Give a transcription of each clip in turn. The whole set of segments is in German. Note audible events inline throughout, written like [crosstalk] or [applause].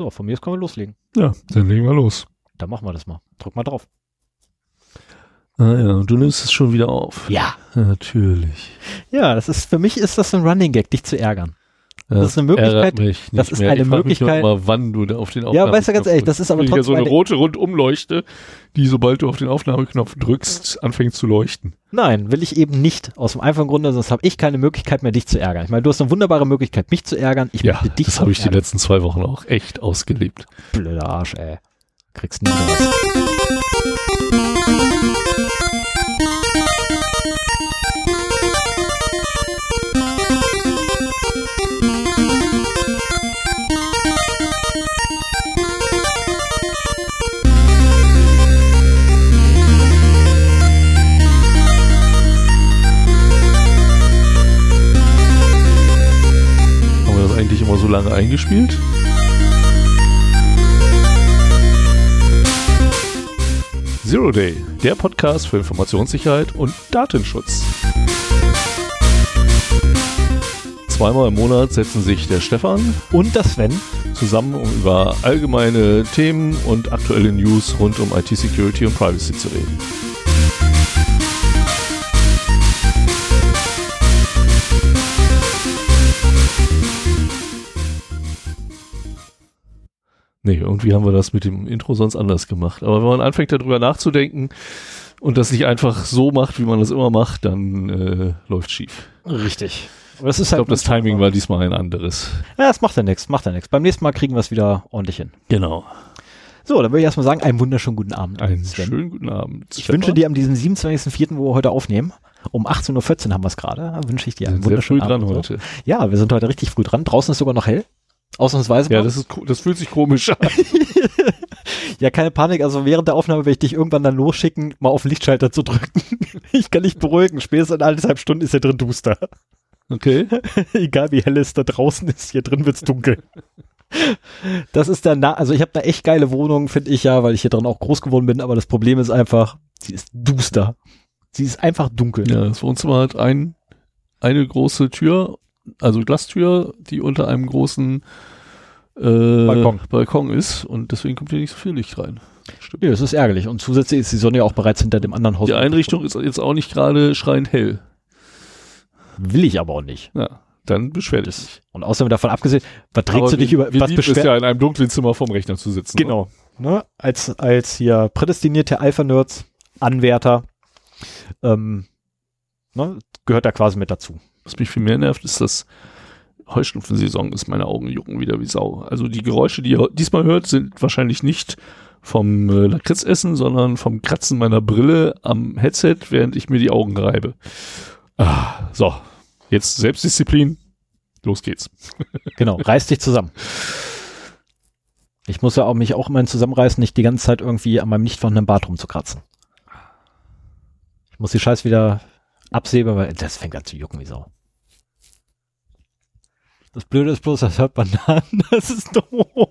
So, von mir aus können wir loslegen. Ja, dann legen wir los. Dann machen wir das mal. Drück mal drauf. Ah ja, und du nimmst es schon wieder auf. Ja. Natürlich. Ja, das ist, für mich ist das ein Running Gag, dich zu ärgern. Das, ist eine Möglichkeit- Mich das ist mehr. eine ich frag mich Möglichkeit- Immer, wann du da auf den Ja, weißt du, ganz ehrlich, das ist aber trotzdem so eine rote Rundumleuchte, die sobald du auf den Aufnahmeknopf drückst, anfängt zu leuchten. Nein, will ich eben nicht. Aus dem einfachen Grunde, sonst habe ich keine Möglichkeit mehr, dich zu ärgern. Ich meine, du hast eine wunderbare Möglichkeit, mich zu ärgern. Ich Ja, möchte dich das habe ich die letzten zwei Wochen auch echt ausgelebt. Blöder Arsch, ey. Kriegst nie was. So lange eingespielt? Zero Day, der Podcast für Informationssicherheit und Datenschutz. Zweimal im Monat setzen sich der Stefan Und das Sven. zusammen, um über allgemeine Themen und aktuelle News rund um IT-Security und Privacy zu reden. Nee, irgendwie haben wir das mit dem Intro sonst anders gemacht. Aber wenn man anfängt darüber nachzudenken und das nicht einfach so macht, wie man das immer macht, dann äh, läuft schief. Richtig. Ist Ich halt glaube, das Timing war diesmal ein anderes. Ja, das macht ja nichts, macht ja nichts. Beim nächsten Mal kriegen wir es wieder ordentlich hin. Genau. So, dann würde ich erstmal sagen, einen wunderschönen guten Abend. Einen Sven. schönen guten Abend. Ich wünsche dir an diesem 27.04., wo wir heute aufnehmen, um 18.14 Uhr haben wir es gerade, wünsche ich dir Wir einen sind sehr früh wunderschönen dran Abend. heute. Ja, wir sind heute richtig früh dran. Draußen ist sogar noch hell. Ausnahmsweise. Ja, das, ist, das fühlt sich komisch an. [laughs] ja, keine Panik. Also während der Aufnahme werde ich dich irgendwann dann losschicken, mal auf den Lichtschalter zu drücken. [laughs] ich kann dich beruhigen. Spätestens in anderthalb Stunden ist hier drin duster. Okay. [laughs] Egal wie hell es da draußen ist, hier drin wird's dunkel. Das ist der, Na also ich habe eine echt geile Wohnung, finde ich ja, weil ich hier drin auch groß geworden bin, aber das Problem ist einfach, sie ist duster. Sie ist einfach dunkel. Ja, das Wohnzimmer hat ein, eine große Tür, also Glastür, die unter einem großen äh, Balkon. Balkon ist und deswegen kommt hier nicht so viel Licht rein. Stimmt. Ja, das ist ärgerlich. Und zusätzlich ist die Sonne ja auch bereits hinter dem anderen Haus. Die Einrichtung ist jetzt auch nicht gerade schreiend hell. Will ich aber auch nicht. Ja, dann beschwer dich. Und außerdem davon abgesehen, was trägst Aber du dich über, wir was beschwer, ja in einem dunklen Zimmer vorm Rechner zu sitzen. Genau. Ne? Als, als hier prädestinierte Alpha-Nerds, Anwärter, ähm, ne? gehört da quasi mit dazu. Was mich viel mehr nervt, ist, dass Heuschnupfensaison ist. Meine Augen jucken wieder wie Sau. Also die Geräusche, die ihr diesmal hört, sind wahrscheinlich nicht vom äh, Lakritzessen, sondern vom Kratzen meiner Brille am Headset, während ich mir die Augen reibe. Ah, so, jetzt Selbstdisziplin. Los geht's. [laughs] Genau, reiß dich zusammen. Ich muss ja auch mich auch immer zusammenreißen, nicht die ganze Zeit irgendwie an meinem nicht vorhandenen Bart rumzukratzen. Ich muss die Scheiß wieder absehen, weil das fängt an zu jucken wie Sau. Das Blöde ist bloß, das hört man dann. [laughs] Das ist doof.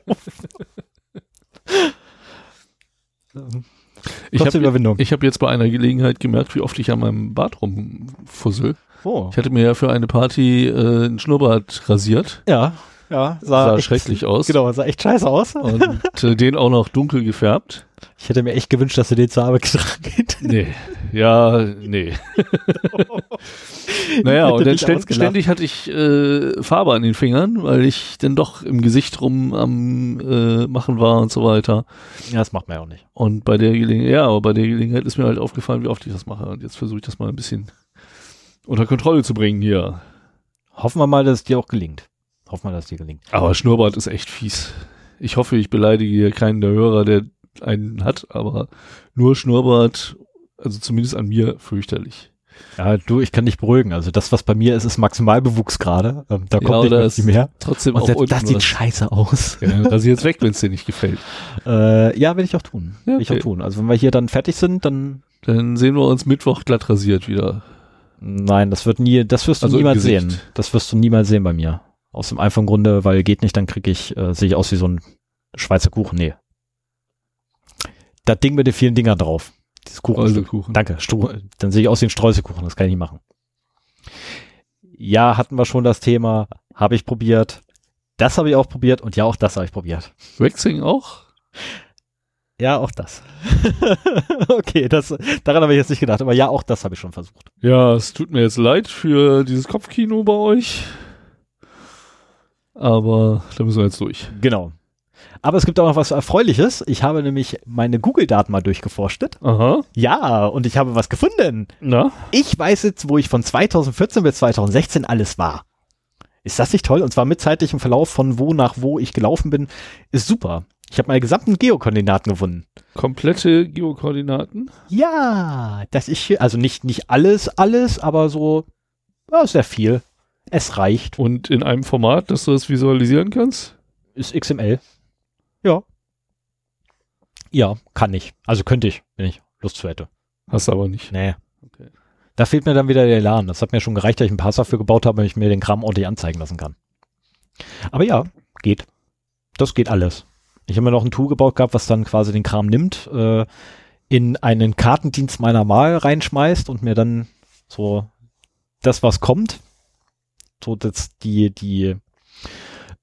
Ich habe hab jetzt bei einer Gelegenheit gemerkt, wie oft ich an meinem Bart rumfussel. Oh. Ich hatte mir ja für eine Party äh, einen Schnurrbart rasiert. Ja, ja, Sah echt- schrecklich aus. Genau, sah echt scheiße aus. Und äh, [laughs] den auch noch dunkel gefärbt. Ich hätte mir echt gewünscht, dass du den zur Arbeit getragen hättest. Nee. Ja, nee. [laughs] naja, und dann ständ, ständig hatte ich äh, Farbe an den Fingern, weil ich dann doch im Gesicht rum am äh, machen war und so weiter. Ja, das macht man ja auch nicht. Und bei der Gelegenheit, ja, aber bei der Gelegenheit ist mir halt aufgefallen, wie oft ich das mache. Und jetzt versuche ich das mal ein bisschen unter Kontrolle zu bringen hier. Hoffen wir mal, dass es dir auch gelingt. Hoffen wir, dass dir gelingt. Aber Schnurrbart ist echt fies. Ich hoffe, ich beleidige hier keinen der Hörer, der einen hat, aber nur Schnurrbart, also zumindest an mir, fürchterlich. Ja, du, ich kann dich beruhigen. Also das, was bei mir ist, ist Maximalbewuchs gerade. Ähm, da Ja, kommt nicht oder mehr. Trotzdem Und auch selbst das sieht was. scheiße aus. Ja, dann rasier jetzt weg, wenn es dir nicht gefällt. Äh, ja, will ich auch tun. Ja, Will ich auch okay. tun. Also wenn wir hier dann fertig sind, dann Dann sehen wir uns Mittwoch glatt rasiert wieder. nein, das wird nie, das wirst du Also niemals sehen. Das wirst du niemals sehen bei mir. Aus dem einfachen Grunde, weil geht nicht, dann krieg ich, äh, sehe ich aus wie so ein Schweizer Kuchen. Nee. Das Ding mit den vielen Dingern drauf. Dieses Kuchen. Streuselkuchen. Danke. Stru dann sehe ich aus wie ein Streuselkuchen. Das kann ich nicht machen. Ja, hatten wir schon das Thema. Habe ich probiert. Das habe ich auch probiert und ja, auch das habe ich probiert. Waxing auch? Ja, auch das. [laughs] okay, das, daran habe ich jetzt nicht gedacht, aber ja, auch das habe ich schon versucht. Ja, es tut mir jetzt leid für dieses Kopfkino bei euch. Aber da müssen wir jetzt durch. Genau. Aber es gibt auch noch was Erfreuliches. Ich habe nämlich meine Google-Daten mal durchgeforstet. Aha. Ja, und ich habe was gefunden. Na? Ich weiß jetzt, wo ich von 2014 bis 2016 alles war. Ist das nicht toll? Und zwar mit zeitlichem Verlauf von wo nach wo ich gelaufen bin. Ist super. Ich habe meine gesamten Geokoordinaten gefunden. Komplette Geokoordinaten? Ja, das ist schön. Also nicht, nicht alles, alles, aber so ja, sehr viel. Es reicht. Und in einem Format, dass du das visualisieren kannst? Ist XML. Ja. Ja, kann ich. Also könnte ich, wenn ich Lust zu hätte. Hast aber nicht. Nee. Okay. Da fehlt mir dann wieder der Elan. Das hat mir schon gereicht, dass ich ein Pass dafür gebaut habe, damit ich mir den Kram ordentlich anzeigen lassen kann. Aber ja, geht. Das geht alles. Ich habe mir noch ein Tool gebaut gehabt, was dann quasi den Kram nimmt, äh, in einen Kartendienst meiner Wahl reinschmeißt und mir dann so das, was kommt, so das, die, die,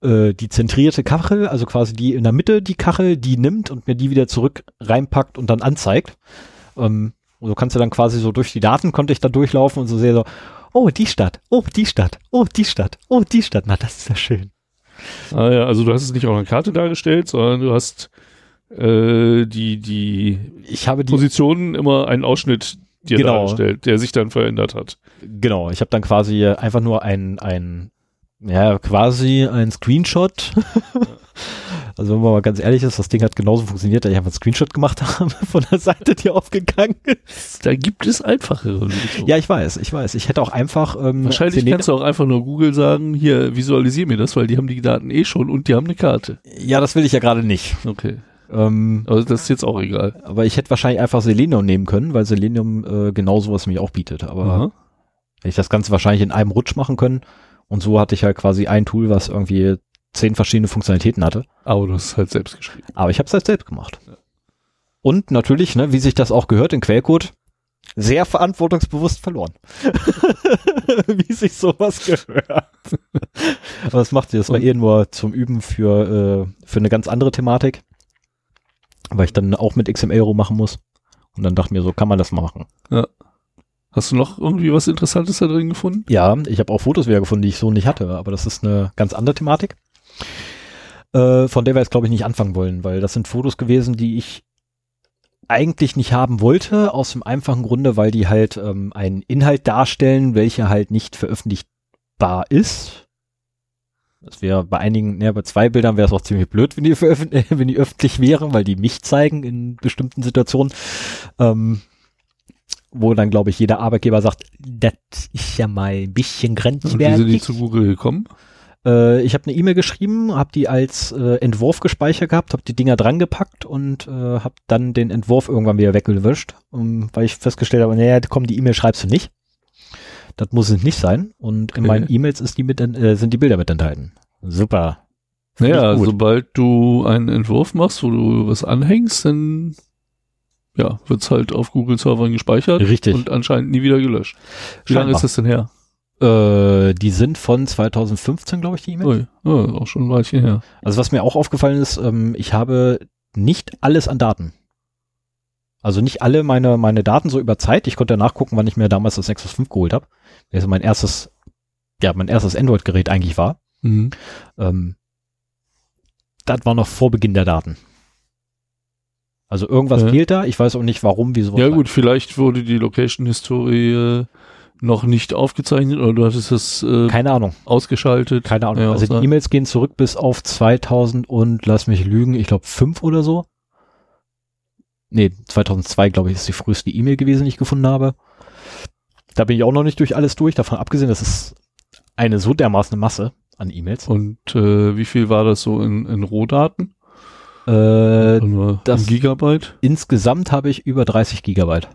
äh, die zentrierte Kachel, also quasi die in der Mitte die Kachel, die nimmt und mir die wieder zurück reinpackt und dann anzeigt. Ähm, und so kannst du dann quasi so durch die Daten konnte ich da durchlaufen und so sehe so, oh, die Stadt, oh, die Stadt, oh, die Stadt, oh, die Stadt. Na, das ist ja schön. Ah ja, also du hast es nicht auf einer Karte dargestellt, sondern du hast äh, die, die Ich habe die, Positionen immer einen Ausschnitt dir Genau. dargestellt, der sich dann verändert hat. genau, ich habe dann quasi einfach nur ein, ein, ja, quasi ein Screenshot. [laughs] also wenn man mal ganz ehrlich ist, das Ding hat genauso funktioniert, dass ich einfach einen Screenshot gemacht [laughs] habe von der Seite, die aufgegangen ist. Da gibt es einfachere Lösungen. Ja, ich weiß, ich weiß. Ich hätte auch einfach ähm, Wahrscheinlich kannst du auch einfach nur Google sagen, hier, visualisier mir das, weil die haben die Daten eh schon und die haben eine Karte. Ja, das will ich ja gerade nicht. Okay. Ähm, Also das ist jetzt auch egal. aber ich hätte wahrscheinlich einfach Selenium nehmen können, weil Selenium äh, genau sowas nämlich auch bietet. Aber Aha. hätte ich das Ganze wahrscheinlich in einem Rutsch machen können. Und so hatte ich halt quasi ein Tool, was irgendwie zehn verschiedene Funktionalitäten hatte. Aber du hast es halt selbst geschrieben. Aber ich habe es halt selbst gemacht. Und natürlich, ne, wie sich das auch gehört in Quellcode, sehr verantwortungsbewusst verloren. [laughs] wie sich sowas gehört. [laughs] Aber das macht sie, das war Und- eh nur zum Üben für, äh, für eine ganz andere Thematik. Weil ich dann auch mit XML rummachen muss. Und dann dachte ich mir so, kann man das mal machen. Hast du noch irgendwie was Interessantes da drin gefunden? Ja, ich habe auch Fotos wieder gefunden, die ich so nicht hatte, aber das ist eine ganz andere Thematik. Äh, von der wir jetzt, glaube ich, nicht anfangen wollen, weil das sind Fotos gewesen, die ich eigentlich nicht haben wollte, aus dem einfachen Grunde, weil die halt ähm, einen Inhalt darstellen, welcher halt nicht veröffentlichbar ist. Das wäre bei einigen, ne, bei zwei Bildern wäre es auch ziemlich blöd, wenn die, [laughs] wenn die öffentlich wären, weil die mich zeigen in bestimmten Situationen. Ähm, wo dann, glaube ich, jeder Arbeitgeber sagt, das ist ja mal ein bisschen Und wie sind die grenzwertig. zu Google gekommen? Äh, ich habe eine E-Mail geschrieben, habe die als äh, Entwurf gespeichert gehabt, habe die Dinger dran gepackt und äh, habe dann den Entwurf irgendwann wieder weggewischt, um, weil ich festgestellt habe, naja, komm, die E-Mail schreibst du nicht. Das muss es nicht sein. Und in Okay. meinen E-Mails ist die mit, äh, sind die Bilder mit enthalten. Super. Find Naja, sobald du einen Entwurf machst, wo du was anhängst, dann ja, wird's halt auf Google-Servern gespeichert Richtig. und anscheinend nie wieder gelöscht. Wie lange ist das denn her? Äh, die sind von 2015, glaube ich, die E-Mails. Ui, ja, auch schon ein Weilchen her. Also was mir auch aufgefallen ist, ähm, ich habe nicht alles an Daten. Also nicht alle meine, meine Daten so über Zeit. Ich konnte ja nachgucken, wann ich mir damals das Nexus 5 geholt habe. Das ist mein erstes, ja, mein erstes Android-Gerät eigentlich war. Mhm. Ähm, das war noch vor Beginn der Daten. Also irgendwas Ja. fehlt da. Ich weiß auch nicht warum, wieso. Ja gut, vielleicht wurde die Location-Historie äh, noch nicht aufgezeichnet oder du hattest es äh, Keine Ahnung. ausgeschaltet. Keine Ahnung. Ja, also die E-Mails gehen zurück bis auf 2000 und lass mich lügen, ich glaube 5 oder so. Nee, 2002 glaube ich ist die früheste E-Mail gewesen, die ich gefunden habe. Da bin ich auch noch nicht durch alles durch, davon abgesehen, das ist eine so dermaßen Masse an E-Mails. Und äh, wie viel war das so in, in Rohdaten? Äh, das- Gigabyte? insgesamt habe ich über 30 Gigabyte.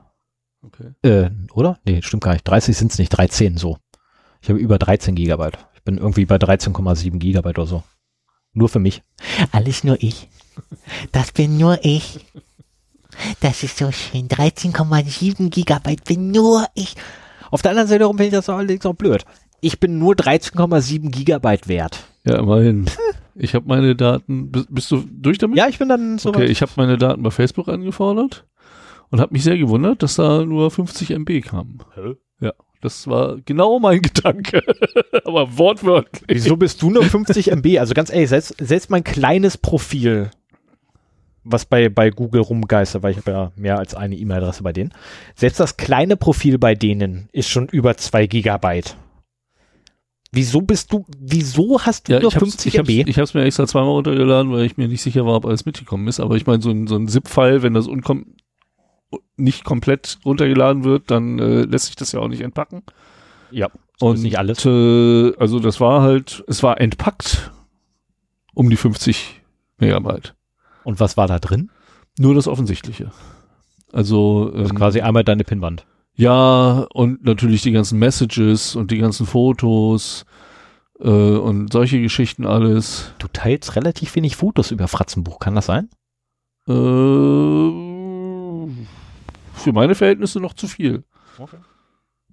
Okay. Äh, oder? Nee, stimmt gar nicht. 30 sind es nicht, 13 so. Ich habe über 13 Gigabyte. Ich bin irgendwie bei 13,7 Gigabyte oder so. Nur für mich. Alles nur ich. Das bin nur ich. Das ist so schön. 13,7 Gigabyte bin nur ich. Auf der anderen Seite finde ich das allerdings auch blöd. Ich bin nur 13,7 Gigabyte wert. Ja, immerhin. Ich habe meine Daten, bist, bist du durch damit? Ja, ich bin dann so Okay, ich habe meine Daten bei Facebook angefordert und habe mich sehr gewundert, dass da nur 50 MB kamen. Ja, das war genau mein [laughs] Gedanke, aber wortwörtlich. Wieso bist du nur 50 MB? Also ganz ehrlich, selbst, selbst mein kleines Profil, was bei, bei Google rumgeistert, weil ich habe ja mehr als eine E-Mail-Adresse bei denen, selbst das kleine Profil bei denen ist schon über 2 Gigabyte. Wieso bist du, wieso hast du Ja, nur ich hab's, 50 ich, hab's, MB? ich hab's mir extra zweimal runtergeladen, weil ich mir nicht sicher war, ob alles mitgekommen ist. Aber ich meine, so ein, so ein ZIP-File, wenn das unkom nicht komplett runtergeladen wird, dann äh, lässt sich das ja auch nicht entpacken. ja, Und nicht alles. Äh, also das war halt, es war entpackt um die 50 Megabyte. Und was war da drin? Nur das Offensichtliche. Also, Das ist ähm, quasi einmal deine Pinnwand. ja, und natürlich die ganzen Messages und die ganzen Fotos äh, und solche Geschichten alles. Du teilst relativ wenig Fotos über Fratzenbuch, kann das sein? Äh, für meine Verhältnisse noch zu viel.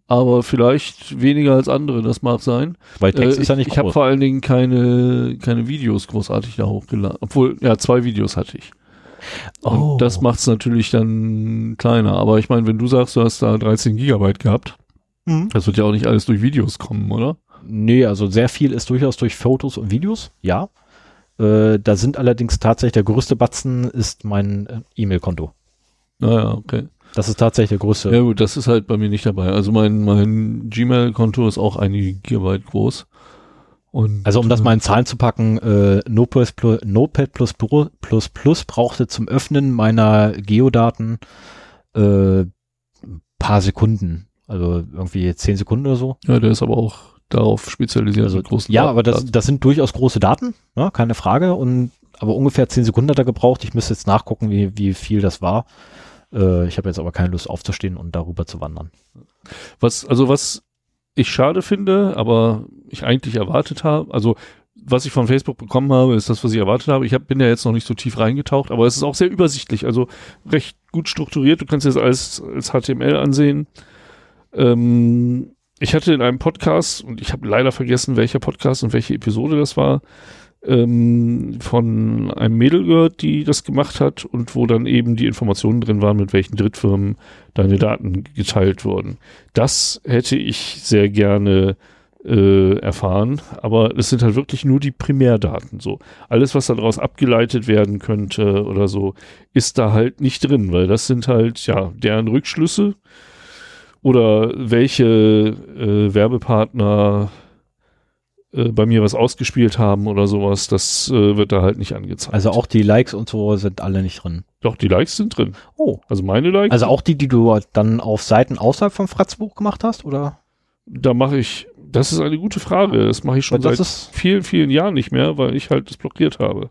Aber vielleicht weniger als andere, das mag sein. Weil Text Äh, ist ja nicht ich ich habe vor allen Dingen keine, keine Videos großartig da hochgeladen. Obwohl, ja, zwei Videos hatte ich. Oh. Und das macht es natürlich dann kleiner. Aber ich meine, wenn du sagst, du hast da 13 Gigabyte gehabt, Mhm. das wird ja auch nicht alles durch Videos kommen, oder? Nee, also sehr viel ist durchaus durch Fotos und Videos, ja. Äh, da sind allerdings tatsächlich der größte Batzen ist mein äh, E-Mail-Konto. Naja, okay. Das ist tatsächlich der größte. Ja gut, das ist halt bei mir nicht dabei. Also mein, mein Gmail-Konto ist auch einige Gigabyte groß. Und, Also um das äh, mal in Zahlen zu packen, äh, Notepad, plus, Notepad plus, plus, plus brauchte zum Öffnen meiner Geodaten äh, ein paar Sekunden. Also irgendwie zehn Sekunden oder so. Ja, der ist aber auch darauf spezialisiert. Also, großen ja, Daten- aber das, das sind durchaus große Daten, ne, keine Frage. Und aber ungefähr zehn Sekunden hat er gebraucht. Ich müsste jetzt nachgucken, wie, wie viel das war. Äh, ich habe jetzt aber keine Lust aufzustehen und darüber zu wandern. Was, also was ich schade finde, aber ich eigentlich erwartet habe, also was ich von Facebook bekommen habe, ist das, was ich erwartet habe. Ich hab, bin ja jetzt noch nicht so tief reingetaucht, aber es ist auch sehr übersichtlich, also recht gut strukturiert. Du kannst das alles als HTML ansehen. Ähm, ich hatte in einem Podcast, und ich habe leider vergessen, welcher Podcast und welche Episode das war, ähm, von einem Mädel gehört, die das gemacht hat und wo dann eben die Informationen drin waren, mit welchen Drittfirmen deine Daten geteilt wurden. Das hätte ich sehr gerne äh, erfahren, aber es sind halt wirklich nur die Primärdaten. So alles, was daraus abgeleitet werden könnte oder so, ist da halt nicht drin, weil das sind halt ja deren Rückschlüsse oder welche äh, Werbepartner äh, bei mir was ausgespielt haben oder sowas, das äh, wird da halt nicht angezeigt. Also auch die Likes und so sind alle nicht drin. Doch, die Likes sind drin. Oh. Also meine Likes, Also auch die, die du dann auf Seiten außerhalb vom Fratzbuch gemacht hast, oder? da mache ich, das ist eine gute Frage. Das mache ich schon seit vielen, vielen Jahren nicht mehr, weil ich halt das blockiert habe.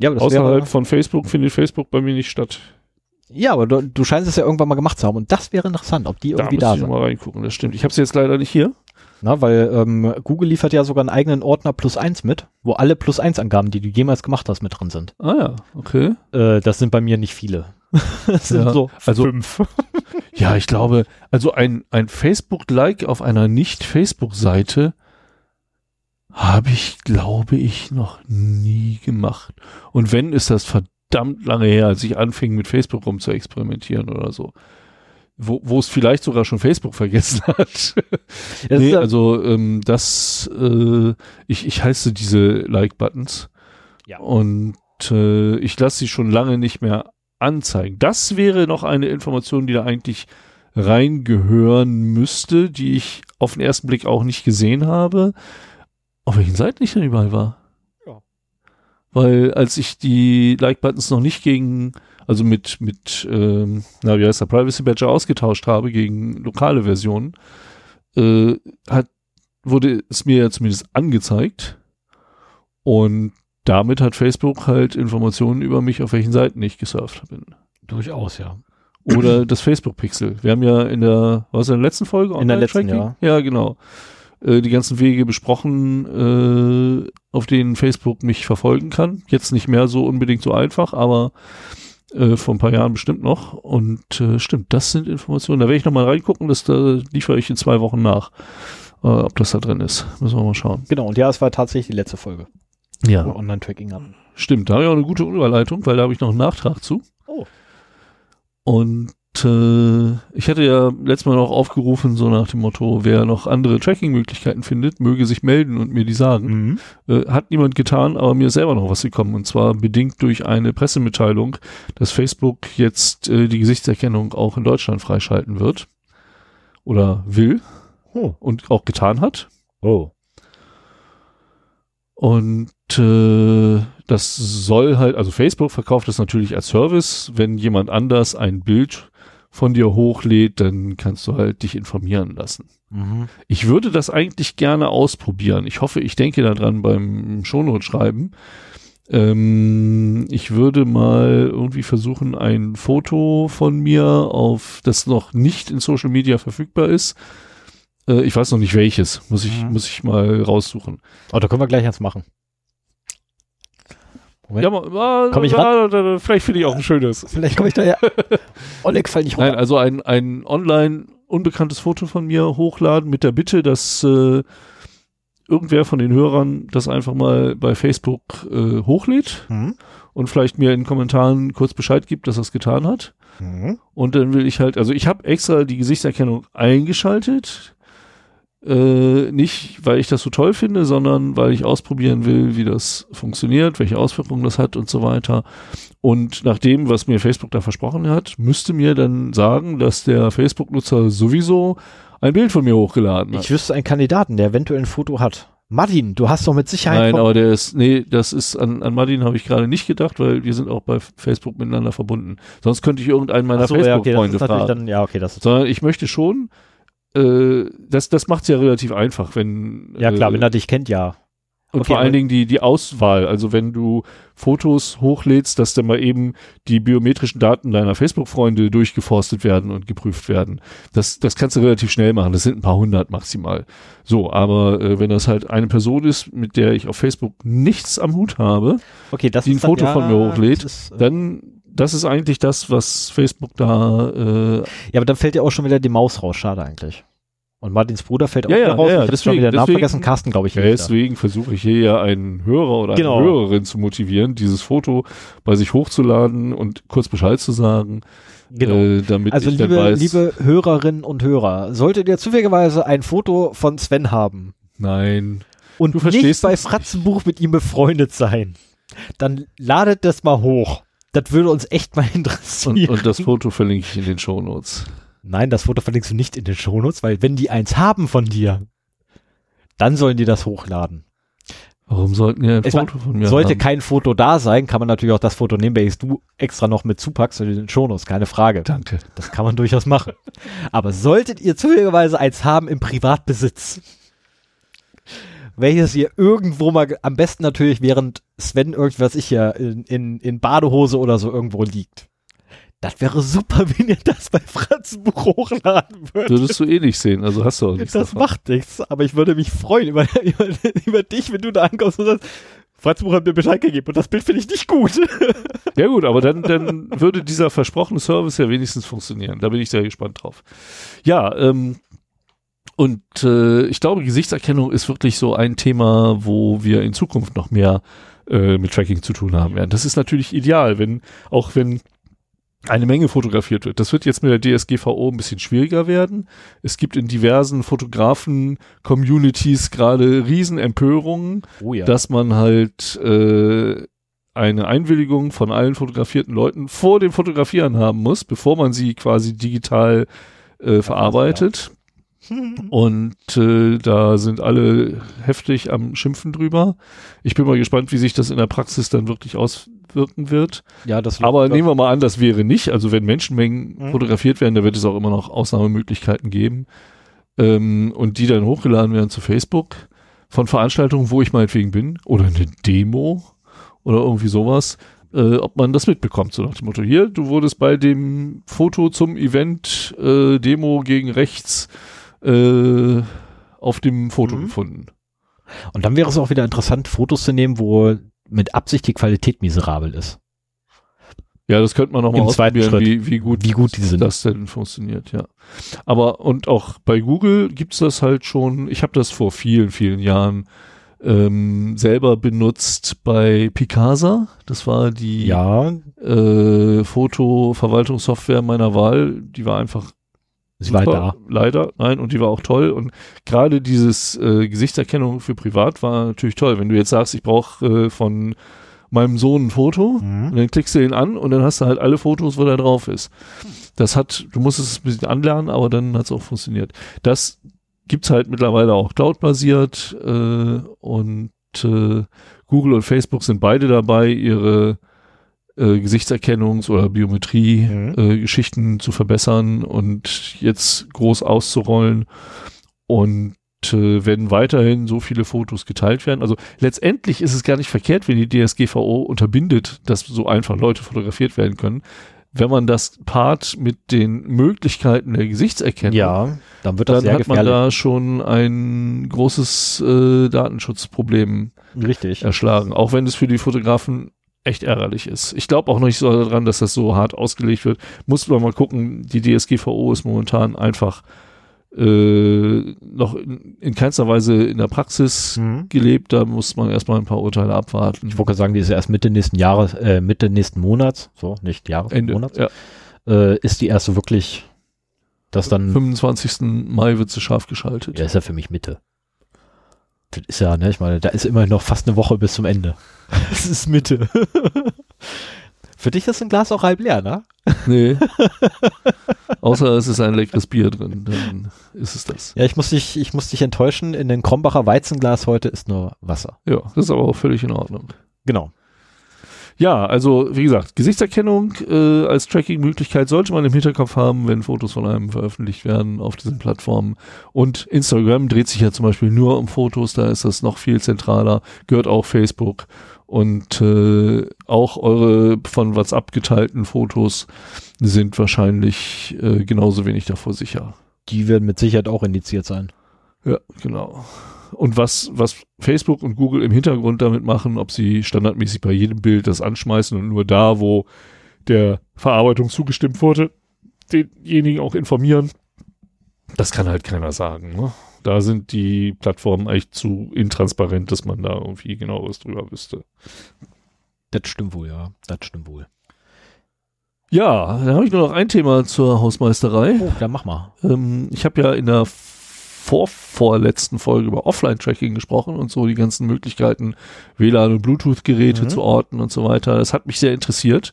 ja, aber das Außerhalb wäre, von Facebook findet Facebook bei mir nicht statt. ja, aber du, du scheinst es ja irgendwann mal gemacht zu haben und das wäre interessant, ob die Da irgendwie da ich sind. noch mal reingucken, das stimmt. Ich habe sie jetzt leider nicht hier. Na, weil ähm, Google liefert ja sogar einen eigenen Ordner plus eins mit, wo alle plus eins Angaben, die du jemals gemacht hast, mit drin sind. Ah ja, okay. Äh, das sind bei mir nicht viele. [laughs] das sind Ja, so also- fünf. [laughs] Ja, ich glaube, also ein, ein Facebook-Like auf einer Nicht-Facebook-Seite habe ich, glaube ich, noch nie gemacht. Und wenn, ist das verdammt lange her, als ich anfing, mit Facebook rum zu experimentieren oder so. Wo, wo es vielleicht sogar schon Facebook vergessen [laughs] hat. Nee, ja- also ähm, das, äh, ich, ich heiße diese Like-Buttons. Ja. Und äh, ich lasse sie schon lange nicht mehr anzeigen. Das wäre noch eine Information, die da eigentlich reingehören müsste, die ich auf den ersten Blick auch nicht gesehen habe. Auf welchen Seiten ich denn überall war? Ja. Weil als ich die Like-Buttons noch nicht gegen, also mit, mit, ähm, na, wie heißt der, Privacy Badger ausgetauscht habe gegen lokale Versionen, äh, hat, wurde es mir ja zumindest angezeigt. Und damit hat Facebook halt Informationen über mich, auf welchen Seiten ich gesurft bin. Durchaus, ja. Oder das Facebook-Pixel. Wir haben ja in der, was in der letzten Folge? In der letzten, Online-Tracking? Ja, genau. Äh, die ganzen Wege besprochen, äh, auf denen Facebook mich verfolgen kann. Jetzt nicht mehr so unbedingt so einfach, aber äh, vor ein paar Jahren bestimmt noch. Und äh, stimmt, das sind Informationen. Da werde ich nochmal reingucken, das da liefere ich in zwei Wochen nach, äh, ob das da drin ist. Müssen wir mal schauen. Genau, und ja, es war tatsächlich die letzte Folge. Ja, Online-Tracking hatten. stimmt. Da habe ich auch eine gute Überleitung, weil da habe ich noch einen Nachtrag zu. Oh. Und ich hatte ja letztes Mal noch aufgerufen, so nach dem Motto, wer noch andere Tracking-Möglichkeiten findet, möge sich melden und mir die sagen. Mhm. Äh, hat niemand getan, aber mir ist selber noch was gekommen. Und zwar bedingt durch eine Pressemitteilung, dass Facebook jetzt äh, die Gesichtserkennung auch in Deutschland freischalten wird. Oder will Oh. und auch getan hat. oh. Und äh, das soll halt, also Facebook verkauft das natürlich als Service. Wenn jemand anders ein Bild von dir hochlädt, dann kannst du halt dich informieren lassen. Mhm. Ich würde das eigentlich gerne ausprobieren. Ich hoffe, ich denke daran beim Shownote schreiben. Ähm, ich würde mal irgendwie versuchen, ein Foto von mir auf, das noch nicht in Social Media verfügbar ist. Äh, ich weiß noch nicht welches. Muss ich, Mhm. muss ich mal raussuchen. Oh, da können wir gleich eins machen. Moment. Ja, mal, Komm ich mal, mal, vielleicht finde ich auch ein schönes. Vielleicht komme ich da ja. [laughs] Oleg, fall nicht runter. Nein, also ein, ein online unbekanntes Foto von mir hochladen mit der Bitte, dass äh, irgendwer von den Hörern das einfach mal bei Facebook äh, hochlädt Mhm. und vielleicht mir in den Kommentaren kurz Bescheid gibt, dass er es getan hat. Mhm. Und dann will ich halt, also ich habe extra die Gesichtserkennung eingeschaltet. Äh, nicht, weil ich das so toll finde, sondern weil ich ausprobieren will, wie das funktioniert, welche Auswirkungen das hat und so weiter. Und nach dem, was mir Facebook da versprochen hat, müsste mir dann sagen, dass der Facebook-Nutzer sowieso ein Bild von mir hochgeladen hat. Ich wüsste einen Kandidaten, der eventuell ein Foto hat. Martin, du hast doch mit Sicherheit. Nein, aber der ist, nee, das ist, an, an Martin habe ich gerade nicht gedacht, weil wir sind auch bei Facebook miteinander verbunden. Sonst könnte ich irgendeinen meiner so, ja, okay, Facebook-Freunde ist natürlich fragen. dann, ja, okay, das ist, sondern ich möchte schon, äh, das, das macht es ja relativ einfach, wenn ja klar, äh, wenn er dich kennt, ja. und okay, vor allen Dingen die die Auswahl, also wenn du Fotos hochlädst, dass dann mal eben die biometrischen Daten deiner Facebook-Freunde durchgeforstet werden und geprüft werden. Das das kannst du relativ schnell machen. Das sind ein paar hundert maximal. So, aber äh, wenn das halt eine Person ist, mit der ich auf Facebook nichts am Hut habe, Okay, das die ein dann, Foto ja, von mir hochlädt, ist, äh, dann das ist eigentlich das, was Facebook da äh, Ja, aber dann fällt ja auch schon wieder die Maus raus, schade eigentlich. Und Martins Bruder fällt auch Ja, wieder ja, raus. ja, ich hab schon wieder den Namen vergessen, Carsten, glaube ich. Ja, deswegen versuche ich hier ja einen Hörer oder Genau. eine Hörerin zu motivieren, dieses Foto bei sich hochzuladen und kurz Bescheid zu sagen, Genau. äh, damit also ich dann liebe, weiß, liebe Hörerinnen und Hörer, solltet ihr zufälligerweise ein Foto von Sven haben nein, und Du nicht verstehst bei es nicht. Fratzenbuch mit ihm befreundet sein, dann ladet das mal hoch. Das würde uns echt mal [laughs] interessieren. und, und das Foto verlinke ich in den Shownotes. Nein, das Foto verlinkst du nicht in den Shownotes, weil wenn die eins haben von dir, dann sollen die das hochladen. Warum sollten die ein Es Foto von mir Sollte haben? kein Foto da sein, kann man natürlich auch das Foto nehmen, welches du extra noch mit zupackst in den Shownotes, keine Frage. Danke. Das kann man durchaus machen. Aber solltet ihr zufälligerweise eins haben im Privatbesitz, welches ihr irgendwo mal, am besten natürlich während Sven irgendwas ich ja in, in, in Badehose oder so irgendwo liegt. Das wäre super, [laughs] wenn ihr das bei Franzenbuch hochladen würdet. Würdest du eh nicht sehen, also hast du auch nichts Das davon. macht nichts, aber ich würde mich freuen über, [laughs] über, über dich, wenn du da ankommst und sagst, Franzenbuch hat mir Bescheid gegeben und das Bild finde ich nicht gut. Ja gut, aber dann, [laughs] dann würde dieser versprochene Service ja wenigstens funktionieren. Da bin ich sehr gespannt drauf. Ja, ähm, und äh, ich glaube, Gesichtserkennung ist wirklich so ein Thema, wo wir in Zukunft noch mehr äh, mit Tracking zu tun haben werden. Das ist natürlich ideal, wenn, auch wenn eine Menge fotografiert wird. Das wird jetzt mit der DSGVO ein bisschen schwieriger werden. Es gibt in diversen Fotografen-Communities gerade Riesenempörungen, Oh ja. dass man halt äh, eine Einwilligung von allen fotografierten Leuten vor dem Fotografieren haben muss, bevor man sie quasi digital äh, verarbeitet. Und äh, da sind alle heftig am Schimpfen drüber. Ich bin mal gespannt, wie sich das in der Praxis dann wirklich auswirken wird. ja, das Aber nehmen wir mal an, das wäre nicht. Also wenn Menschenmengen Mhm. fotografiert werden, da wird es auch immer noch Ausnahmemöglichkeiten geben. Ähm, und die dann hochgeladen werden zu Facebook von Veranstaltungen, wo ich meinetwegen bin, oder eine Demo oder irgendwie sowas, äh, ob man das mitbekommt. So nach dem Motto, hier, du wurdest bei dem Foto zum Event äh, Demo gegen rechts äh, auf dem Foto Mhm. gefunden. Und dann wäre es auch wieder interessant, Fotos zu nehmen, wo mit Absicht die Qualität miserabel ist. Ja, das könnte man noch mal Im zweiten ausprobieren, Schritt. wie, wie gut Wie gut die sind. das denn funktioniert, ja. Aber und auch bei Google gibt's das halt schon. Ich habe das vor vielen, vielen Jahren ähm, selber benutzt bei Picasa. Das war die Ja, äh, Fotoverwaltungssoftware meiner Wahl. Die war einfach sie war da. Leider, nein, und die war auch toll. Und gerade dieses äh, Gesichtserkennung für privat war natürlich toll. Wenn du jetzt sagst, ich brauche äh, von meinem Sohn ein Foto, Mhm. und dann klickst du ihn an und dann hast du halt alle Fotos, wo der drauf ist. Das hat, du musst es ein bisschen anlernen, aber dann hat es auch funktioniert. Das gibt's halt mittlerweile auch cloud-basiert äh, und äh, Google und Facebook sind beide dabei, ihre äh, Gesichtserkennungs- oder Mhm. Biometrie-Geschichten zu verbessern und jetzt groß auszurollen. Und äh, werden weiterhin so viele Fotos geteilt werden. Also letztendlich ist es gar nicht verkehrt, wenn die DSGVO unterbindet, dass so einfach Leute fotografiert werden können. Wenn man das paart mit den Möglichkeiten der Gesichtserkennung, Ja, dann wird das dann sehr hat man gefährlich. da schon ein großes äh, Datenschutzproblem Richtig. erschlagen, auch wenn es für die Fotografen echt ärgerlich ist. Ich glaube auch nicht so daran, dass das so hart ausgelegt wird. Muss man mal gucken, die DSGVO ist momentan einfach äh, noch in, in keinster Weise in der Praxis Mhm. gelebt. Da muss man erstmal ein paar Urteile abwarten. Ich wollte sagen, die ist erst Mitte nächsten Jahres, äh, Mitte nächsten Monats, so, nicht Jahres, Ende. Monats, Ja. äh, ist die erste wirklich, das dann, 25. Mai wird sie scharf geschaltet. ja, ist ja für mich Mitte. Das ist ja, ne, ich meine, da ist immerhin noch fast eine Woche bis zum Ende. [laughs] Es ist Mitte. [laughs] für dich ist ein Glas auch halb leer, ne? Nee. [laughs] Außer es ist ein leckeres Bier drin, dann ist es das. Ja, ich muss dich, ich muss dich enttäuschen, in den Krombacher Weizenglas heute ist nur Wasser. Ja, das ist aber auch völlig in Ordnung. Genau. Ja, also wie gesagt, Gesichtserkennung äh, als Tracking-Möglichkeit sollte man im Hinterkopf haben, wenn Fotos von einem veröffentlicht werden auf diesen Plattformen. Und Instagram dreht sich ja zum Beispiel nur um Fotos, da ist das noch viel zentraler, gehört auch Facebook. Und äh, auch eure von WhatsApp geteilten Fotos sind wahrscheinlich äh, genauso wenig davor sicher. Die werden mit Sicherheit auch indiziert sein. Ja, genau. Und was, was Facebook und Google im Hintergrund damit machen, ob sie standardmäßig bei jedem Bild das anschmeißen und nur da, wo der Verarbeitung zugestimmt wurde, denjenigen auch informieren, das kann halt keiner sagen. Ne? Da sind die Plattformen eigentlich zu intransparent, dass man da irgendwie genaueres drüber wüsste. Das stimmt wohl, ja. Das stimmt wohl. Ja, da habe ich nur noch ein Thema zur Hausmeisterei. Oh, dann mach mal. Ähm, ich habe ja in der vorvorletzten Folge über Offline-Tracking gesprochen und so die ganzen Möglichkeiten, WLAN und Bluetooth-Geräte Mhm. zu orten und so weiter. Das hat mich sehr interessiert.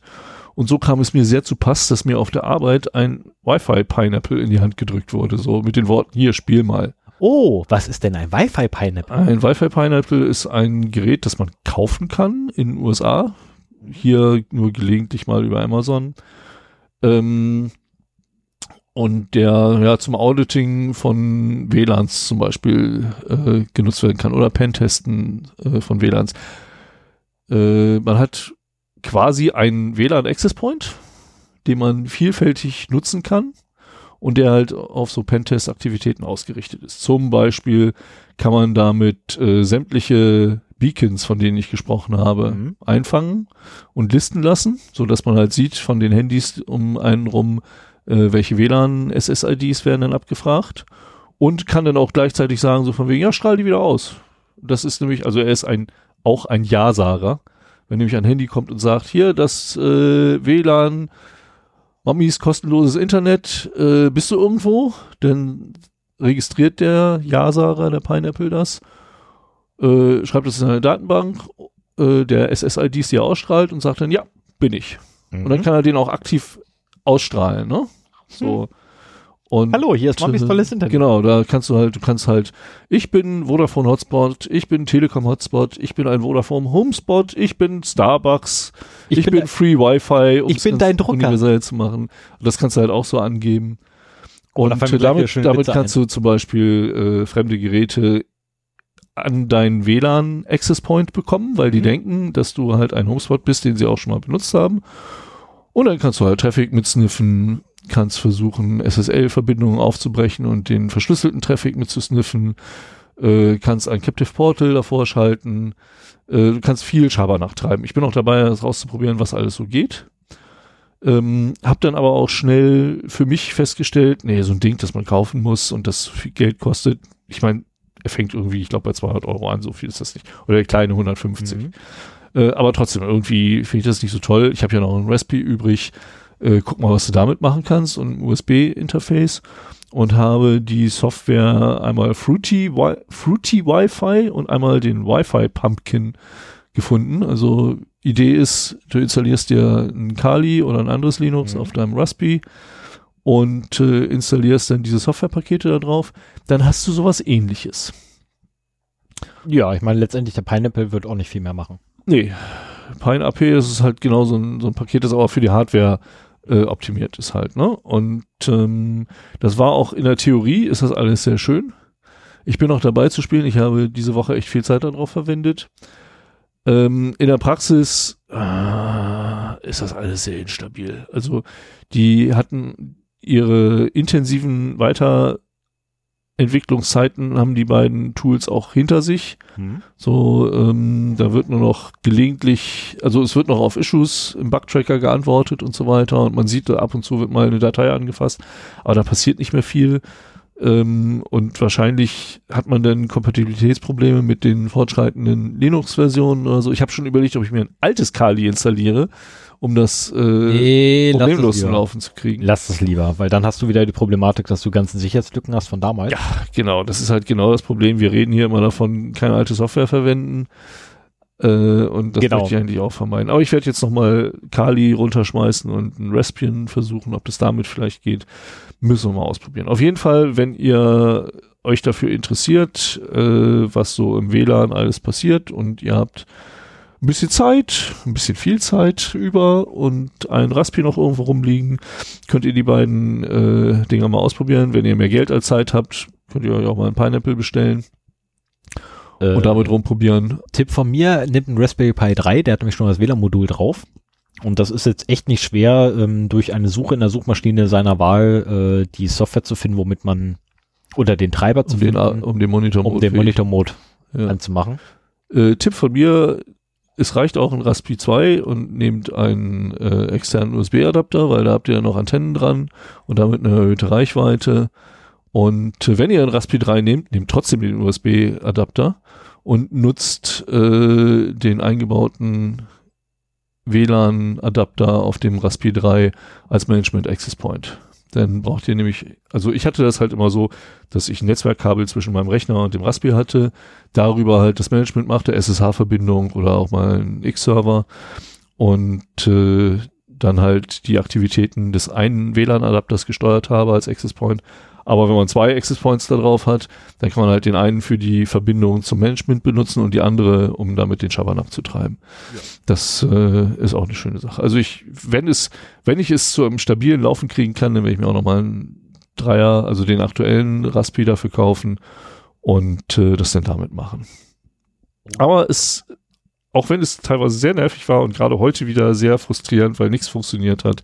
Und so kam es mir sehr zu Pass, dass mir auf der Arbeit ein Wi-Fi-Pineapple in die Hand gedrückt wurde, so mit den Worten, hier, spiel mal. Oh, was ist denn ein Wi-Fi-Pineapple? Ein Wi-Fi-Pineapple ist ein Gerät, das man kaufen kann in den USA. Hier nur gelegentlich mal über Amazon. Ähm, und der ja zum Auditing von WLANs zum Beispiel äh, genutzt werden kann oder Pentesten äh, von WLANs. Äh, man hat quasi einen WLAN Access Point, den man vielfältig nutzen kann und der halt auf so Pentest-Aktivitäten ausgerichtet ist. Zum Beispiel kann man damit äh, sämtliche Beacons, von denen ich gesprochen habe, Mhm. einfangen und listen lassen, so dass man halt sieht von den Handys um einen rum, äh, welche WLAN-SSIDs werden dann abgefragt und kann dann auch gleichzeitig sagen, so von wegen, ja, strahl die wieder aus. Das ist nämlich, also er ist ein, auch ein Ja-Sager. Wenn nämlich ein Handy kommt und sagt, hier, das äh, WLAN, Mamis kostenloses Internet, äh, bist du irgendwo? Dann registriert der Ja-Sager, der Pineapple das, äh, schreibt es in eine Datenbank, äh, der SSIDs, die er ausstrahlt und sagt dann, ja, bin ich. Und dann kann er den auch aktiv ausstrahlen, ne? So. Und Hallo, hier ist Mamis tolles Internet. Genau, da kannst du halt, du kannst halt, ich bin Vodafone Hotspot, ich bin Telekom Hotspot, ich bin ein Vodafone Homespot, ich bin Starbucks, ich, Ich bin, bin- Free Wi-Fi, um ich bin dein Drucker. universell zu machen. Und das kannst du halt auch so angeben. Oh, Und äh, wieder damit, damit kannst du zum Beispiel äh, fremde Geräte an deinen WLAN Access Point bekommen, weil die Mhm. denken, dass du halt ein Homespot bist, den sie auch schon mal benutzt haben. Und dann kannst du halt Traffic mitsniffen, kannst versuchen, SSL-Verbindungen aufzubrechen und den verschlüsselten Traffic mitzusniffen, äh, kannst ein Captive Portal davor schalten, äh, du kannst viel Schabernack treiben. Ich bin auch dabei, das rauszuprobieren, was alles so geht. Ähm, hab dann aber auch schnell für mich festgestellt, nee, so ein Ding, das man kaufen muss und das viel Geld kostet. Ich meine, er fängt irgendwie, ich glaube, bei 200 Euro an, so viel ist das nicht. Oder der kleine 150. Mhm. Äh, aber trotzdem, irgendwie finde ich das nicht so toll. Ich habe ja noch ein Raspberry übrig. Äh, guck mal, was du damit machen kannst und ein USB-Interface und habe die Software einmal Fruity, Wi Fruity Wi-Fi und einmal den Wi-Fi Pumpkin gefunden. Also Idee ist, du installierst dir ein Kali oder ein anderes Linux Mhm. auf deinem Raspberry und äh, installierst dann diese Softwarepakete da drauf. Dann hast du sowas ähnliches. Ja, ich meine, letztendlich der Pineapple wird auch nicht viel mehr machen. Nee, Pine AP ist halt genau so ein, so ein Paket, das aber für die Hardware äh, optimiert ist halt, ne? Und ähm, das war auch in der Theorie, ist das alles sehr schön. Ich bin auch dabei zu spielen. Ich habe diese Woche echt viel Zeit darauf verwendet. Ähm, in der Praxis äh, ist das alles sehr instabil. Also die hatten ihre intensiven Weiterentwicklungszeiten, haben die beiden Tools auch hinter sich. So, ähm, da wird nur noch gelegentlich, also es wird noch auf Issues im Bugtracker geantwortet und so weiter und man sieht, ab und zu wird mal eine Datei angefasst, aber da passiert nicht mehr viel. Ähm, und wahrscheinlich hat man dann Kompatibilitätsprobleme mit den fortschreitenden Linux-Versionen oder so. Ich habe schon überlegt, ob ich mir ein altes Kali installiere, um das äh, Nee, problemlos zum. Laufen zu kriegen. Lass es lieber, weil dann hast du wieder die Problematik, dass du ganzen Sicherheitslücken hast von damals. Ja, genau, das ist halt genau das Problem. Wir reden hier immer davon, keine alte Software verwenden. Äh, und das Genau. möchte ich eigentlich auch vermeiden. Aber ich werde jetzt nochmal Kali runterschmeißen und ein Raspbian versuchen, ob das damit vielleicht geht. Müssen wir mal ausprobieren. Auf jeden Fall, wenn ihr euch dafür interessiert, äh, was so im WLAN alles passiert und ihr habt ein bisschen Zeit, ein bisschen viel Zeit über und ein Raspi noch irgendwo rumliegen, könnt ihr die beiden äh, Dinger mal ausprobieren. Wenn ihr mehr Geld als Zeit habt, könnt ihr euch auch mal ein Pineapple bestellen Äh, und damit rumprobieren. Tipp von mir, nimmt ein Raspberry Pi 3, der hat nämlich schon das WLAN-Modul drauf. Und das ist jetzt echt nicht schwer, ähm, durch eine Suche in der Suchmaschine seiner Wahl äh, die Software zu finden, womit man oder den Treiber zu Um den, finden, um den Monitor um den Monitor-Mode Ja. anzumachen. Äh, Tipp von mir, es reicht auch ein Raspi 2 und nehmt einen äh, externen USB-Adapter, weil da habt ihr ja noch Antennen dran und damit eine erhöhte Reichweite. Und äh, wenn ihr einen Raspi 3 nehmt, nehmt trotzdem den USB-Adapter und nutzt äh, den eingebauten WLAN-Adapter auf dem Raspi 3 als Management Access Point. Dann braucht ihr nämlich, also ich hatte das halt immer so, dass ich ein Netzwerkkabel zwischen meinem Rechner und dem Raspi hatte, darüber halt das Management machte, SSH-Verbindung oder auch mal ein X-Server und äh, dann halt die Aktivitäten des einen WLAN-Adapters gesteuert habe als Access Point. Aber wenn man zwei Access Points da drauf hat, dann kann man halt den einen für die Verbindung zum Management benutzen und die andere, um damit den Schabernack zu treiben. Das äh, ist auch eine schöne Sache. Also ich, wenn es, wenn ich es zu einem stabilen Laufen kriegen kann, dann werde ich mir auch nochmal einen Dreier, also den aktuellen Raspi dafür kaufen und äh, das dann damit machen. Aber es, auch wenn es teilweise sehr nervig war und gerade heute wieder sehr frustrierend, weil nichts funktioniert hat,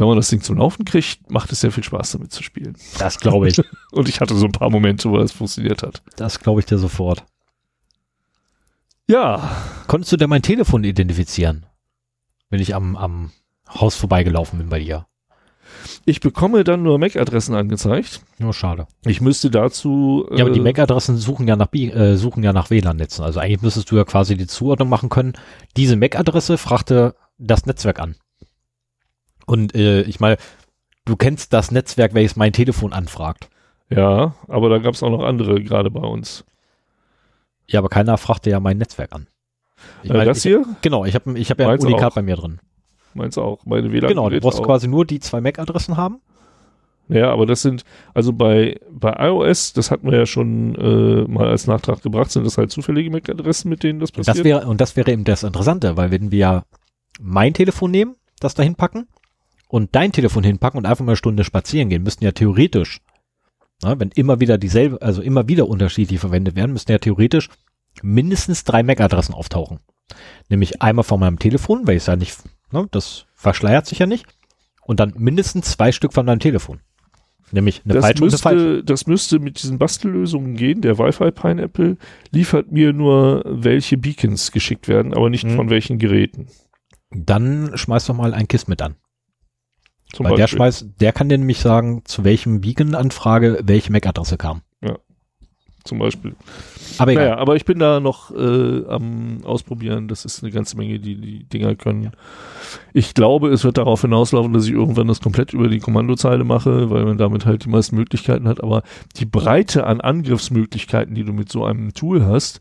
wenn man das Ding zum Laufen kriegt, macht es sehr viel Spaß damit zu spielen. Das glaube ich. [laughs] Und ich hatte so ein paar Momente, wo das funktioniert hat. das glaube ich dir sofort. Ja, Konntest du denn mein Telefon identifizieren? Wenn ich am, am Haus vorbeigelaufen bin bei dir. ich bekomme dann nur MAC-Adressen angezeigt. Nur schade. Ich müsste dazu. Ja, aber die äh, MAC-Adressen suchen ja nach äh, suchen ja nach WLAN-Netzen. Also eigentlich müsstest du ja quasi die Zuordnung machen können. Diese MAC-Adresse fragte das Netzwerk an. Und äh, ich meine, du kennst das Netzwerk, welches mein Telefon anfragt. Ja, aber da gab es auch noch andere gerade bei uns. Ja, aber keiner fragte ja mein Netzwerk an. Ich äh, meine, das ich, hier? Genau, ich habe ich hab ja ein Unikat auch. bei mir drin. Meins auch. Meine WLAN. Genau, du brauchst auch. quasi nur die zwei MAC-Adressen haben. Ja, aber das sind, also bei, bei iOS, das hatten wir ja schon äh, mal als Nachtrag gebracht, sind das halt zufällige MAC-Adressen, mit denen das passiert. Das wäre, und das wäre eben das Interessante, weil wenn wir mein Telefon nehmen, das da hinpacken und dein Telefon hinpacken und einfach mal eine Stunde spazieren gehen, müssten ja theoretisch, na, wenn immer wieder dieselbe, also immer wieder unterschiedlich verwendet werden, müssten ja theoretisch mindestens drei MAC-Adressen auftauchen. Nämlich einmal von meinem Telefon, weil ich ja nicht, ne, das verschleiert sich ja nicht. Und dann mindestens zwei Stück von meinem Telefon. Nämlich eine das, falsche und eine falsche. müsste, das müsste mit diesen Bastellösungen gehen. Der Wi-Fi Pineapple liefert mir nur, welche Beacons geschickt werden, aber nicht Mhm. von welchen Geräten. Dann schmeiß doch mal ein KISS mit an. Zum Weil der schmeißt, der kann dir nämlich sagen, zu welchem Beacon-Anfrage welche MAC-Adresse kam. zum Beispiel. Aber egal. Naja, aber ich bin da noch äh, am Ausprobieren. Das ist eine ganze Menge, die die Dinger können. Ich glaube, es wird darauf hinauslaufen, dass ich irgendwann das komplett über die Kommandozeile mache, weil man damit halt die meisten Möglichkeiten hat. Aber die Breite an Angriffsmöglichkeiten, die du mit so einem Tool hast,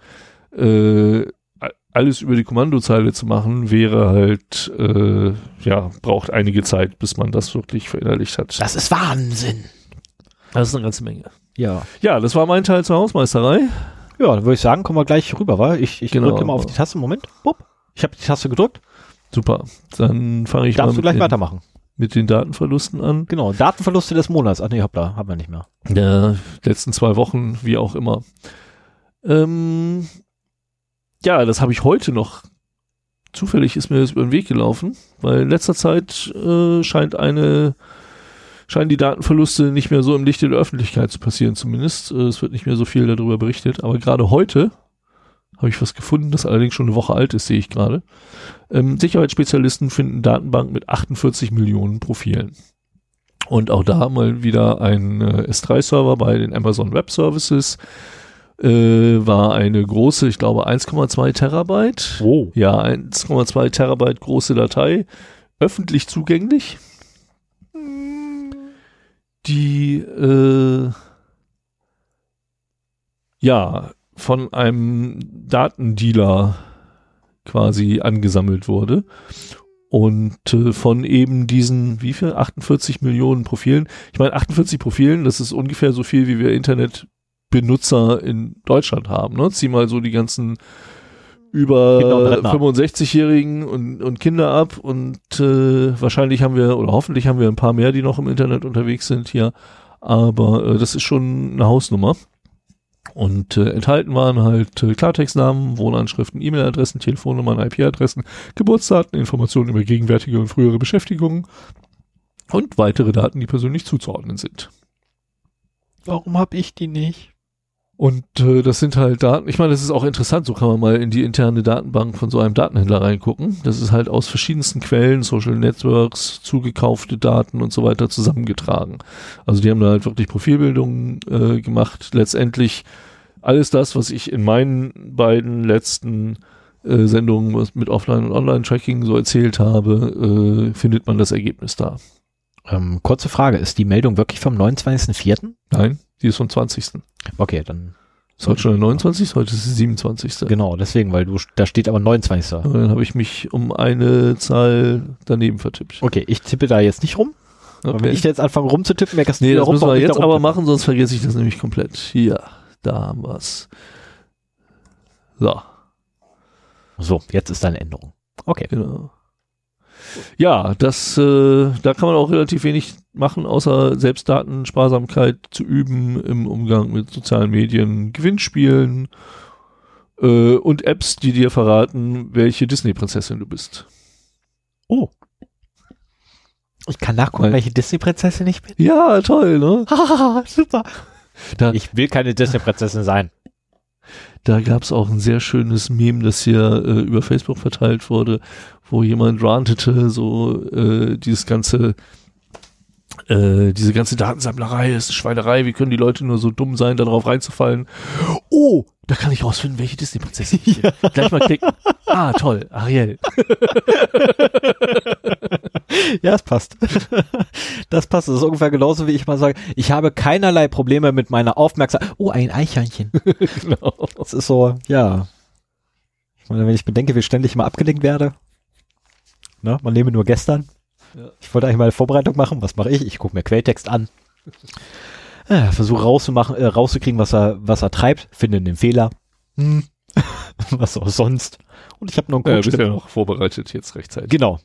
äh, alles über die Kommandozeile zu machen, wäre halt, äh, ja, braucht einige Zeit, bis man das wirklich verinnerlicht hat. Das ist Wahnsinn. Das ist eine ganze Menge. Ja. Ja, das war mein Teil zur Hausmeisterei. Ja, dann würde ich sagen, kommen wir gleich rüber, weil ich, ich Genau. drücke mal auf die Taste. Moment. Bup. Ich habe die Taste gedrückt. Super. Dann fange ich Darfst mal du gleich den, weitermachen. mit den Datenverlusten an. Genau. Datenverluste des Monats. Ach nee, hoppla, haben wir nicht mehr. der letzten zwei Wochen, wie auch immer. Ähm, ja, das habe ich heute noch. Zufällig ist mir das über den Weg gelaufen, weil in letzter Zeit äh, scheint eine scheinen die Datenverluste nicht mehr so im Lichte der Öffentlichkeit zu passieren, zumindest. Äh, es wird nicht mehr so viel darüber berichtet, aber gerade heute habe ich was gefunden, das allerdings schon eine Woche alt ist, sehe ich gerade. Ähm, Sicherheitsspezialisten finden Datenbank mit 48 Millionen Profilen. Und auch da mal wieder ein äh, S3-Server bei den Amazon Web Services. Äh, war eine große, ich glaube 1,2 Terabyte. Oh. Ja, 1,2 Terabyte große Datei. Öffentlich zugänglich. Die äh, ja von einem Datendealer quasi angesammelt wurde und äh, von eben diesen, wie viel? 48 Millionen Profilen. Ich meine, 48 Profilen, das ist ungefähr so viel, wie wir Internetbenutzer in Deutschland haben. Ne? Zieh mal so die ganzen über Rentner. 65-Jährigen und, und Kinder ab und äh, wahrscheinlich haben wir, oder hoffentlich haben wir ein paar mehr, die noch im Internet unterwegs sind hier. Aber äh, das ist schon eine Hausnummer. Und äh, enthalten waren halt äh, Klartextnamen, Wohnanschriften, E-Mail-Adressen, Telefonnummern, IP-Adressen, Geburtsdaten, Informationen über gegenwärtige und frühere Beschäftigungen und weitere Daten, die persönlich zuzuordnen sind. Warum habe ich die nicht? Und äh, das sind halt Daten, ich meine, das ist auch interessant, so kann man mal in die interne Datenbank von so einem Datenhändler reingucken. Das ist halt aus verschiedensten Quellen, Social Networks, zugekaufte Daten und so weiter zusammengetragen. Also die haben da halt wirklich Profilbildungen äh, gemacht. Letztendlich alles das, was ich in meinen beiden letzten äh, Sendungen was mit Offline- und Online-Tracking so erzählt habe, äh, findet man das Ergebnis da. Ähm, kurze Frage, ist die Meldung wirklich vom 29.04.? Nein, die ist vom 20. Okay, dann Ist heute schon der 29. Heute ist der 27. genau, deswegen, weil du da steht aber 29. Und dann habe ich mich um eine Zahl daneben vertippt. Okay, ich tippe da jetzt nicht rum. Okay. wenn ich da jetzt anfange rumzutippen, merkst du nee, das rum, müssen wir jetzt da aber machen, sonst vergesse ich das nämlich komplett. Hier, da haben wir's. So, So, jetzt ist eine Änderung. Okay. genau. Ja, das, äh, da kann man auch relativ wenig machen, außer selbst Datensparsamkeit zu üben im Umgang mit sozialen Medien, Gewinnspielen äh, und Apps, die dir verraten, welche Disney-Prinzessin du bist. Oh. Ich kann nachgucken, Weil- welche Disney-Prinzessin ich bin. Ja, toll, ne? [laughs] Haha, super. Da, Ich will keine Disney-Prinzessin sein. Da gab es auch ein sehr schönes Meme, das hier äh, über Facebook verteilt wurde, wo jemand rantete, so äh, dieses ganze, äh, diese ganze Datensammlerei ist eine Schweinerei, wie können die Leute nur so dumm sein, darauf reinzufallen? Oh, da kann ich rausfinden, welche Disney-Prinzessin ich bin. [laughs] Gleich mal klicken. Ah, toll, Ariel. [laughs] Ja, es passt. [laughs] Das passt. Das ist ungefähr genauso, wie ich mal sage, ich habe keinerlei Probleme mit meiner Aufmerksamkeit. Oh, ein Eichhörnchen. genau. Das ist so, ja. Ich meine, wenn ich bedenke, wie ständig immer abgelenkt werde. Ne, man nehme nur gestern. Ja. Ich wollte eigentlich mal eine Vorbereitung machen. Was mache ich? Ich gucke mir Quelltext an. Äh, Versuche rauszumachen, äh, rauszukriegen, was er, was er treibt. Finde den Fehler. Hm. [laughs] was auch sonst. Und ich habe noch einen Ja, Code. bist ja noch vorbereitet jetzt rechtzeitig. Genau.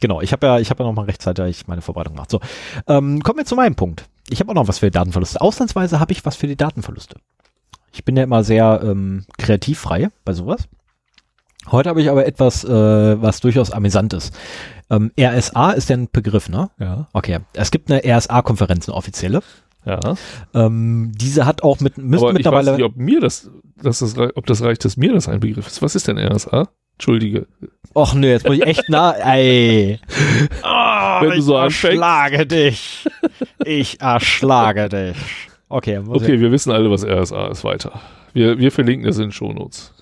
Genau, ich habe ja, ich habe ja noch mal rechtzeitig meine Vorbereitung gemacht. So, ähm, kommen wir zu meinem Punkt. Ich habe auch noch was für Datenverluste. Ausnahmsweise habe ich was für die Datenverluste. Ich bin ja immer sehr ähm, kreativfrei bei sowas. Heute habe ich aber etwas, äh, was durchaus amüsant ist. Ähm, RSA ist ja ein Begriff, ne? Ja, Okay. Es gibt eine RSA-Konferenz, eine offizielle. ja. Ähm, diese hat auch mit, müsste Aber ich weiß mittlerweile. nicht, ob mir das, dass das, ob das reicht, dass mir das ein Begriff ist. Was ist denn RSA? Entschuldige. Och nee, jetzt muss ich echt nah. [laughs] Ey. Oh, Wenn du ich so anfängst. erschlage dich. Ich erschlage [laughs] dich. Okay, Okay, wir wissen alle, was RSA ist. Weiter. Wir, wir verlinken das in den Shownotes.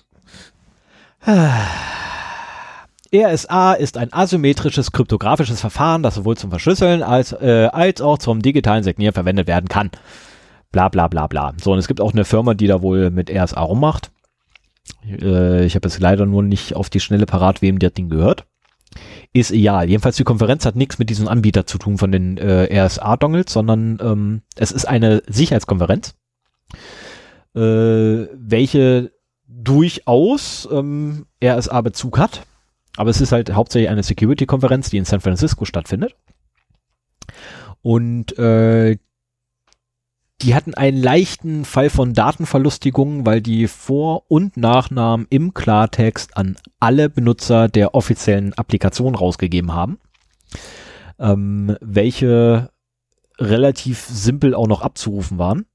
RSA ist ein asymmetrisches kryptografisches Verfahren, das sowohl zum Verschlüsseln als, äh, als auch zum digitalen Signieren verwendet werden kann. Bla bla bla bla. So, und es gibt auch eine Firma, die da wohl mit RSA rummacht. Äh, ich habe jetzt leider nur nicht auf die Schnelle parat, wem der Ding gehört. Ist egal. Jedenfalls die Konferenz hat nichts mit diesem Anbieter zu tun von den äh, RSA-Dongles, sondern ähm, es ist eine Sicherheitskonferenz, äh, welche durchaus ähm, RSA-Bezug hat. Aber es ist halt hauptsächlich eine Security-Konferenz, die in San Francisco stattfindet. Und äh, die hatten einen leichten Fall von Datenverlustigung, weil die Vor- und Nachnamen im Klartext an alle Benutzer der offiziellen Applikation rausgegeben haben, ähm, welche relativ simpel auch noch abzurufen waren.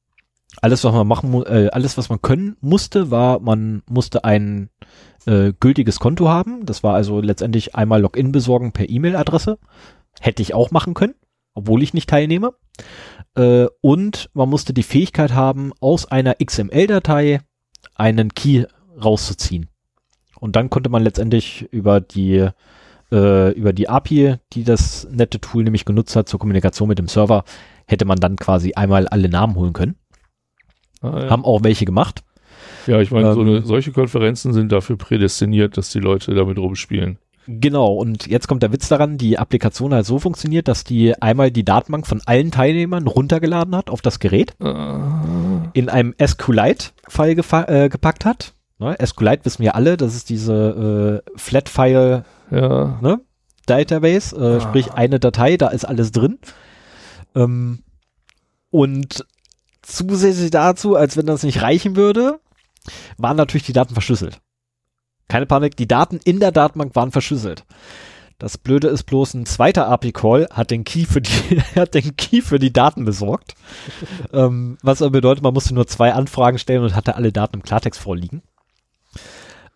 Alles, was man machen, äh, alles, was man können musste, war, man musste ein äh, gültiges Konto haben. Das war also letztendlich einmal Login besorgen per E-Mail-Adresse. Hätte ich auch machen können, obwohl ich nicht teilnehme. Äh, und man musste die Fähigkeit haben, aus einer XML-Datei einen Key rauszuziehen. Und dann konnte man letztendlich über die äh, über die API, die das nette Tool nämlich genutzt hat zur Kommunikation mit dem Server, hätte man dann quasi einmal alle Namen holen können. Ah, ja. Haben auch welche gemacht. ja, ich meine, so ähm, eine, solche Konferenzen sind dafür prädestiniert, dass die Leute damit rumspielen. Genau, und jetzt kommt der Witz daran, die Applikation hat so funktioniert, dass die einmal die Datenbank von allen Teilnehmern runtergeladen hat auf das Gerät, Ah, in einem SQLite-File äh, gepackt hat. Ne, SQLite wissen wir alle, das ist diese äh, Flat-File ja. ne, Database, äh, Ah. sprich eine Datei, da ist alles drin. Ähm, und zusätzlich dazu, als wenn das nicht reichen würde, waren natürlich die Daten verschlüsselt. Keine Panik, die Daten in der Datenbank waren verschlüsselt. Das Blöde ist bloß, ein zweiter API-Call hat den Key für die, [laughs] hat den Key für die Daten besorgt. [laughs] ähm, was aber bedeutet, man musste nur zwei Anfragen stellen und hatte alle Daten im Klartext vorliegen.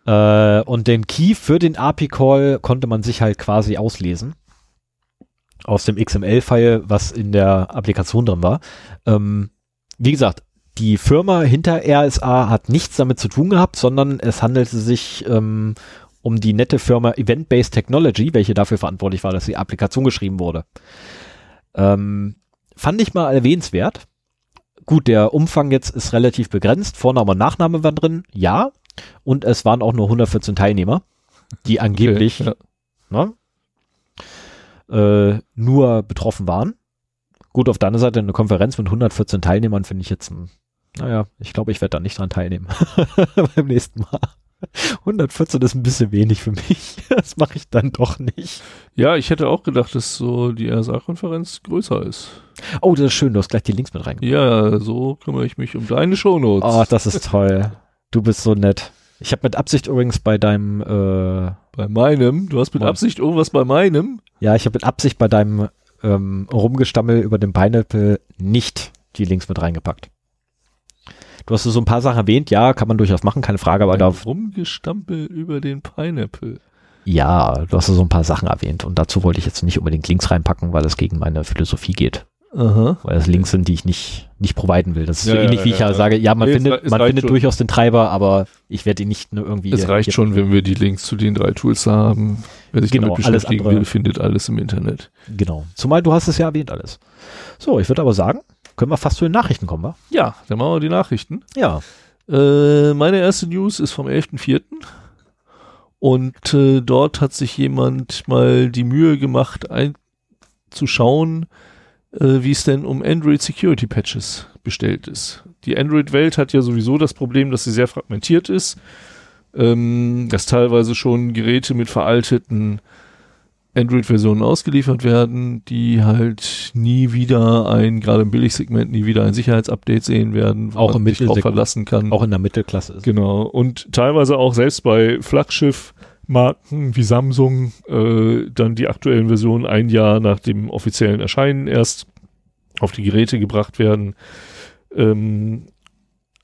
Äh, und den Key für den API-Call konnte man sich halt quasi auslesen. Aus dem XML-File, was in der Applikation drin war. Ähm, wie gesagt, die Firma hinter RSA hat nichts damit zu tun gehabt, sondern es handelte sich ähm, um die nette Firma Event-Based Technology, welche dafür verantwortlich war, dass die Applikation geschrieben wurde. Ähm, fand ich mal erwähnenswert. Gut, der Umfang jetzt ist relativ begrenzt. Vorname und Nachname waren drin, ja. Und es waren auch nur 114 Teilnehmer, die angeblich ja. ne, äh, nur betroffen waren. Gut, auf der anderen Seite eine Konferenz mit 114 Teilnehmern finde ich jetzt, hm, naja, ich glaube, ich werde da nicht dran teilnehmen [laughs] beim nächsten Mal. 114 ist ein bisschen wenig für mich. [laughs] Das mache ich dann doch nicht. ja, ich hätte auch gedacht, dass so die RSA-Konferenz größer ist. Oh, das ist schön, du hast gleich die Links mit reingebracht. Ja, so kümmere ich mich um deine Shownotes. Oh, das ist toll. Du bist so nett. Ich habe mit Absicht übrigens bei deinem, äh, bei meinem, du hast mit. Absicht irgendwas bei meinem. ja, ich habe mit Absicht bei deinem ähm, Rumgestammel über den Pineapple nicht die Links mit reingepackt. Du hast so ein paar Sachen erwähnt, ja, kann man durchaus machen, keine Frage, aber Ein da, Rumgestampel über den Pineapple. ja, du hast so ein paar Sachen erwähnt und dazu wollte ich jetzt nicht unbedingt Links reinpacken, weil es gegen meine Philosophie geht. Aha. Weil das Links sind, die ich nicht, nicht providen will. Das ist Ja, so ja, ähnlich, wie ja, ich ja ja. sage, ja, man Nee, findet, es man findet schon. durchaus den Treiber, aber ich werde ihn nicht nur irgendwie. Es reicht schon, wenn wir die Links zu den drei Tools haben. Wer sich Genau, damit alles beschäftigen andere- will, findet alles im Internet. Genau. Zumal du hast es ja erwähnt alles. So, ich würde aber sagen, können wir fast zu den Nachrichten kommen, wa? Ja, dann machen wir die Nachrichten. Ja. Äh, meine erste News ist vom 11.04. Und äh, dort hat sich jemand mal die Mühe gemacht, einzuschauen, äh, wie es denn um Android Security Patches bestellt ist. Die Android-Welt hat ja sowieso das Problem, dass sie sehr fragmentiert ist, ähm, dass teilweise schon Geräte mit veralteten Android-Versionen ausgeliefert werden, die halt nie wieder ein, gerade im Billigsegment, nie wieder ein Sicherheitsupdate sehen werden, wo Auch im man sich drauf verlassen kann. Auch in der Mittelklasse ist. Genau. Und teilweise auch selbst bei Flaggschiff-Marken wie Samsung äh, dann die aktuellen Versionen ein Jahr nach dem offiziellen Erscheinen erst auf die Geräte gebracht werden. Ähm,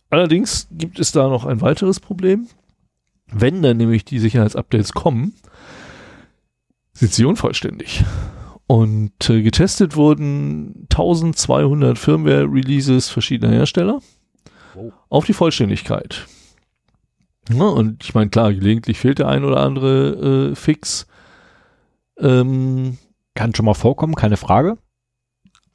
allerdings gibt es da noch ein weiteres Problem. Wenn dann nämlich die Sicherheitsupdates kommen, sind sie unvollständig. Und äh, getestet wurden 1200 Firmware-Releases verschiedener Hersteller Wow. auf die Vollständigkeit. Ja, und ich meine, klar, gelegentlich fehlt der ein oder andere äh, Fix. Ähm, Kann schon mal vorkommen, keine Frage.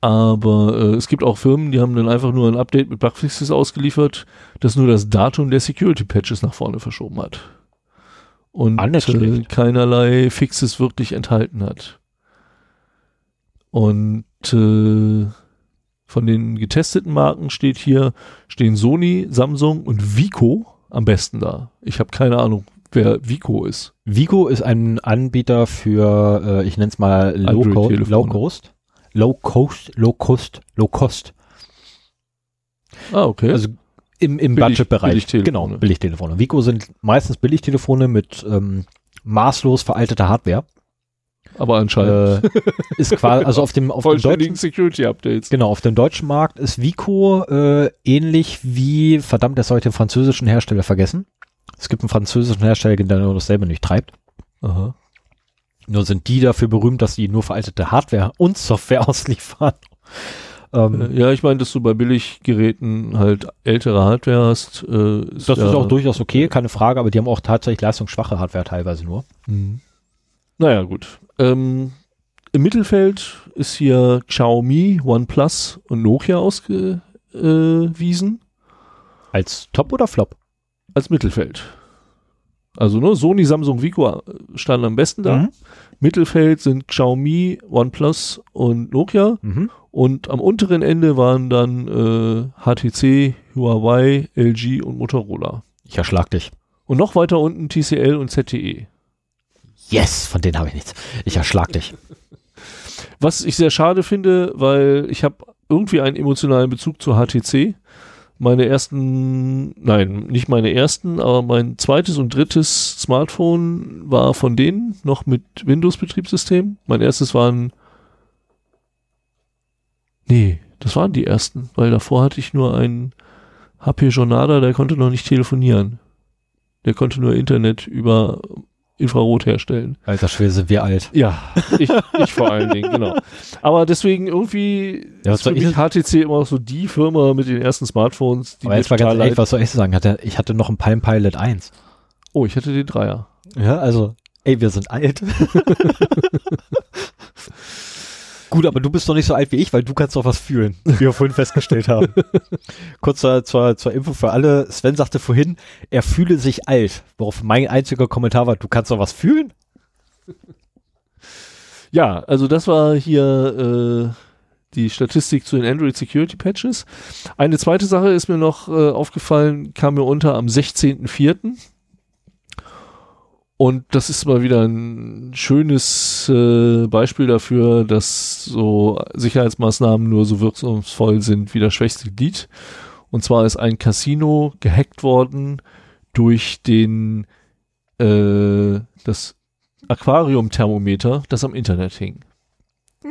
aber äh, es gibt auch Firmen, die haben dann einfach nur ein Update mit Bugfixes ausgeliefert, das nur das Datum der Security-Patches nach vorne verschoben hat. Und äh, keinerlei Fixes wirklich enthalten hat. Und äh, von den getesteten Marken steht hier, stehen Sony, Samsung und Vico am besten da. Ich habe keine Ahnung, wer Vico ist. Vigo ist ein Anbieter für, äh, ich nenne es mal Low, Co Android-Telefone. Low Cost. Low Cost, Low Cost, Low Cost. Ah, okay. Also im, im Budgetbereich. Billigtelefone. Genau, Billigtelefone. Vico sind meistens Billigtelefone mit ähm, maßlos veralteter Hardware. Aber anscheinend Äh, ist quasi, also auf dem, auf dem deutschen, Security-Updates. genau, auf dem deutschen Markt ist Vico äh, ähnlich wie, verdammt, das soll ich den französischen Hersteller vergessen. Es gibt einen französischen Hersteller, der nur dasselbe nicht treibt. Aha. Nur sind die dafür berühmt, dass sie nur veraltete Hardware und Software [laughs] ausliefern. Ähm, Äh, Ja, ich meine, dass du bei Billiggeräten halt ältere Hardware hast. Äh, ist das ja, ist auch durchaus okay, keine Frage, aber die haben auch tatsächlich leistungsschwache Hardware teilweise nur. Mhm. Naja, gut. Ähm, Im Mittelfeld ist hier Xiaomi, OnePlus und Nokia ausgewiesen Als Top oder Flop? als Mittelfeld. Also nur Sony, Samsung, Vico standen am besten da. Mhm. Mittelfeld sind Xiaomi, OnePlus und Nokia. Mhm. Und am unteren Ende waren dann äh, HTC, Huawei, LG und Motorola. Ich erschlag dich. Und noch weiter unten TCL und. ZTE. Yes, von denen habe ich nichts. Ich erschlag dich. Was ich sehr schade finde, weil ich habe irgendwie einen emotionalen Bezug zu HTC. Meine ersten, nein, nicht meine ersten, aber mein zweites und drittes Smartphone war von denen noch mit Windows-Betriebssystem. Mein erstes waren, nee, das waren die ersten, weil davor hatte ich nur einen HP Jornada, der konnte noch nicht telefonieren. Der konnte nur Internet über Infrarot herstellen. Alter Schwede, sind wir alt. Ja, ich, ich vor allen Dingen, genau. Aber deswegen irgendwie Ja, was ist für mich HTC immer so die Firma mit den ersten Smartphones, die Aber jetzt mal ganz ehrlich, was soll ich sagen? Hatte, ich hatte noch einen Palm Pilot 1. Oh, ich hatte den Dreier. Ja, also, ey, wir sind alt. [laughs] [laughs] Gut, aber du bist doch nicht so alt wie ich, weil du kannst doch was fühlen, wie wir vorhin festgestellt haben. [laughs] Kurz zur, zur, zur Info für alle. Sven sagte vorhin, er fühle sich alt. Worauf mein einziger Kommentar war, du kannst doch was fühlen? Ja, also das war hier äh, die Statistik zu den Android Security Patches. Eine zweite Sache ist mir noch äh, aufgefallen, kam mir unter am 16.04. Und das ist mal wieder ein schönes äh, Beispiel dafür, dass so Sicherheitsmaßnahmen nur so wirkungsvoll sind wie das schwächste Glied. Und zwar ist ein Casino gehackt worden durch den äh, das Aquariumthermometer, das am Internet hing. [laughs]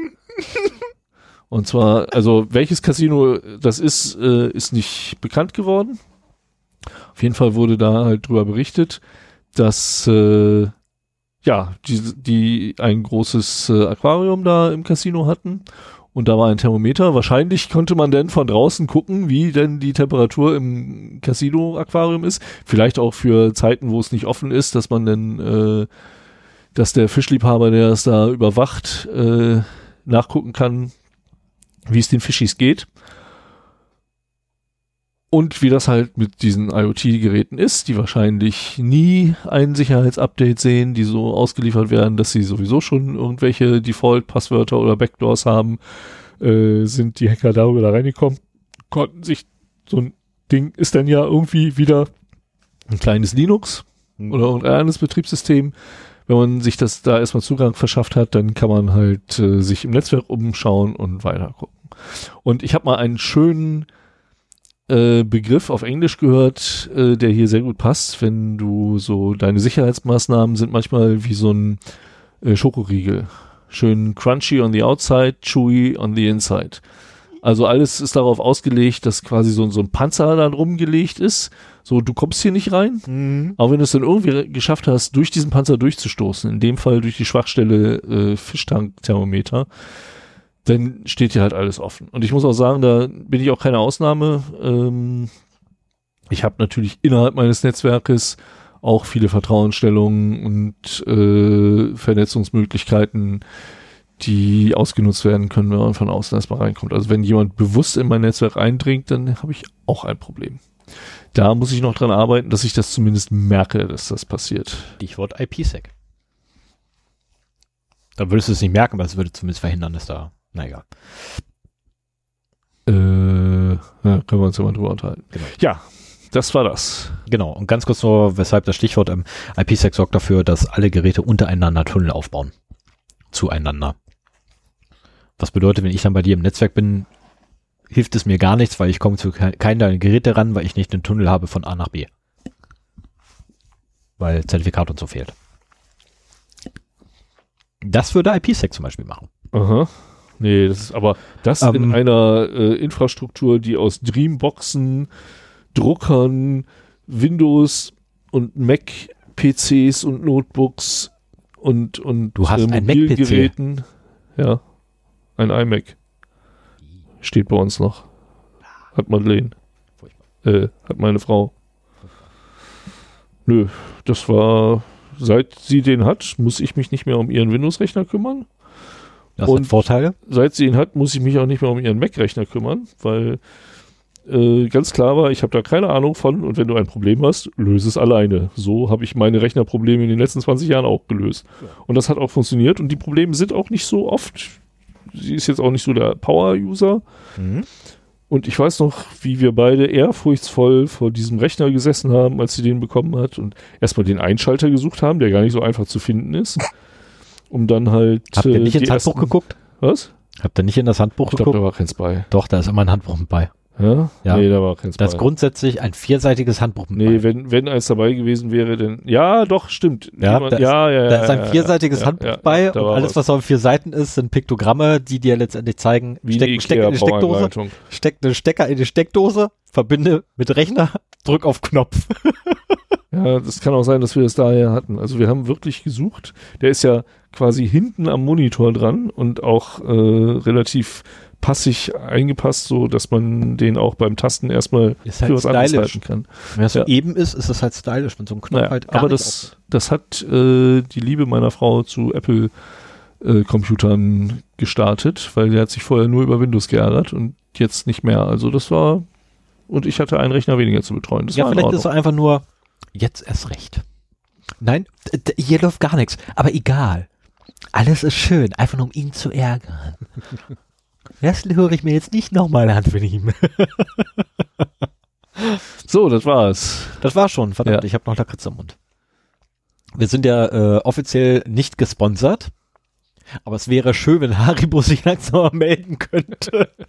Und zwar, also welches Casino das ist, äh, ist nicht bekannt geworden. Auf jeden Fall wurde da halt drüber berichtet, dass äh, ja, die, die ein großes äh, Aquarium da im Casino hatten und da war ein Thermometer. Wahrscheinlich konnte man dann von draußen gucken, wie denn die Temperatur im Casino-Aquarium ist. Vielleicht auch für Zeiten, wo es nicht offen ist, dass man dann, äh, dass der Fischliebhaber, der es da überwacht, äh, nachgucken kann, wie es den Fischis geht. Und wie das halt mit diesen IoT-Geräten ist, die wahrscheinlich nie ein Sicherheitsupdate sehen, die so ausgeliefert werden, dass sie sowieso schon irgendwelche Default-Passwörter oder Backdoors haben, äh, sind die Hacker darüber da reingekommen, konnten sich so ein Ding ist dann ja irgendwie wieder ein kleines Linux oder irgendein anderes Betriebssystem. Wenn man sich das da erstmal Zugang verschafft hat, dann kann man halt äh, sich im Netzwerk umschauen und weiter gucken. Und ich habe mal einen schönen äh, Begriff auf Englisch gehört, äh, der hier sehr gut passt, wenn du so deine Sicherheitsmaßnahmen sind manchmal wie so ein äh, Schokoriegel. Schön crunchy on the outside, chewy on the inside. Also alles ist darauf ausgelegt, dass quasi so, so ein Panzer dann rumgelegt ist. So, du kommst hier nicht rein. Mhm. Aber wenn du es dann irgendwie geschafft hast, durch diesen Panzer durchzustoßen, in dem Fall durch die Schwachstelle äh, Fischtankthermometer, dann steht hier halt alles offen. Und ich muss auch sagen, da bin ich auch keine Ausnahme. Ähm, ich habe natürlich innerhalb meines Netzwerkes auch viele Vertrauensstellungen und äh, Vernetzungsmöglichkeiten, die ausgenutzt werden können, wenn man von außen erstmal reinkommt. Also wenn jemand bewusst in mein Netzwerk eindringt, dann habe ich auch ein Problem. Da muss ich noch dran arbeiten, dass ich das zumindest merke, dass das passiert. Stichwort IPsec. Da würdest du es nicht merken, aber es würde zumindest verhindern, dass da, na egal. Äh, ja, können wir uns mal drüber unterhalten. Genau. Ja, das war das. Genau. Und ganz kurz nur, weshalb das Stichwort ähm, IPsec sorgt dafür, dass alle Geräte untereinander Tunnel aufbauen. Zueinander. Was bedeutet, wenn ich dann bei dir im Netzwerk bin, hilft es mir gar nichts, weil ich komme zu ke keinem deiner Geräte ran, weil ich nicht einen Tunnel habe von A nach B. Weil Zertifikat und so fehlt. Das würde IPsec zum Beispiel machen. Aha. Nee, das ist aber das Ähm, in einer äh, Infrastruktur, die aus Dreamboxen, Druckern, Windows und Mac PCs und Notebooks und und Du hast ein Mac-PC. Mobilgeräten. Ja. Ein iMac. Steht bei uns noch. Hat Madeleine. Äh, hat meine Frau. Nö, das war seit sie den hat, muss ich mich nicht mehr um ihren Windows-Rechner kümmern Das Und- hat Vorteile. seit sie ihn hat, muss ich mich auch nicht mehr um ihren Mac-Rechner kümmern, weil äh, ganz klar war, ich habe da keine Ahnung von und wenn du ein Problem hast, löse es alleine. So habe ich meine Rechnerprobleme in den letzten 20 Jahren auch gelöst. Und das hat auch funktioniert und die Probleme sind auch nicht so oft. Sie ist jetzt auch nicht so der Power-User. Mhm. Und ich weiß noch, wie wir beide ehrfurchtsvoll vor diesem Rechner gesessen haben, als sie den bekommen hat und erstmal den Einschalter gesucht haben, der gar nicht so einfach zu finden ist. Um dann halt. Habt ihr äh, nicht ins Handbuch ersten- geguckt? Was? Habt ihr nicht in das Handbuch Ich glaube, geguckt? da war keins bei. Doch, da ist immer ein Handbuch mit bei. Ja? Ja. Nee, da war keins Da ist bei. grundsätzlich ein vierseitiges Handbuch mit Nee, bei. wenn, wenn eins dabei gewesen wäre, dann. Ja, doch, stimmt. Ja, Jemand- da ist- ja, ja, Da ja, ist ein ja, vierseitiges ja, Handbuch ja, bei und alles, was auf vier Seiten ist, sind Piktogramme, die dir letztendlich zeigen, Wie steck, eine steck in die Steckdose, steck den Stecker in die Steckdose, verbinde mit Rechner, [laughs] drück auf Knopf. Ja, das kann auch sein, dass wir das daher hatten. Also wir haben wirklich gesucht. Der ist ja quasi hinten am Monitor dran und auch äh, relativ passig eingepasst, so dass man den auch beim Tasten erstmal Ist halt für was anderes stylisch. halten kann. Wenn das so Ja. eben ist, ist das halt stylisch, mit so einem Knopf Naja, halt aber das, das hat äh, die Liebe meiner Frau zu Apple äh, Computern gestartet, weil sie hat sich vorher nur über Windows geärgert und jetzt nicht mehr. Also das war und ich hatte einen Rechner weniger zu betreuen. Das ja, vielleicht ist es einfach nur, jetzt erst recht. Nein, hier läuft gar nichts, aber egal. Alles ist schön, einfach nur um ihn zu ärgern. [laughs] Das höre ich mir jetzt nicht nochmal an von ihm. [laughs] so, das war's. Das war schon, verdammt, Ja. ich habe noch Lakritz im Mund. Wir sind ja äh, offiziell nicht gesponsert, aber es wäre schön, wenn Haribo sich langsam mal melden könnte. [laughs]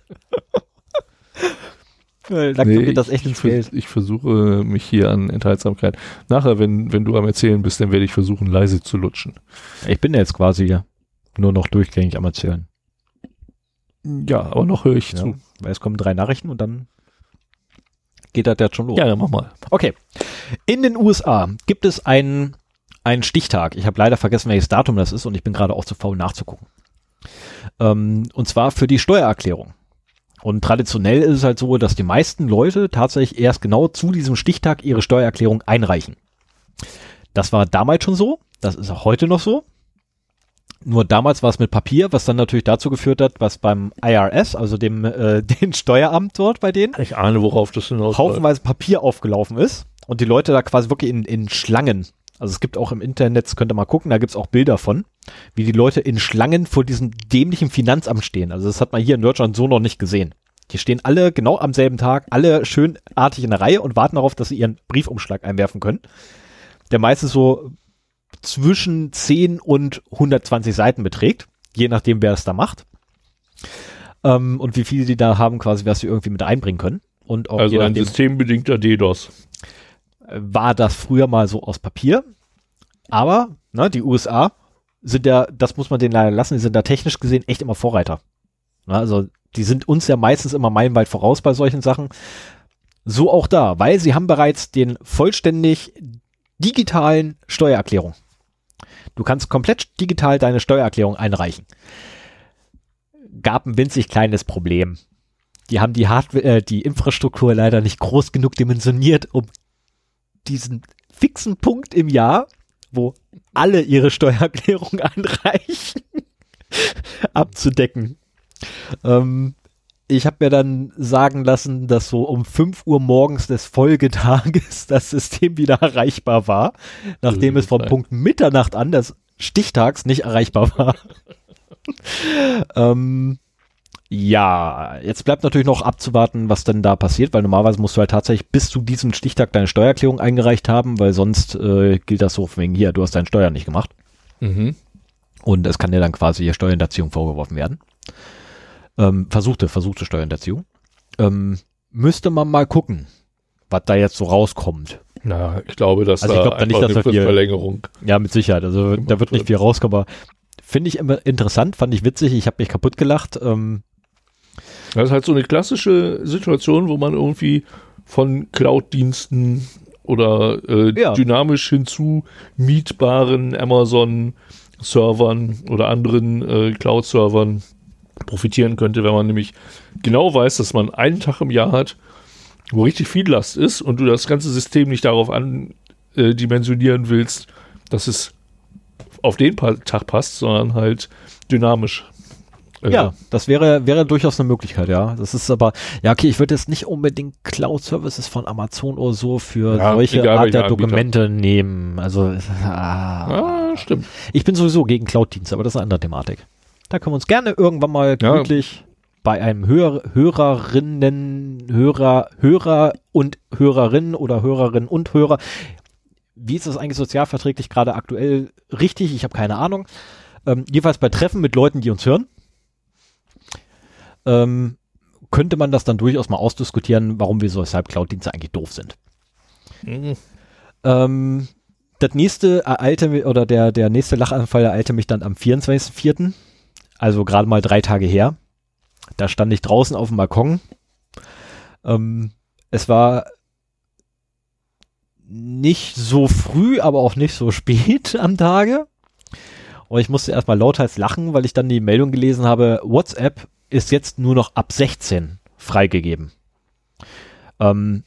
Langsam Nee, geht das echt ich, ins vers- Geld. ich versuche mich hier an Enthaltsamkeit. Nachher, wenn, wenn du am Erzählen bist, dann werde ich versuchen, leise zu lutschen. Ich bin ja jetzt quasi nur noch durchgängig am Erzählen. Ja, aber noch höre ich Ja, zu. weil es kommen drei Nachrichten und dann geht das jetzt schon los. Ja, ja, mach mal. Okay. In den USA gibt es einen, einen Stichtag. Ich habe leider vergessen, welches Datum das ist und ich bin gerade auch zu faul nachzugucken. Ähm, und zwar für die Steuererklärung. Und traditionell ist es halt so, dass die meisten Leute tatsächlich erst genau zu diesem Stichtag ihre Steuererklärung einreichen. Das war damals schon so, das ist auch heute noch so. Nur damals war es mit Papier, was dann natürlich dazu geführt hat, was beim IRS, also dem äh, [laughs] den Steueramt dort bei denen, Ich ahne, worauf das hinausläuft. haufenweise Papier aufgelaufen ist und die Leute da quasi wirklich in, in Schlangen, also es gibt auch im Internet, könnt ihr mal gucken, da gibt's auch Bilder von, wie die Leute in Schlangen vor diesem dämlichen Finanzamt stehen. Also das hat man hier in Deutschland so noch nicht gesehen. Die stehen alle genau am selben Tag, alle schön artig in der Reihe und warten darauf, dass sie ihren Briefumschlag einwerfen können. Der meistens so zwischen 10 und 120 Seiten beträgt, je nachdem, wer es da macht. Ähm, und wie viele die da haben, quasi, was sie irgendwie mit einbringen können. Und auch Also ein nachdem, systembedingter DDoS. War das früher mal so aus Papier. Aber ne, die USA sind ja, das muss man denen leider lassen, die sind da technisch gesehen echt immer Vorreiter. Na, also die sind uns ja meistens immer meilenweit voraus bei solchen Sachen. So auch da, weil sie haben bereits den vollständig digitalen Steuererklärung. Du kannst komplett digital deine Steuererklärung einreichen. Gab ein winzig kleines Problem. Die haben die Hardware, äh, die Infrastruktur leider nicht groß genug dimensioniert, um diesen fixen Punkt im Jahr, wo alle ihre Steuererklärung [laughs] einreichen, abzudecken. Ähm, ich habe mir dann sagen lassen, dass so um 5 Uhr morgens des Folgetages [laughs] das System wieder erreichbar war, nachdem es vom. Punkt Mitternacht an des Stichtags nicht erreichbar war. [laughs] ähm, ja, jetzt bleibt natürlich noch abzuwarten, was denn da passiert, weil normalerweise musst du halt tatsächlich bis zu diesem Stichtag deine Steuererklärung eingereicht haben, weil sonst äh, gilt das so von wegen hier, du hast deine Steuern nicht gemacht. Mhm. Und es kann dir dann quasi hier Steuerhinterziehung vorgeworfen werden. Ähm, versuchte, versuchte Steuerhinterziehung. Ähm, müsste man mal gucken, was da jetzt so rauskommt. Na, ich glaube, dass Also ich glaub da nicht, dass eine da viel- Fristverlängerung. Ja, mit Sicherheit. Also da wird nicht viel rauskommen. aber Finde ich immer interessant, fand ich witzig. Ich habe mich kaputt gelacht. Ähm, Das ist halt so eine klassische Situation, wo man irgendwie von Cloud-Diensten oder äh, Ja. dynamisch hinzu mietbaren Amazon-Servern oder anderen äh, Cloud-Servern profitieren könnte, wenn man nämlich genau weiß, dass man einen Tag im Jahr hat, wo richtig viel Last ist und du das ganze System nicht darauf an äh, dimensionieren willst, dass es auf den Tag passt, sondern halt dynamisch. Ja, das wäre, wäre durchaus eine Möglichkeit, ja. Das ist aber, ja, okay, ich würde jetzt nicht unbedingt Cloud-Services von Amazon oder so für Ja, solche egal Art der Anbieter. Dokumente nehmen. Also, ah. Ah, stimmt. ich bin sowieso gegen Cloud-Dienste, aber das ist eine andere Thematik. Da können wir uns gerne irgendwann mal Ja. gemütlich bei einem Hör Hörerinnen, Hörer, Hörer und Hörerinnen oder Hörerinnen und Hörer. Wie ist das eigentlich sozialverträglich gerade aktuell richtig? Ich habe keine Ahnung. Ähm, jedenfalls bei Treffen mit Leuten, die uns hören, ähm, könnte man das dann durchaus mal ausdiskutieren, warum wir so weshalb Cloud-Dienste eigentlich doof sind. Mhm. Ähm, das nächste ereilte oder der, der nächste Lachanfall ereilte mich dann am 24.04., also gerade mal drei Tage her. Da stand ich draußen auf dem Balkon. Ähm, es war nicht so früh, aber auch nicht so [laughs] spät am Tage. Und ich musste erstmal lauthals lachen, weil ich dann die Meldung gelesen habe, WhatsApp ist jetzt nur noch ab 16 freigegeben. Ähm,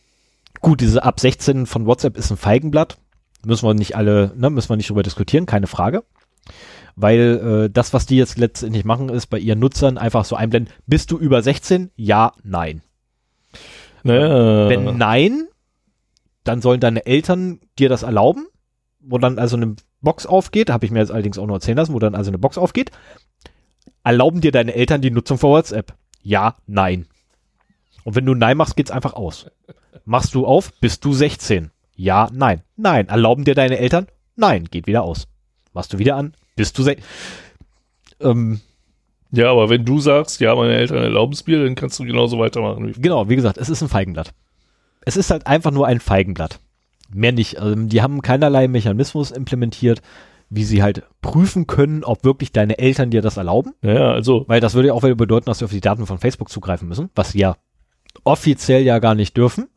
gut, diese ab 16 von WhatsApp ist ein Feigenblatt. Müssen wir nicht alle, ne, müssen wir nicht drüber diskutieren, keine Frage. Weil äh, das, was die jetzt letztendlich machen, ist bei ihren Nutzern einfach so einblenden, bist du über 16? Ja, nein. Naja. Wenn nein, dann sollen deine Eltern dir das erlauben, wo dann also eine Box aufgeht, habe ich mir jetzt allerdings auch nur erzählen lassen, wo dann also eine Box aufgeht. Erlauben dir deine Eltern die Nutzung von WhatsApp? Ja, nein. Und wenn du nein machst, geht's einfach aus. Machst du auf, bist du 16? Ja, nein. Nein. Erlauben dir deine Eltern? Nein, geht wieder aus. Machst du wieder an, bist du 16? Ähm, ja, aber wenn du sagst, ja, meine Eltern erlauben es mir, dann kannst du genauso weitermachen. Wie Genau, wie gesagt, es ist ein Feigenblatt. Es ist halt einfach nur ein Feigenblatt. Mehr nicht. Also, die haben keinerlei Mechanismus implementiert, wie sie halt prüfen können, ob wirklich deine Eltern dir das erlauben. Naja, also, Weil das würde ja auch wieder bedeuten, dass sie auf die Daten von Facebook zugreifen müssen, was sie ja offiziell ja gar nicht dürfen.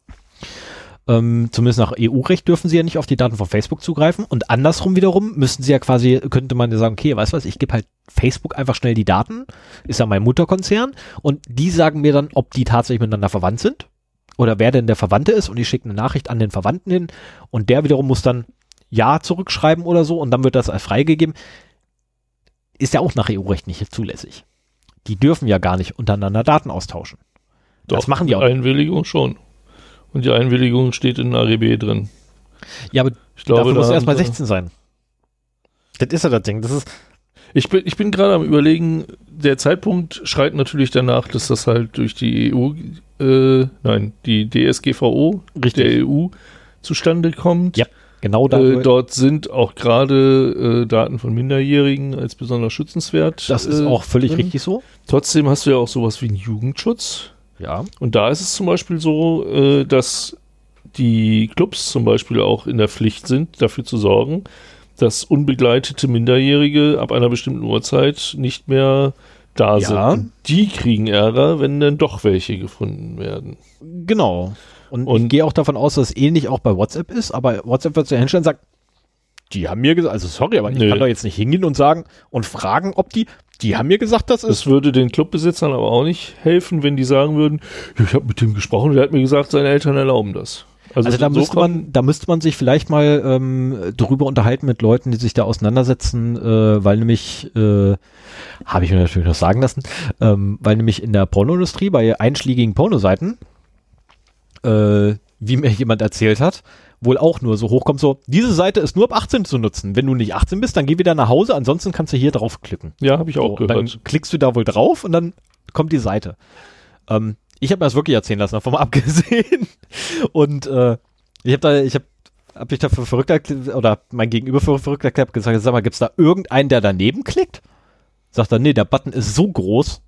Ähm, zumindest nach EU-Recht dürfen sie ja nicht auf die Daten von Facebook zugreifen. Und andersrum wiederum müssten sie ja quasi, könnte man ja sagen, okay, weißt du was, ich gebe halt Facebook einfach schnell die Daten, ist ja mein Mutterkonzern, und die sagen mir dann, ob die tatsächlich miteinander verwandt sind oder wer denn der Verwandte ist und ich schicke eine Nachricht an den Verwandten hin und der wiederum muss dann Ja zurückschreiben oder so und dann wird das als freigegeben. Ist ja auch nach EU-Recht nicht zulässig. Die dürfen ja gar nicht untereinander Daten austauschen. Das machen die auch. Einwilligung schon. Und die Einwilligung steht in AGB drin. Ja, aber Ich glaube, dafür muss er haben sie- 16 sein. Das ist ja das Ding. Das ist, Ich bin, ich bin gerade am überlegen, der Zeitpunkt schreit natürlich danach, dass das halt durch die EU, äh, nein, die DSGVO Richtig. der EU zustande kommt. Ja, genau. Äh, dort sind auch gerade äh, Daten von Minderjährigen als besonders schützenswert. das ist äh, auch völlig drin. richtig so. Trotzdem hast du ja auch sowas wie einen Jugendschutz. Ja. Und da ist es zum Beispiel so, äh, dass die Clubs zum Beispiel auch in der Pflicht sind, dafür zu sorgen, dass unbegleitete Minderjährige ab einer bestimmten Uhrzeit nicht mehr da Ja. sind. Die kriegen Ärger, wenn dann doch welche gefunden werden. Genau. Und, Und- ich gehe auch davon aus, dass es ähnlich auch bei WhatsApp ist, aber WhatsApp wird sich hinstellen und sagen, die haben mir gesagt, also sorry, aber ich Nö. kann doch jetzt nicht hingehen und sagen und fragen, ob die, die haben mir gesagt, das ist. Es würde den Clubbesitzern aber auch nicht helfen, wenn die sagen würden, ich habe mit dem gesprochen, der hat mir gesagt, seine Eltern erlauben das. Also da müsste insofern- man, da müsste man sich vielleicht mal ähm, drüber unterhalten mit Leuten, die sich da auseinandersetzen, äh, weil nämlich, äh, habe ich mir natürlich noch sagen lassen, ähm, weil nämlich in der Pornoindustrie bei einschlägigen Pornoseiten, äh, wie mir jemand erzählt hat, wohl auch nur so hochkommt, so, diese Seite ist nur ab 18 zu nutzen. Wenn du nicht 18 bist, dann geh wieder nach Hause, ansonsten kannst du hier draufklicken. Ja, habe ich auch So, und dann gehört. klickst du da wohl drauf und dann kommt die Seite. Ähm, ich habe mir das wirklich erzählen lassen, davon mal [laughs] abgesehen. Und äh, ich habe da, ich habe hab mich da für verrückt erklärt, oder mein Gegenüber für verrückt erklärt, gesagt, sag mal, gibt's da irgendeinen, der daneben klickt? Sagt er, nee, der Button ist so groß,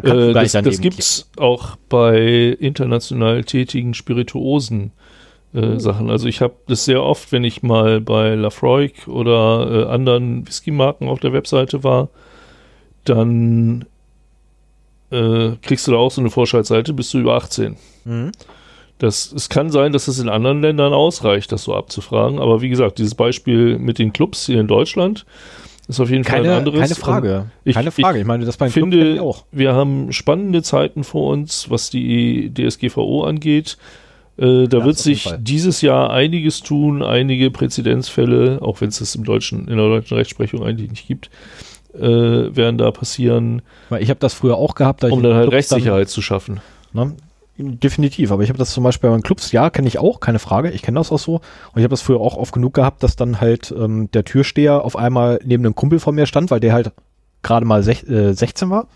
da Äh, das das gibt's auch bei international tätigen Spirituosen. Äh, Sachen. Also ich habe das sehr oft, wenn ich mal bei Lafroig oder äh, anderen Whisky-Marken auf der Webseite war, dann äh, kriegst du da auch so eine Vorschaltseite, bist du über 18. klicken. Mhm. Das, es kann sein, dass es in anderen Ländern ausreicht, das so abzufragen. Aber wie gesagt, dieses Beispiel mit den Clubs hier in Deutschland ist auf jeden Fall ein Keine, anderes. keine Frage. ich- keine Frage. Ich, meine, das bei Ich den Club kenn finde, ich auch. wir haben spannende Zeiten vor uns, was die DSGVO angeht. Äh, da Ja, wird sich dieses Jahr einiges tun, einige Präzedenzfälle, auch wenn es das im deutschen, in der deutschen Rechtsprechung eigentlich nicht gibt, äh, werden da passieren, Weil ich habe das früher auch gehabt, um dann halt Clubs dann- Rechtssicherheit zu schaffen. Ne? Definitiv, aber ich habe das zum Beispiel bei den Clubs, ja, kenne ich auch, keine Frage, ich kenne das auch so. Und ich habe das früher auch oft genug gehabt, dass dann halt ähm, der Türsteher auf einmal neben einem Kumpel von mir stand, weil der halt gerade mal sech, äh, 16 war.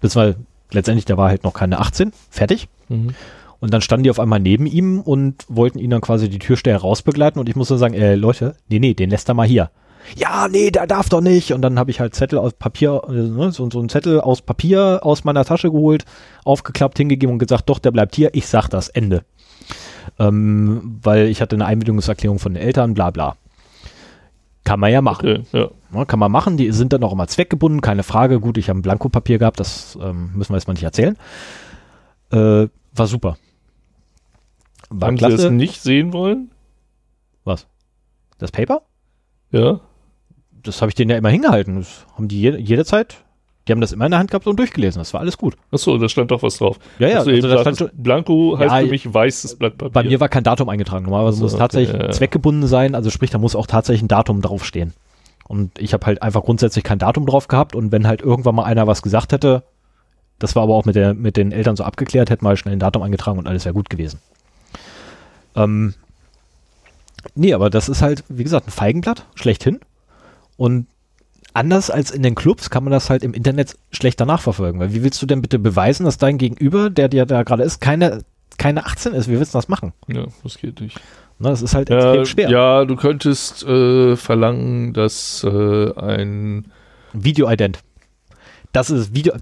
Beziehungsweise letztendlich, der war halt noch keine 18, fertig. Mhm. Und dann standen die auf einmal neben ihm und wollten ihn dann quasi die Türsteher rausbegleiten und ich musste sagen, äh, Leute, nee, nee, den lässt er mal hier. Ja, nee, der darf doch nicht. Und dann habe ich halt Zettel aus Papier, äh, ne, so, so einen Zettel aus Papier aus meiner Tasche geholt, aufgeklappt, hingegeben und gesagt, doch, der bleibt hier, ich sag das, Ende. Ähm, weil ich hatte eine Einwilligungserklärung von den Eltern, bla bla. Kann man ja machen. Okay, ja. Ja, kann man machen, die sind dann auch immer zweckgebunden, keine Frage. Gut, ich habe ein Blankopapier gehabt, das ähm, müssen wir jetzt mal nicht erzählen. Äh, war super. War Haben Sie das klasse. nicht sehen wollen? Was? Das Paper? Ja. Das habe ich denen ja immer hingehalten. Das haben die je, jederzeit, die haben das immer in der Hand gehabt und durchgelesen. Das war alles gut. Achso, da stand doch was drauf. Ja, ja, also da stand das Blanko heißt Ja, für mich weißes Blatt Papier. Bei mir war kein Datum eingetragen. Normalerweise Also, muss okay, tatsächlich ja, ja. zweckgebunden sein. Also sprich, da muss auch tatsächlich ein Datum draufstehen. Und ich habe halt einfach grundsätzlich kein Datum drauf gehabt. Und wenn halt irgendwann mal einer was gesagt hätte, das war aber auch mit, der, mit den Eltern so abgeklärt, hätten wir halt schnell ein Datum eingetragen und alles wäre gut gewesen. Ähm, nee, aber das ist halt, wie gesagt, ein Feigenblatt, schlechthin. Und anders als in den Clubs kann man das halt im Internet schlechter nachverfolgen. Weil wie willst du denn bitte beweisen, dass dein Gegenüber, der dir da gerade ist, keine, keine 18 ist? Wie willst du das machen? ja, das geht nicht. Ne, das ist halt Ja, extrem schwer. ja, du könntest äh, verlangen, dass äh, ein Video-Ident. Das ist Video.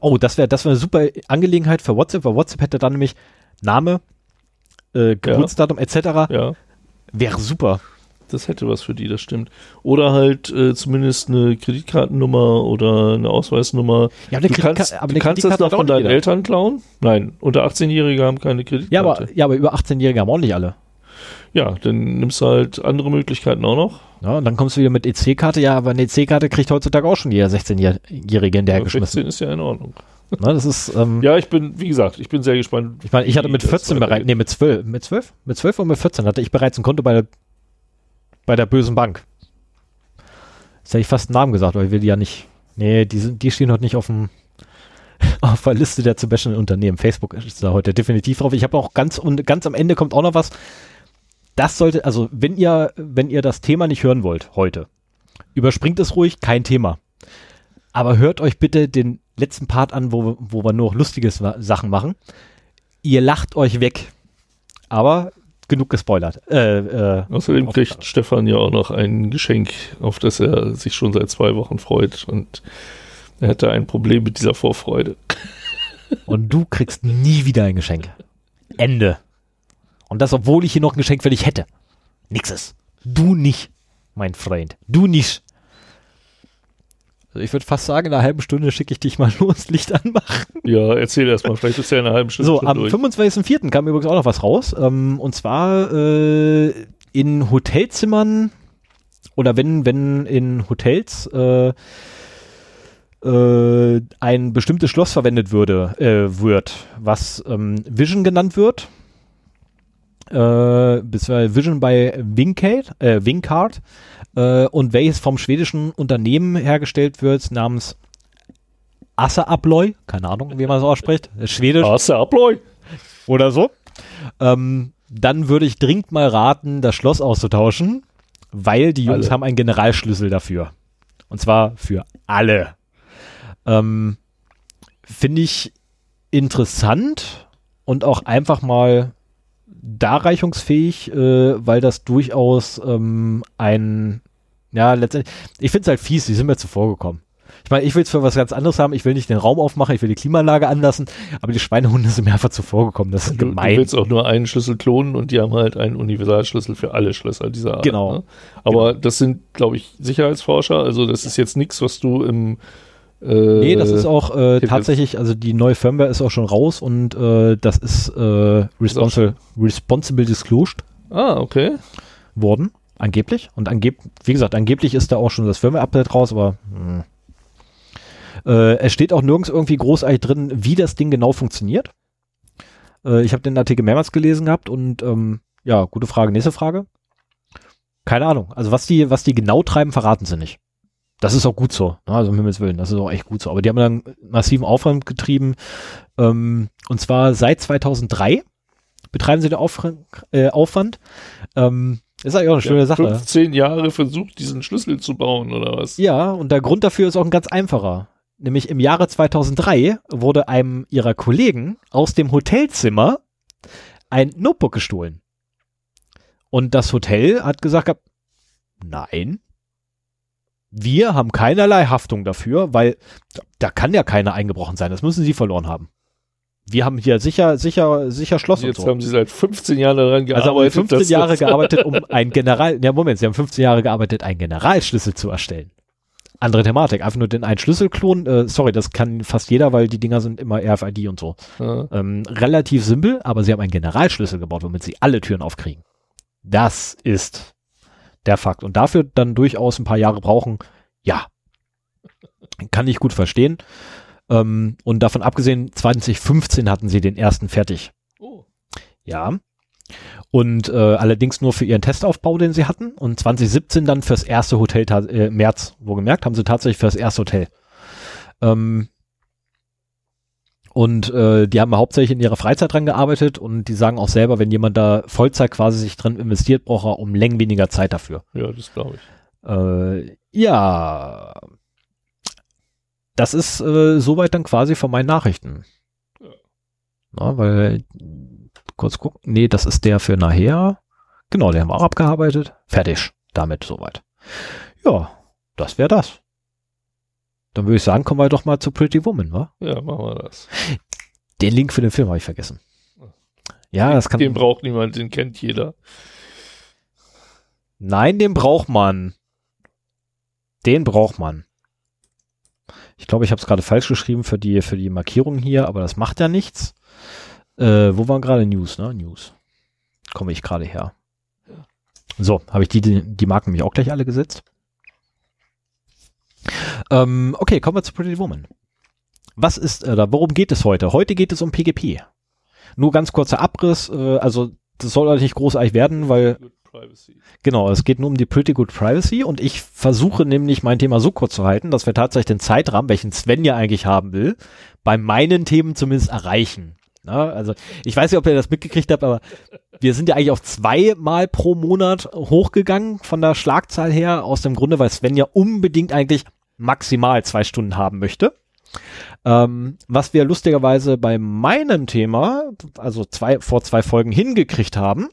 Oh, das wäre das wäre eine super Angelegenheit für WhatsApp, weil WhatsApp hätte dann nämlich Name, äh, Geburtsdatum etc. ja, Wäre super. Das hätte was für die, das stimmt. Oder halt äh, zumindest eine Kreditkartennummer oder eine Ausweisnummer. Ja, eine Du kannst, aber du kannst das noch auch von nicht deinen jeder. Eltern klauen? Nein, unter 18-Jährige haben keine Kreditkarte. Ja, aber, ja, aber über 18-Jährige haben ordentlich alle. Ja, dann nimmst du halt andere Möglichkeiten auch noch. Ja, und dann kommst du wieder mit EC-Karte. Ja, aber eine EC-Karte kriegt heutzutage auch schon jeder 16-Jährige in der Aber geschmissen. 16 ist ja in Ordnung. Ne, das ist, ähm, Ja, ich bin, wie gesagt, ich bin sehr gespannt. ich meine, ich hatte mit das 14 bereits, nee, mit 12, mit 12? Mit 12 oder mit 14 hatte ich bereits ein Konto bei der, bei der bösen Bank. Jetzt hätte ich fast einen Namen gesagt, weil wir die ja nicht, nee, die, sind, die stehen heute nicht auf dem, [laughs] auf der Liste der zu bashenden Unternehmen. Facebook ist da heute definitiv drauf. Ich habe auch ganz, und ganz am Ende kommt auch noch was. Das sollte, also wenn ihr, wenn ihr das Thema nicht hören wollt heute, überspringt es ruhig, kein Thema. Aber hört euch bitte den letzten Part an, wo, wo wir nur lustige Sachen machen. Ihr lacht euch weg. Aber genug gespoilert. Äh, äh, Außerdem kriegt Stefan ja auch noch ein Geschenk, auf das er sich schon seit zwei Wochen freut. Und er hatte ein Problem mit dieser Vorfreude. [laughs] Und du kriegst nie wieder ein Geschenk. Ende. Und das, obwohl ich hier noch ein Geschenk für dich hätte. Nixes. Du nicht, mein Freund. Du nicht. Also ich würde fast sagen, in einer halben Stunde schicke ich dich mal [laughs] los, Licht anmachen. Ja, erzähl erst mal, vielleicht ist ja in einer halben Stunde So, am durch. 25.04. kam übrigens auch noch was raus. Ähm, und zwar äh, in Hotelzimmern oder wenn, wenn in Hotels äh, äh, ein bestimmtes Schloss verwendet würde, äh, wird, was ähm, Vision genannt wird. Äh, beziehungsweise Vision bei Wincard, äh, Wincard äh, und welches vom schwedischen Unternehmen hergestellt wird, namens Assa Abloy, keine Ahnung, wie man das ausspricht, Schwedisch Hast du Abläu? oder so, ähm, dann würde ich dringend mal raten, das Schloss auszutauschen, weil die Jungs Alle. haben einen Generalschlüssel dafür. Und zwar für alle. Ähm, Finde ich interessant und auch einfach mal darreichungsfähig, äh, weil das durchaus ähm, ein, ja, letztendlich, ich finde es halt fies, die sind mir zuvor gekommen. Ich meine, ich will es für was ganz anderes haben, ich will nicht den Raum aufmachen, ich will die Klimaanlage anlassen, aber die Schweinehunde sind mir einfach zuvor gekommen, das ist Du, du gemein. willst auch nur einen Schlüssel klonen und die haben halt einen Universalschlüssel für alle Schlösser dieser Art. Genau. Ne? Aber das sind, glaube ich, Sicherheitsforscher. Also das ist jetzt nichts, was du im äh, Nee, das ist auch äh, tatsächlich, also die neue Firmware ist auch schon raus und äh, das ist äh, responsible, responsible disclosed Ah, okay. worden, angeblich. Und angeb wie gesagt, angeblich ist da auch schon das Firmware-Update raus, aber mh. äh, es steht auch nirgends irgendwie großartig drin, wie das Ding genau funktioniert. Äh, ich habe den Artikel mehrmals gelesen gehabt und ähm, ja, gute Frage, nächste Frage. Keine Ahnung. Also was die, was die genau treiben, verraten sie nicht. Das ist auch gut so. ne? Also um Himmels Willen, das ist auch echt gut so. Aber die haben dann massiven Aufwand getrieben. Ähm, und zwar seit 2003 betreiben sie den Aufwand. Äh, Aufwand. Ähm, ist eigentlich auch eine schöne Ja, Sache. 15 Jahre versucht, diesen Schlüssel zu bauen, oder was? Ja, und der Grund dafür ist auch ein ganz einfacher. Nämlich im Jahre 2003 wurde einem ihrer Kollegen aus dem Hotelzimmer ein Notebook gestohlen. Und das Hotel hat gesagt, nein, wir haben keinerlei Haftung dafür, weil da kann ja keiner eingebrochen sein. Das müssen sie verloren haben. Wir haben hier sicher, sicher, sicher Schloss und Jetzt so. haben sie seit 15 Jahren daran gearbeitet. Also haben wir 15 dass Jahre gearbeitet, um [laughs] ein General, ja Moment, sie haben 15 Jahre gearbeitet, einen Generalschlüssel zu erstellen. Andere Thematik, einfach nur den einen Schlüsselklon, äh, sorry, das kann fast jeder, weil die Dinger sind immer RFID und so. Ja. Ähm, relativ simpel, aber sie haben einen Generalschlüssel gebaut, womit sie alle Türen aufkriegen. Das ist der Fakt. Und dafür dann durchaus ein paar Jahre brauchen, ja. Kann ich gut verstehen. Ähm, und davon abgesehen, 2015 hatten sie den ersten fertig. Oh. Ja. Und äh, allerdings nur für ihren Testaufbau, den sie hatten. Und 2017 dann fürs erste Hotel, äh, März, wo gemerkt, haben sie tatsächlich fürs erste Hotel. Ähm, und äh, die haben hauptsächlich in ihrer Freizeit dran gearbeitet und die sagen auch selber, wenn jemand da Vollzeit quasi sich dran investiert, braucht er um Längen weniger Zeit dafür. Ja, das glaube ich. Äh, ja. Das ist äh, soweit dann quasi von meinen Nachrichten. Ja. Na, weil, kurz gucken, nee, das ist der für nachher. Genau, den haben wir auch abgearbeitet. Fertig. Damit soweit. Ja, das wäre das. Dann würde ich sagen, kommen wir doch mal zu Pretty Woman, wa? Ja, machen wir das. Den Link für den Film habe ich vergessen. Ja, das kann. Den braucht niemand, den kennt jeder. Nein, den braucht man. Den braucht man. Ich glaube, ich habe es gerade falsch geschrieben für die, für die Markierung hier, aber das macht ja nichts. Äh, wo waren gerade News, ne? News. Komme ich gerade her. So, habe ich die, die, die Marken nämlich auch gleich alle gesetzt. Ähm, okay, kommen wir zu Pretty Woman. Was ist, äh, da, worum geht es heute? Heute geht es um PGP. Nur ganz kurzer Abriss, äh, also das soll nicht großartig werden, weil Privacy. Genau, es geht nur um die Pretty Good Privacy und ich versuche nämlich mein Thema so kurz zu halten, dass wir tatsächlich den Zeitrahmen, welchen Sven ja eigentlich haben will, bei meinen Themen zumindest erreichen. Na, also ich weiß nicht, ob ihr das mitgekriegt habt, aber wir sind ja eigentlich auf zweimal pro Monat hochgegangen von der Schlagzahl her, aus dem Grunde, weil Sven ja unbedingt eigentlich maximal zwei Stunden haben möchte. Ähm, was wir lustigerweise bei meinem Thema, also zwei, vor zwei Folgen hingekriegt haben,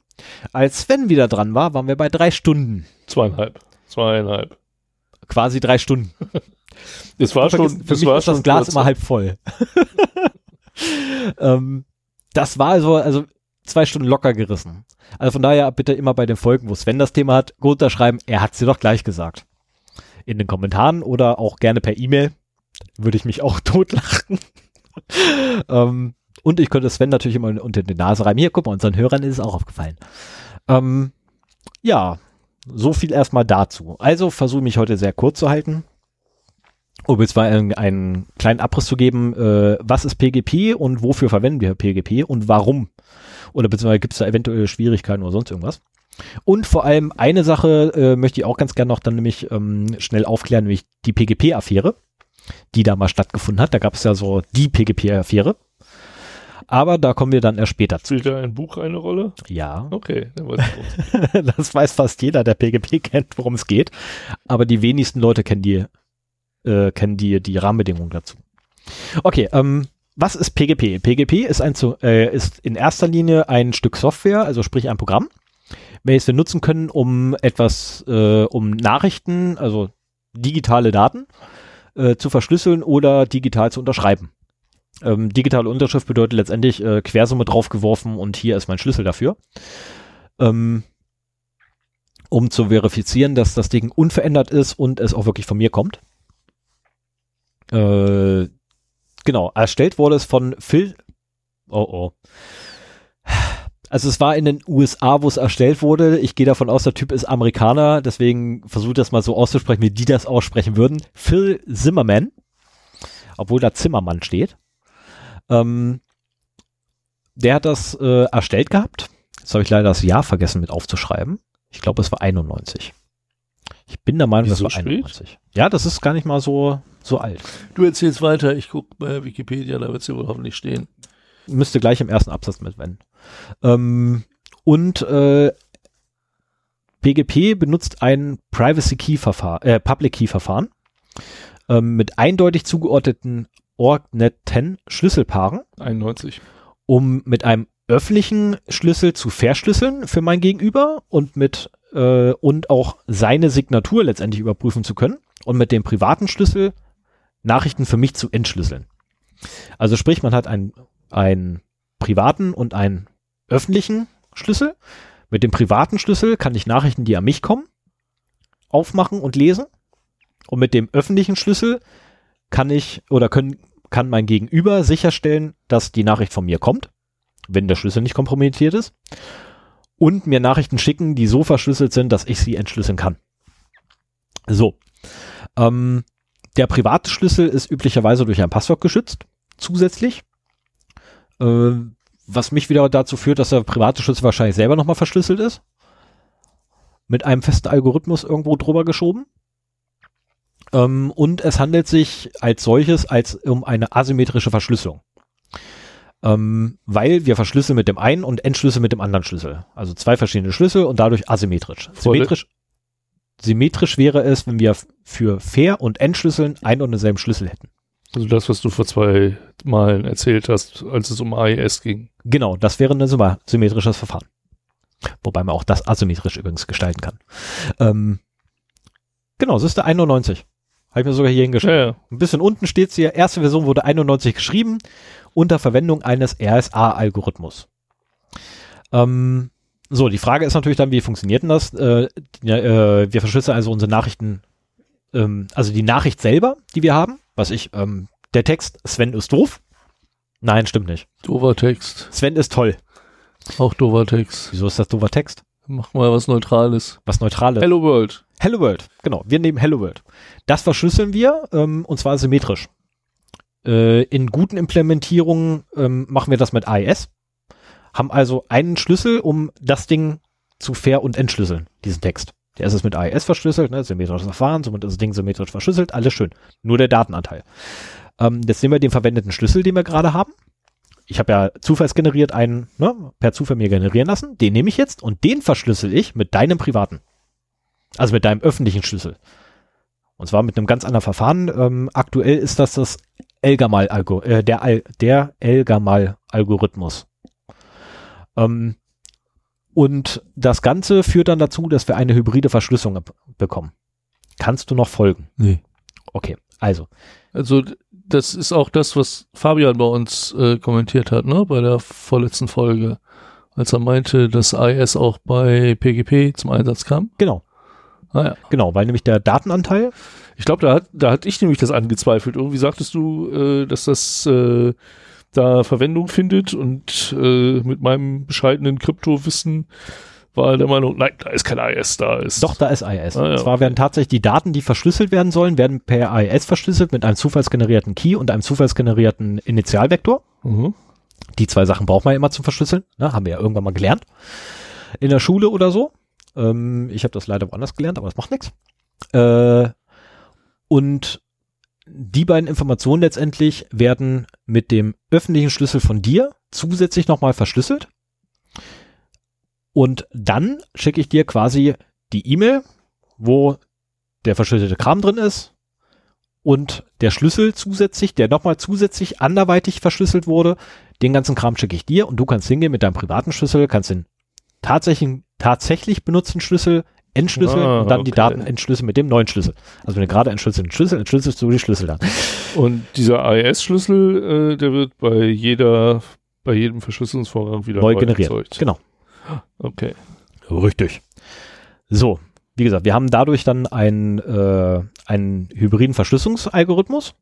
als Sven wieder dran war, waren wir bei drei Stunden. Zweieinhalb. Zweieinhalb. Quasi drei Stunden. [laughs] Das war schon, für das mich war ist das schon Glas immer halb voll. [laughs] ähm, das war also, also zwei Stunden locker gerissen. Also von daher bitte immer bei den Folgen, wo Sven das Thema hat, gut unterschreiben, er hat sie doch gleich gesagt. in den Kommentaren oder auch gerne per E-Mail. Würde ich mich auch [laughs] totlachen. ähm, und ich könnte Sven natürlich immer unter die Nase reiben. Hier, guck mal, unseren Hörern ist es auch aufgefallen. Ähm, ja, so viel erstmal dazu. Also versuche mich heute sehr kurz zu halten. Um jetzt mal einen, einen kleinen Abriss zu geben, äh, was ist PGP und wofür verwenden wir PGP und warum? Oder beziehungsweise gibt es da eventuell Schwierigkeiten oder sonst irgendwas? Und vor allem eine Sache äh, möchte ich auch ganz gerne noch dann nämlich ähm, schnell aufklären, nämlich die PGP-Affäre, die da mal stattgefunden hat. Da gab es ja so die PGP-Affäre. Aber da kommen wir dann erst später zu. Spielt da ein Buch eine Rolle? Ja. Okay, dann weiß ich [laughs] das weiß fast jeder, der PGP kennt, worum es geht. Aber die wenigsten Leute kennen die, äh, kennen die, die Rahmenbedingungen dazu. Okay, ähm, was ist PGP? PGP ist, ein, zu- äh, ist in erster Linie ein Stück Software, also sprich ein Programm, welches wir nutzen können, um etwas, äh, um Nachrichten, also digitale Daten, äh, zu verschlüsseln oder digital zu unterschreiben. Ähm, digitale Unterschrift bedeutet letztendlich äh, Quersumme draufgeworfen und hier ist mein Schlüssel dafür. Ähm, um zu verifizieren, dass das Ding unverändert ist und es auch wirklich von mir kommt. Äh, genau, erstellt wurde es von Phil. Oh oh. Also es war in den USA, wo es erstellt wurde. Ich gehe davon aus, der Typ ist Amerikaner, deswegen versuche das mal so auszusprechen, wie die das aussprechen würden. Phil Zimmerman, obwohl da Zimmermann steht. Ähm, der hat das äh, erstellt gehabt. Jetzt habe ich leider das Jahr vergessen mit aufzuschreiben. Ich glaube, es war 91. Ich bin der Meinung, das so war spät? 91. Ja, das ist gar nicht mal so, so alt. Du erzählst weiter, ich gucke bei Wikipedia, da wird es ja wohl hoffentlich stehen. Müsste gleich im ersten Absatz mit wenn. Ähm, und äh, PGP benutzt ein Privacy Key Verfahren, äh, Public Key Verfahren ähm, mit eindeutig zugeordneten ORG-Net10 Schlüsselpaaren, 91. um mit einem öffentlichen Schlüssel zu verschlüsseln für mein Gegenüber und mit äh, und auch seine Signatur letztendlich überprüfen zu können und mit dem privaten Schlüssel Nachrichten für mich zu entschlüsseln. Also sprich, man hat einen, einen privaten und einen öffentlichen Schlüssel. Mit dem privaten Schlüssel kann ich Nachrichten, die an mich kommen, aufmachen und lesen. Und mit dem öffentlichen Schlüssel kann ich oder können, kann mein Gegenüber sicherstellen, dass die Nachricht von mir kommt, wenn der Schlüssel nicht kompromittiert ist. Und mir Nachrichten schicken, die so verschlüsselt sind, dass ich sie entschlüsseln kann. So. Ähm, der private Schlüssel ist üblicherweise durch ein Passwort geschützt, zusätzlich. Äh, was mich wieder dazu führt, dass der private Schlüssel wahrscheinlich selber nochmal verschlüsselt ist. Mit einem festen Algorithmus irgendwo drüber geschoben. Ähm, und es handelt sich als solches als um eine asymmetrische Verschlüsselung. Ähm, weil wir verschlüsseln mit dem einen und entschlüsseln mit dem anderen Schlüssel. Also zwei verschiedene Schlüssel und dadurch asymmetrisch. Symmetrisch, symmetrisch wäre es, wenn wir für fair und entschlüsseln einen und denselben Schlüssel hätten. Also das, was du vor zwei Malen erzählt hast, als es um AES ging. Genau, das wäre ein symmetrisches Verfahren. Wobei man auch das asymmetrisch übrigens gestalten kann. Ähm, genau, es ist der 91. Habe ich mir sogar hier hingeschrieben. Ja, ja. Ein bisschen unten steht es hier, erste Version wurde 91 geschrieben, unter Verwendung eines RSA-Algorithmus. Ähm, so, die Frage ist natürlich dann, wie funktioniert denn das? Äh, äh, wir verschlüsseln also unsere Nachrichten, ähm, also die Nachricht selber, die wir haben, was ich, ähm, der Text, Sven ist doof. Nein, stimmt nicht. Dover Text. Sven ist toll. Auch Dover Text. Wieso ist das doofer Text? Mach mal was Neutrales. Was Neutrales. Hello World. Hello World, genau. Wir nehmen Hello World. Das verschlüsseln wir ähm, und zwar symmetrisch. Äh, in guten Implementierungen ähm, machen wir das mit AES. Haben also einen Schlüssel, um das Ding zu fair und entschlüsseln, diesen Text. Der ist es mit AES verschlüsselt, ne, symmetrisches Verfahren, somit ist das Ding symmetrisch verschlüsselt, alles schön. Nur der Datenanteil. Ähm, jetzt nehmen wir den verwendeten Schlüssel, den wir gerade haben. Ich habe ja zufallsgeneriert einen, ne, per Zufall mir generieren lassen. Den nehme ich jetzt und den verschlüssel ich mit deinem privaten. Also mit deinem öffentlichen Schlüssel. Und zwar mit einem ganz anderen Verfahren. Ähm, aktuell ist das das Elgamal äh, der, Al der Elgamal-Algorithmus. Ähm, und das Ganze führt dann dazu, dass wir eine hybride Verschlüsselung bekommen. Kannst du noch folgen? Nee. Okay, also. Also das ist auch das, was Fabian bei uns äh, kommentiert hat, ne, bei der vorletzten Folge, als er meinte, dass AES auch bei PGP zum Einsatz kam. Genau. Ah, ja. Genau, weil nämlich der Datenanteil, Ich glaube, da hat, da hatte ich nämlich das angezweifelt. Irgendwie sagtest du, äh, dass das äh, da Verwendung findet und äh, mit meinem bescheidenen Kryptowissen war der Meinung, nein, da ist kein AES, da ist. doch, da ist AES. Ah, ja, Und zwar werden tatsächlich die Daten, die verschlüsselt werden sollen, werden per AES verschlüsselt mit einem zufallsgenerierten Key und einem zufallsgenerierten Initialvektor. Mhm. Die zwei Sachen braucht man ja immer zum Verschlüsseln. Ne? Haben wir ja irgendwann mal gelernt. In der Schule oder so. Ähm, ich habe das leider woanders gelernt, aber das macht nichts. Äh, und die beiden Informationen letztendlich werden mit dem öffentlichen Schlüssel von dir zusätzlich nochmal verschlüsselt. Und dann schicke ich dir quasi die E-Mail, wo der verschlüsselte Kram drin ist und der Schlüssel zusätzlich, der nochmal zusätzlich anderweitig verschlüsselt wurde, den ganzen Kram schicke ich dir und du kannst hingehen mit deinem privaten Schlüssel, kannst den tatsächlich, tatsächlich benutzten Schlüssel entschlüsseln Ah, und dann die okay. Daten entschlüsseln mit dem neuen Schlüssel. Also wenn du gerade entschlüsselst den Schlüssel, entschlüsselst du die Schlüssel dann. Und dieser AES-Schlüssel, äh, der wird bei jeder, bei jedem Verschlüsselungsvorgang wieder Neu generiert. erzeugt. Genau. Okay. Richtig. So, wie gesagt, wir haben dadurch dann einen, äh, einen hybriden Verschlüsselungsalgorithmus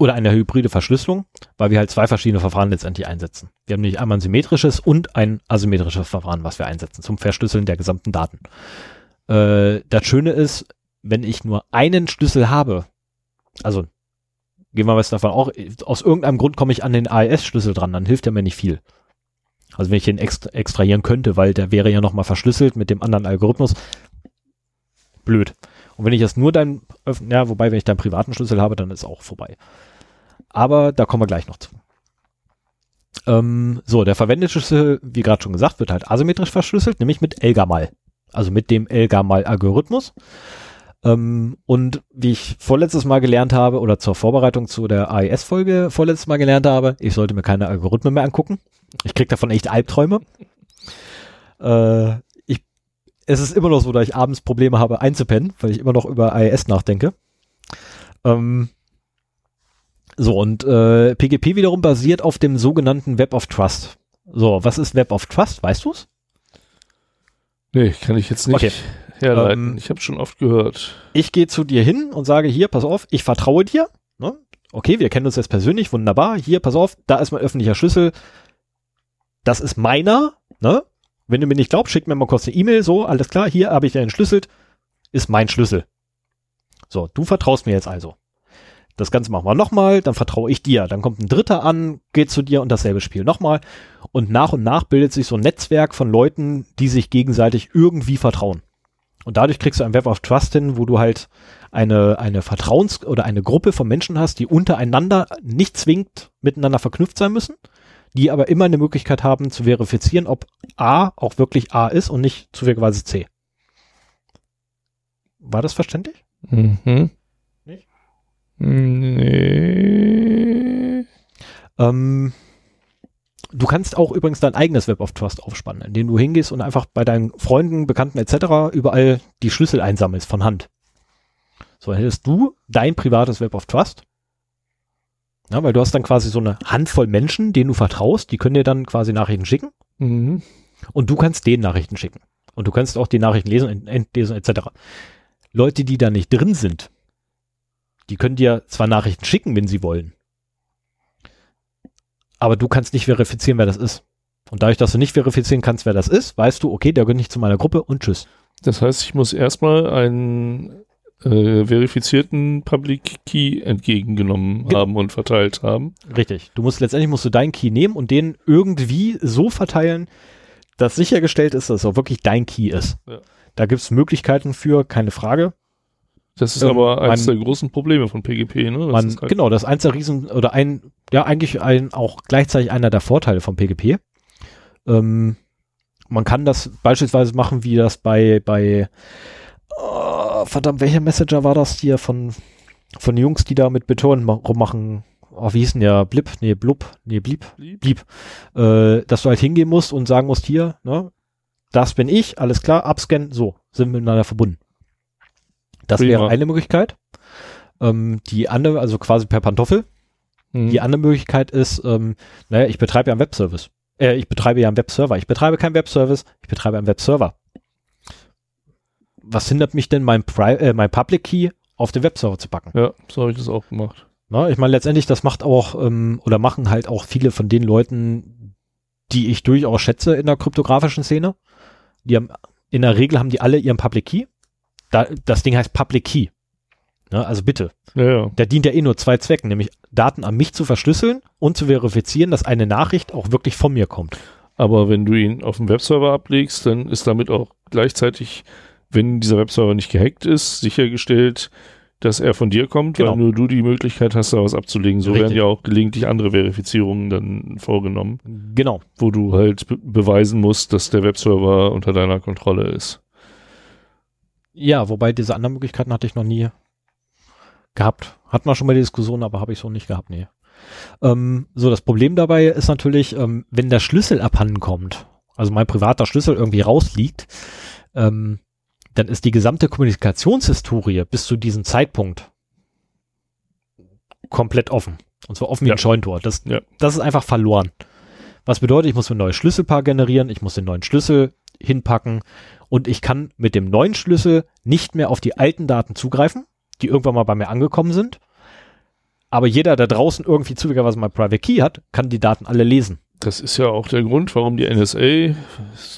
oder eine hybride Verschlüsselung, weil wir halt zwei verschiedene Verfahren letztendlich einsetzen. Wir haben nämlich einmal ein symmetrisches und ein asymmetrisches Verfahren, was wir einsetzen zum Verschlüsseln der gesamten Daten. Äh, das Schöne ist, wenn ich nur einen Schlüssel habe, also gehen wir mal davon auch, aus irgendeinem Grund komme ich an den AES-Schlüssel dran, dann hilft er mir nicht viel. Also wenn ich den extra extrahieren könnte, weil der wäre ja nochmal verschlüsselt mit dem anderen Algorithmus. Blöd. Und wenn ich jetzt nur deinen, öff- ja, wobei, wenn ich deinen privaten Schlüssel habe, dann ist auch vorbei. Aber da kommen wir gleich noch zu. Ähm, so, der verwendete Schlüssel, wie gerade schon gesagt, wird halt asymmetrisch verschlüsselt, nämlich mit Elgamal. Also mit dem Elgamal-Algorithmus. Ähm, und wie ich vorletztes Mal gelernt habe, oder zur Vorbereitung zu der AES-Folge vorletztes Mal gelernt habe, ich sollte mir keine Algorithmen mehr angucken. Ich krieg davon echt Albträume. Äh, ich, es ist immer noch so, dass ich abends Probleme habe einzupennen, weil ich immer noch über AES nachdenke. Ähm, so, und äh, PGP wiederum basiert auf dem sogenannten Web of Trust. So, was ist Web of Trust? Weißt du's? Nee, kann ich jetzt nicht Okay. herleiten. Ähm, ich habe schon oft gehört. ich gehe zu dir hin und sage, hier, pass auf, ich vertraue dir. Ne? Okay, wir kennen uns jetzt persönlich, wunderbar. Hier, pass auf, da ist mein öffentlicher Schlüssel. Das ist meiner. Ne? Wenn du mir nicht glaubst, schick mir mal kurz eine E-Mail. So, alles klar, hier habe ich den entschlüsselt. Ist mein Schlüssel. So, du vertraust mir jetzt also. Das Ganze machen wir nochmal, dann vertraue ich dir. Dann kommt ein Dritter an, geht zu dir und dasselbe Spiel nochmal. Und nach und nach bildet sich so ein Netzwerk von Leuten, die sich gegenseitig irgendwie vertrauen. Und dadurch kriegst du ein Web of Trust hin, wo du halt eine, eine Vertrauens- oder eine Gruppe von Menschen hast, die untereinander nicht zwingend miteinander verknüpft sein müssen, die aber immer eine Möglichkeit haben zu verifizieren, ob A auch wirklich A ist und nicht zufälligerweise C. War das verständlich? Mhm. Nee. Ähm, du kannst auch übrigens dein eigenes Web of Trust aufspannen, indem du hingehst und einfach bei deinen Freunden, Bekannten etc. überall die Schlüssel einsammelst von Hand. So hättest du dein privates Web of Trust. Ja, weil du hast dann quasi so eine Handvoll Menschen, denen du vertraust, die können dir dann quasi Nachrichten schicken Mhm. und du kannst denen Nachrichten schicken. Und du kannst auch die Nachrichten lesen, ent- entlesen etc. Leute, die da nicht drin sind, die können dir zwar Nachrichten schicken, wenn sie wollen, aber du kannst nicht verifizieren, wer das ist. Und dadurch, dass du nicht verifizieren kannst, wer das ist, weißt du, okay, der gehört nicht zu meiner Gruppe und tschüss. Das heißt, ich muss erstmal einen äh, verifizierten Public Key entgegengenommen Ge- haben und verteilt haben. Richtig. Du musst letztendlich musst du deinen Key nehmen und den irgendwie so verteilen, dass sichergestellt ist, dass es auch wirklich dein Key ist. Ja. Da gibt es Möglichkeiten für, keine Frage. Das ist Ähm, aber eines man- der großen Probleme von PGP, ne? Das Man, halt- genau, das ist eins der Riesen, oder ein, ja, eigentlich ein, auch gleichzeitig einer der Vorteile von PGP. Ähm, man kann das beispielsweise machen, wie das bei, bei, oh, verdammt, welcher Messenger war das hier von, von Jungs, die da mit Beton ma- rummachen? Oh, wie hieß denn der? Blip? Nee, Blub? Nee, Blieb? Blieb? Blieb. Äh, dass du halt hingehen musst und sagen musst, hier, ne, das bin ich, alles klar, abscannen, so, sind wir miteinander verbunden. Das Prima. wäre eine Möglichkeit. Ähm, die andere, also quasi per Pantoffel. Mhm. Die andere Möglichkeit ist, ähm, naja, ich betreibe ja einen Webservice. Äh, ich betreibe ja einen Webserver. Ich betreibe keinen Webservice, ich betreibe einen Webserver. was hindert mich denn, mein, Pri äh, mein Public Key auf den Webserver zu packen? Ja, so habe ich das auch gemacht. Na, ich meine, letztendlich, das macht auch, ähm, oder machen halt auch viele von den Leuten, die ich durchaus schätze in der kryptografischen Szene. Die haben, in der Regel haben die alle ihren Public Key. Da, das Ding heißt Public Key. Na, also bitte. Ja, ja. Der dient ja eh nur zwei Zwecken, nämlich Daten an mich zu verschlüsseln und zu verifizieren, dass eine Nachricht auch wirklich von mir kommt. Aber wenn du ihn auf dem Webserver ablegst, dann ist damit auch gleichzeitig, wenn dieser Webserver nicht gehackt ist, sichergestellt, dass er von dir kommt, Genau. weil nur du die Möglichkeit hast, da was abzulegen. So Richtig. werden ja auch gelegentlich andere Verifizierungen dann vorgenommen, Genau. wo du halt be beweisen musst, dass der Webserver unter deiner Kontrolle ist. Ja, wobei diese anderen Möglichkeiten hatte ich noch nie gehabt. Hatten wir schon mal die Diskussion, aber habe ich so nicht gehabt, nee. Ähm, so, das Problem dabei ist natürlich, ähm, wenn der Schlüssel abhanden kommt, also mein privater Schlüssel irgendwie rausliegt, ähm, dann ist die gesamte Kommunikationshistorie bis zu diesem Zeitpunkt komplett offen. Und zwar offen wie Ja. ein Scheuntor. Das, Ja. das ist einfach verloren. Was bedeutet, ich muss ein neues Schlüsselpaar generieren, ich muss den neuen Schlüssel hinpacken und ich kann mit dem neuen Schlüssel nicht mehr auf die alten Daten zugreifen, die irgendwann mal bei mir angekommen sind. Aber jeder, der draußen irgendwie zufälligerweise mal Private Key hat, kann die Daten alle lesen. Das ist ja auch der Grund, warum die NSA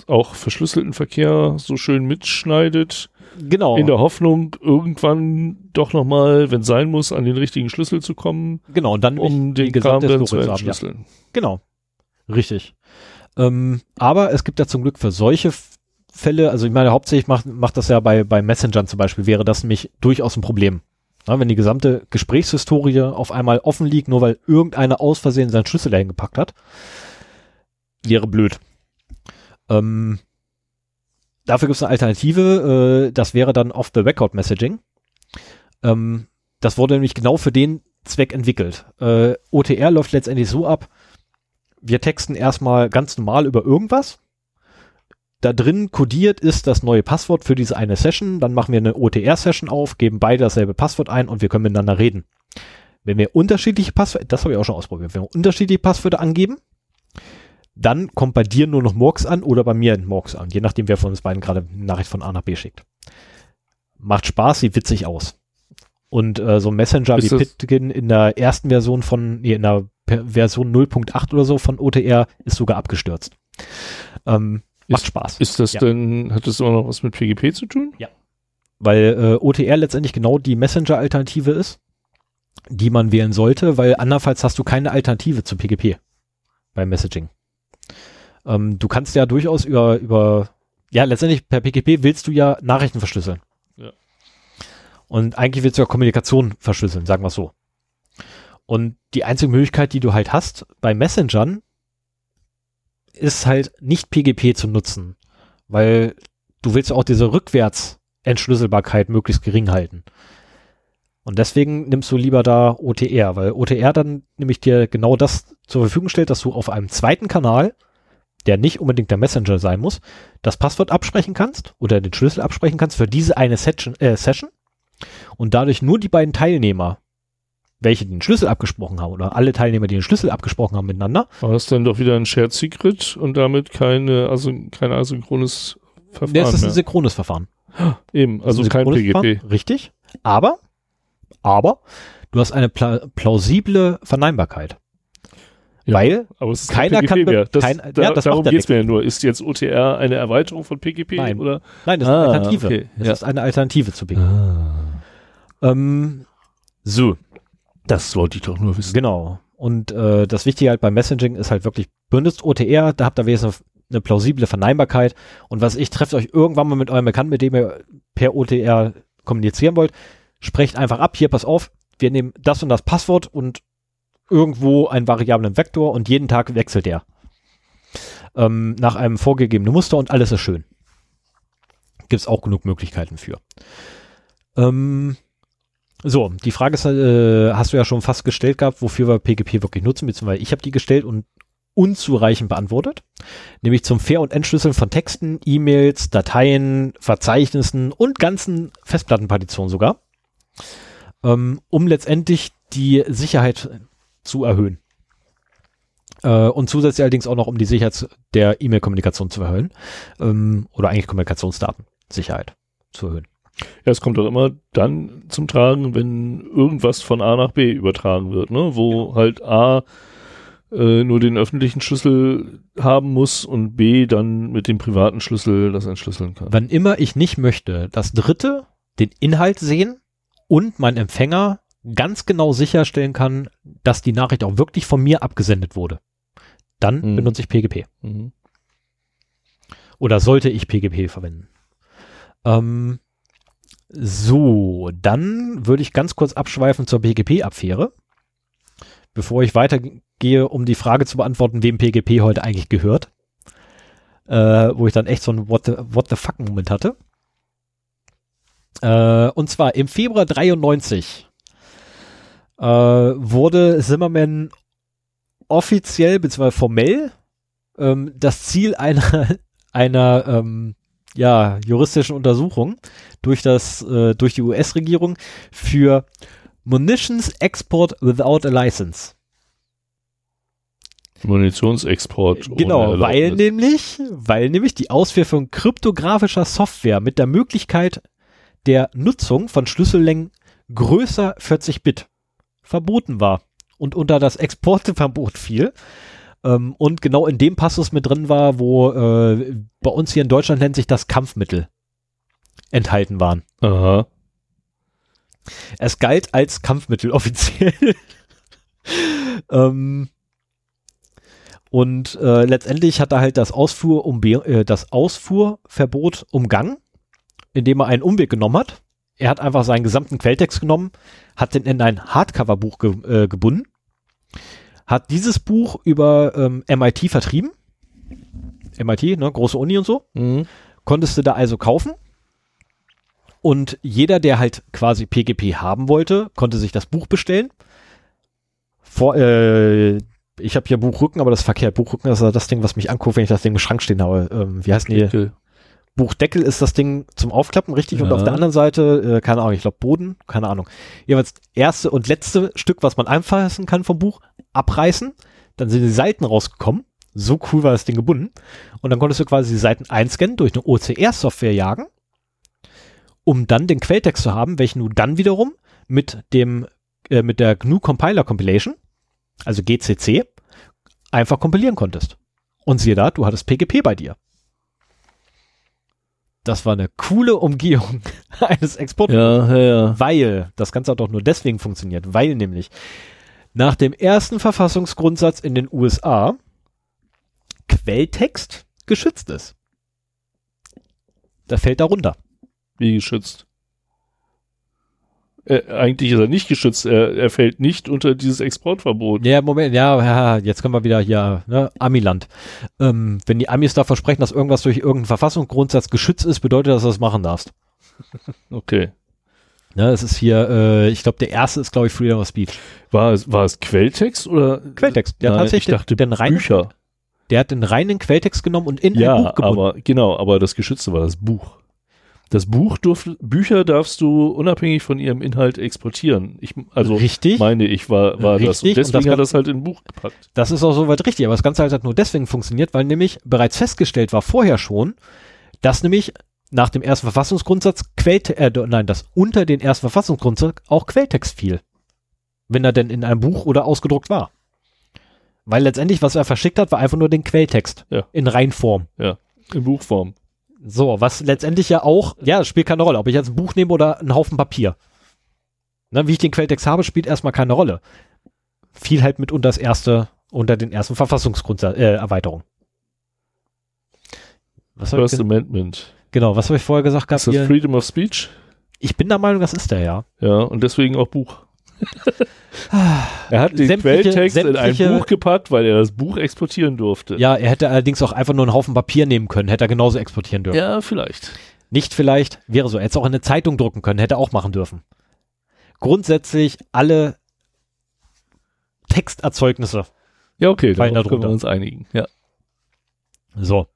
auch verschlüsselten Verkehr so schön mitschneidet, Genau. in der Hoffnung, irgendwann doch nochmal, wenn sein muss, an den richtigen Schlüssel zu kommen, genau. Und dann um den Kram dann zu zu haben, ja. entschlüsseln. Genau. Richtig. Ähm, aber es gibt ja zum Glück für solche Fälle, also ich meine, hauptsächlich macht, macht das ja bei, bei Messengern zum Beispiel, wäre das nämlich durchaus ein Problem. Ja, wenn die gesamte Gesprächshistorie auf einmal offen liegt, nur weil irgendeiner aus Versehen seinen Schlüssel dahin gepackt hat, wäre blöd. Ähm, dafür gibt es eine Alternative, äh, das wäre dann Off-the-Record-Messaging. Ähm, das wurde nämlich genau für den Zweck entwickelt. Äh, OTR läuft letztendlich so ab, wir texten erstmal ganz normal über irgendwas. Da drin kodiert ist das neue Passwort für diese eine Session. Dann machen wir eine OTR-Session auf, geben beide dasselbe Passwort ein und wir können miteinander reden. Wenn wir unterschiedliche Passwörter, das habe ich auch schon ausprobiert, wenn wir unterschiedliche Passwörter angeben, dann kommt bei dir nur noch Murks an oder bei mir ein Murks an, je nachdem, wer von uns beiden gerade eine Nachricht von A nach B schickt. Macht Spaß, sieht witzig aus. Und äh, so ein Messenger Ist wie Pitkin in der ersten Version von, nee, in der Version 0.8 oder so von OTR ist sogar abgestürzt. Ähm, macht Ist- Spaß. Ist das Ja. denn, hat das immer noch was mit PGP zu tun? weil äh, OTR letztendlich genau die Messenger-Alternative ist, die man wählen sollte, weil andernfalls hast du keine Alternative zu PGP beim Messaging. Ähm, du kannst ja durchaus über, über, ja, letztendlich per PGP willst du ja Nachrichten verschlüsseln. Ja. Und eigentlich willst du ja Kommunikation verschlüsseln, sagen wir so. Und die einzige Möglichkeit, die du halt hast bei Messengern, ist halt nicht PGP zu nutzen, weil du willst auch diese Rückwärts-Entschlüsselbarkeit möglichst gering halten. Und deswegen nimmst du lieber da OTR, weil OTR dann nämlich dir genau das zur Verfügung stellt, dass du auf einem zweiten Kanal, der nicht unbedingt der Messenger sein muss, das Passwort absprechen kannst oder den Schlüssel absprechen kannst für diese eine Session, äh, Session und dadurch nur die beiden Teilnehmer, welche den Schlüssel abgesprochen haben oder alle Teilnehmer, die den Schlüssel abgesprochen haben miteinander, War das dann doch wieder ein Shared Secret und damit keine, also kein asynchrones Verfahren das ist ein synchrones Verfahren. [gasps] Eben, also ist kein PGP. Verfahren, Richtig. Aber, aber, du hast eine pla plausible Verneinbarkeit. Ja, Weil Aber es ist Keiner kein PGP kann- mehr. Das, kein- da, ja, das darum er geht's mir ja nur. Ist jetzt OTR eine Erweiterung von PGP? Nein. Oder? Nein, das ist Ah, eine Alternative. okay, Das ja. ist eine Alternative zu PGP. Ähm, so, Das wollte ich doch nur wissen. genau. Und äh, das Wichtige halt beim Messaging ist halt wirklich, benutzt OTR, da habt ihr wenigstens eine plausible Verneinbarkeit. Und was ich, trefft euch irgendwann mal mit eurem Bekannten, mit dem ihr per OTR kommunizieren wollt, sprecht einfach ab, hier, pass auf, wir nehmen das und das Passwort und irgendwo einen variablen Vektor und jeden Tag wechselt der. Ähm, nach einem vorgegebenen Muster und alles ist schön. Gibt es auch genug Möglichkeiten für. Ähm, so, die Frage ist, äh, hast du ja schon fast gestellt gehabt, wofür wir PGP wirklich nutzen, beziehungsweise ich habe die gestellt und unzureichend beantwortet, nämlich zum Fair- und Entschlüsseln von Texten, E-Mails, Dateien, Verzeichnissen und ganzen Festplattenpartitionen sogar, ähm, um letztendlich die Sicherheit zu erhöhen. Äh, und zusätzlich allerdings auch noch, um die Sicherheit der E-Mail-Kommunikation zu erhöhen, ähm, oder eigentlich Kommunikationsdaten, Sicherheit. zu erhöhen. Ja, es kommt doch immer dann zum Tragen, wenn irgendwas von A nach B übertragen wird, ne? Wo halt A äh, nur den öffentlichen Schlüssel haben muss und B dann mit dem privaten Schlüssel das entschlüsseln kann. Wann immer ich nicht möchte, dass Dritte den Inhalt sehen und mein Empfänger ganz genau sicherstellen kann, dass die Nachricht auch wirklich von mir abgesendet wurde, dann Mhm. benutze ich PGP. Mhm. Oder sollte ich PGP verwenden? Ähm, so, dann würde ich ganz kurz abschweifen zur PGP-Affäre, bevor ich weitergehe, um die Frage zu beantworten, wem PGP heute eigentlich gehört. Äh, wo ich dann echt so ein What the, what the fuck Moment hatte. Äh, und zwar im Februar 93 äh, wurde Zimmerman offiziell bzw. formell ähm, das Ziel einer [laughs] einer ähm, ja, juristischen Untersuchung durch das äh, durch die US-Regierung für Munitions Export without a License. Munitionsexport. ohne Genau, weil nämlich, weil nämlich die Ausführung kryptografischer Software mit der Möglichkeit der Nutzung von Schlüssellängen größer 40 Bit verboten war und unter das Exporteverbot fiel. Ähm, und genau in dem Passus mit drin war, wo äh, bei uns hier in Deutschland nennt sich das Kampfmittel enthalten waren. Aha. Es galt als Kampfmittel [laughs] offiziell. ähm, und äh, letztendlich hat er halt das, Ausfuhr umbe- äh, das Ausfuhrverbot umgangen, indem er einen Umweg genommen hat. Er hat einfach seinen gesamten Quelltext genommen, hat den in ein Hardcover-Buch ge äh, gebunden, hat dieses Buch über ähm, MIT vertrieben. MIT, ne, große Uni und so Mhm. konntest du da also kaufen. Und jeder, der halt quasi PGP haben wollte, konnte sich das Buch bestellen. Vor, äh, ich habe hier Buchrücken, aber das ist verkehrt. Buchrücken ist ja das Ding, was mich anguckt, wenn ich das Ding im Schrank stehen habe. Ähm, wie heißt die? Deckel. Buchdeckel ist das Ding zum Aufklappen, richtig? Und Ja. auf der anderen Seite, äh, keine Ahnung, ich glaube Boden, keine Ahnung. Jeweils erste und letzte Stück, was man anfassen kann vom Buch, abreißen. Dann sind die Seiten rausgekommen. So cool war das Ding gebunden. Und dann konntest du quasi die Seiten einscannen, durch eine OCR-Software jagen, um dann den Quelltext zu haben, welchen du dann wiederum mit dem, äh, mit der GNU Compiler Compilation, also GCC, einfach kompilieren konntest. Und siehe da, du hattest PGP bei dir. Das war eine coole Umgehung [laughs] eines Exports, Ja, ja, ja. weil das Ganze hat auch nur deswegen funktioniert, weil nämlich nach dem ersten Verfassungsgrundsatz in den USA Quelltext geschützt ist. Da fällt da runter. Wie geschützt? Äh, eigentlich ist er nicht geschützt. Er, er fällt nicht unter dieses Exportverbot. Ja, Moment, ja, ja, jetzt können wir wieder hier, ne, Amiland. Ähm, wenn die Amis da versprechen, dass irgendwas durch irgendeinen Verfassungsgrundsatz geschützt ist, bedeutet das, dass du das machen darfst. [laughs] Okay. Ne, es ist hier, äh, ich glaube, der erste ist, glaube ich, Freedom of Speech. War es, war es Quelltext oder? Quelltext. Nein, tatsächlich ich dachte den, reinen, Bücher. der hat den reinen Quelltext genommen und in ein Ja, Buch gebunden. aber genau, aber das Geschützte war das Buch. Das Buch durf, Bücher darfst du unabhängig von ihrem Inhalt exportieren. Ich, also Richtig. meine ich, war, war das. Richtig, Und und deswegen das hat das halt in ein Buch gepackt. Das ist auch soweit richtig, aber das Ganze halt hat nur deswegen funktioniert, weil nämlich bereits festgestellt war vorher schon, dass nämlich nach dem ersten Verfassungsgrundsatz Quellte äh, nein, dass unter den ersten Verfassungsgrundsatz auch Quelltext fiel. Wenn er denn in einem Buch oder ausgedruckt war. Weil letztendlich, was er verschickt hat, war einfach nur den Quelltext. Ja. In Reinform. In Buchform. So, was letztendlich ja auch, ja, das spielt keine Rolle, ob ich jetzt ein Buch nehme oder einen Haufen Papier. Ne, wie ich den Quelltext habe, spielt erstmal keine Rolle. Fiel halt mit unter das erste, unter den ersten Verfassungsgrundsatz, äh, Erweiterung. Was First Amendment. genau, was habe ich vorher gesagt? Ist das? Freedom of Speech? Ich bin der Meinung, das ist der, ja. Ja, und deswegen auch Buch. [laughs] er hat den Sämtliche- Quelltext in ein sämtliche- Buch gepackt, weil er das Buch exportieren durfte. Ja, er hätte allerdings auch einfach nur einen Haufen Papier nehmen können, hätte er genauso exportieren dürfen. Ja, vielleicht. Nicht vielleicht, wäre so. Er hätte es auch in eine Zeitung drucken können, hätte er auch machen dürfen. Grundsätzlich alle Texterzeugnisse. Ja, okay, darauf da können wir uns einigen. Ja. So.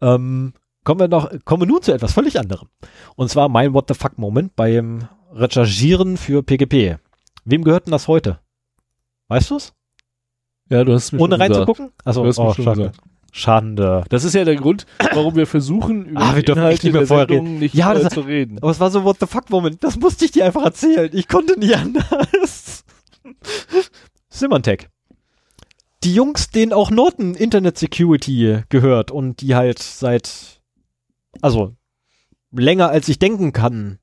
Ähm, kommen wir noch, kommen wir nun zu etwas völlig anderem. Und zwar mein What the fuck Moment beim Recherchieren für PGP. Wem gehört denn das heute? Weißt du's? Ja, du hast es mir Ohne reinzugucken? Also, Du oh, gesagt. Schande. Das ist ja der Grund, warum wir versuchen, über Ah, wir die dürfen Inhalte nicht mehr vorher Sendung nicht Ja, das- zu reden. Aber es war so What the fuck Moment. Das musste ich dir einfach erzählen. Ich konnte nie anders. [laughs] Symantec. Die Jungs, denen auch Norton Internet Security gehört und die halt seit, also länger als ich denken kann,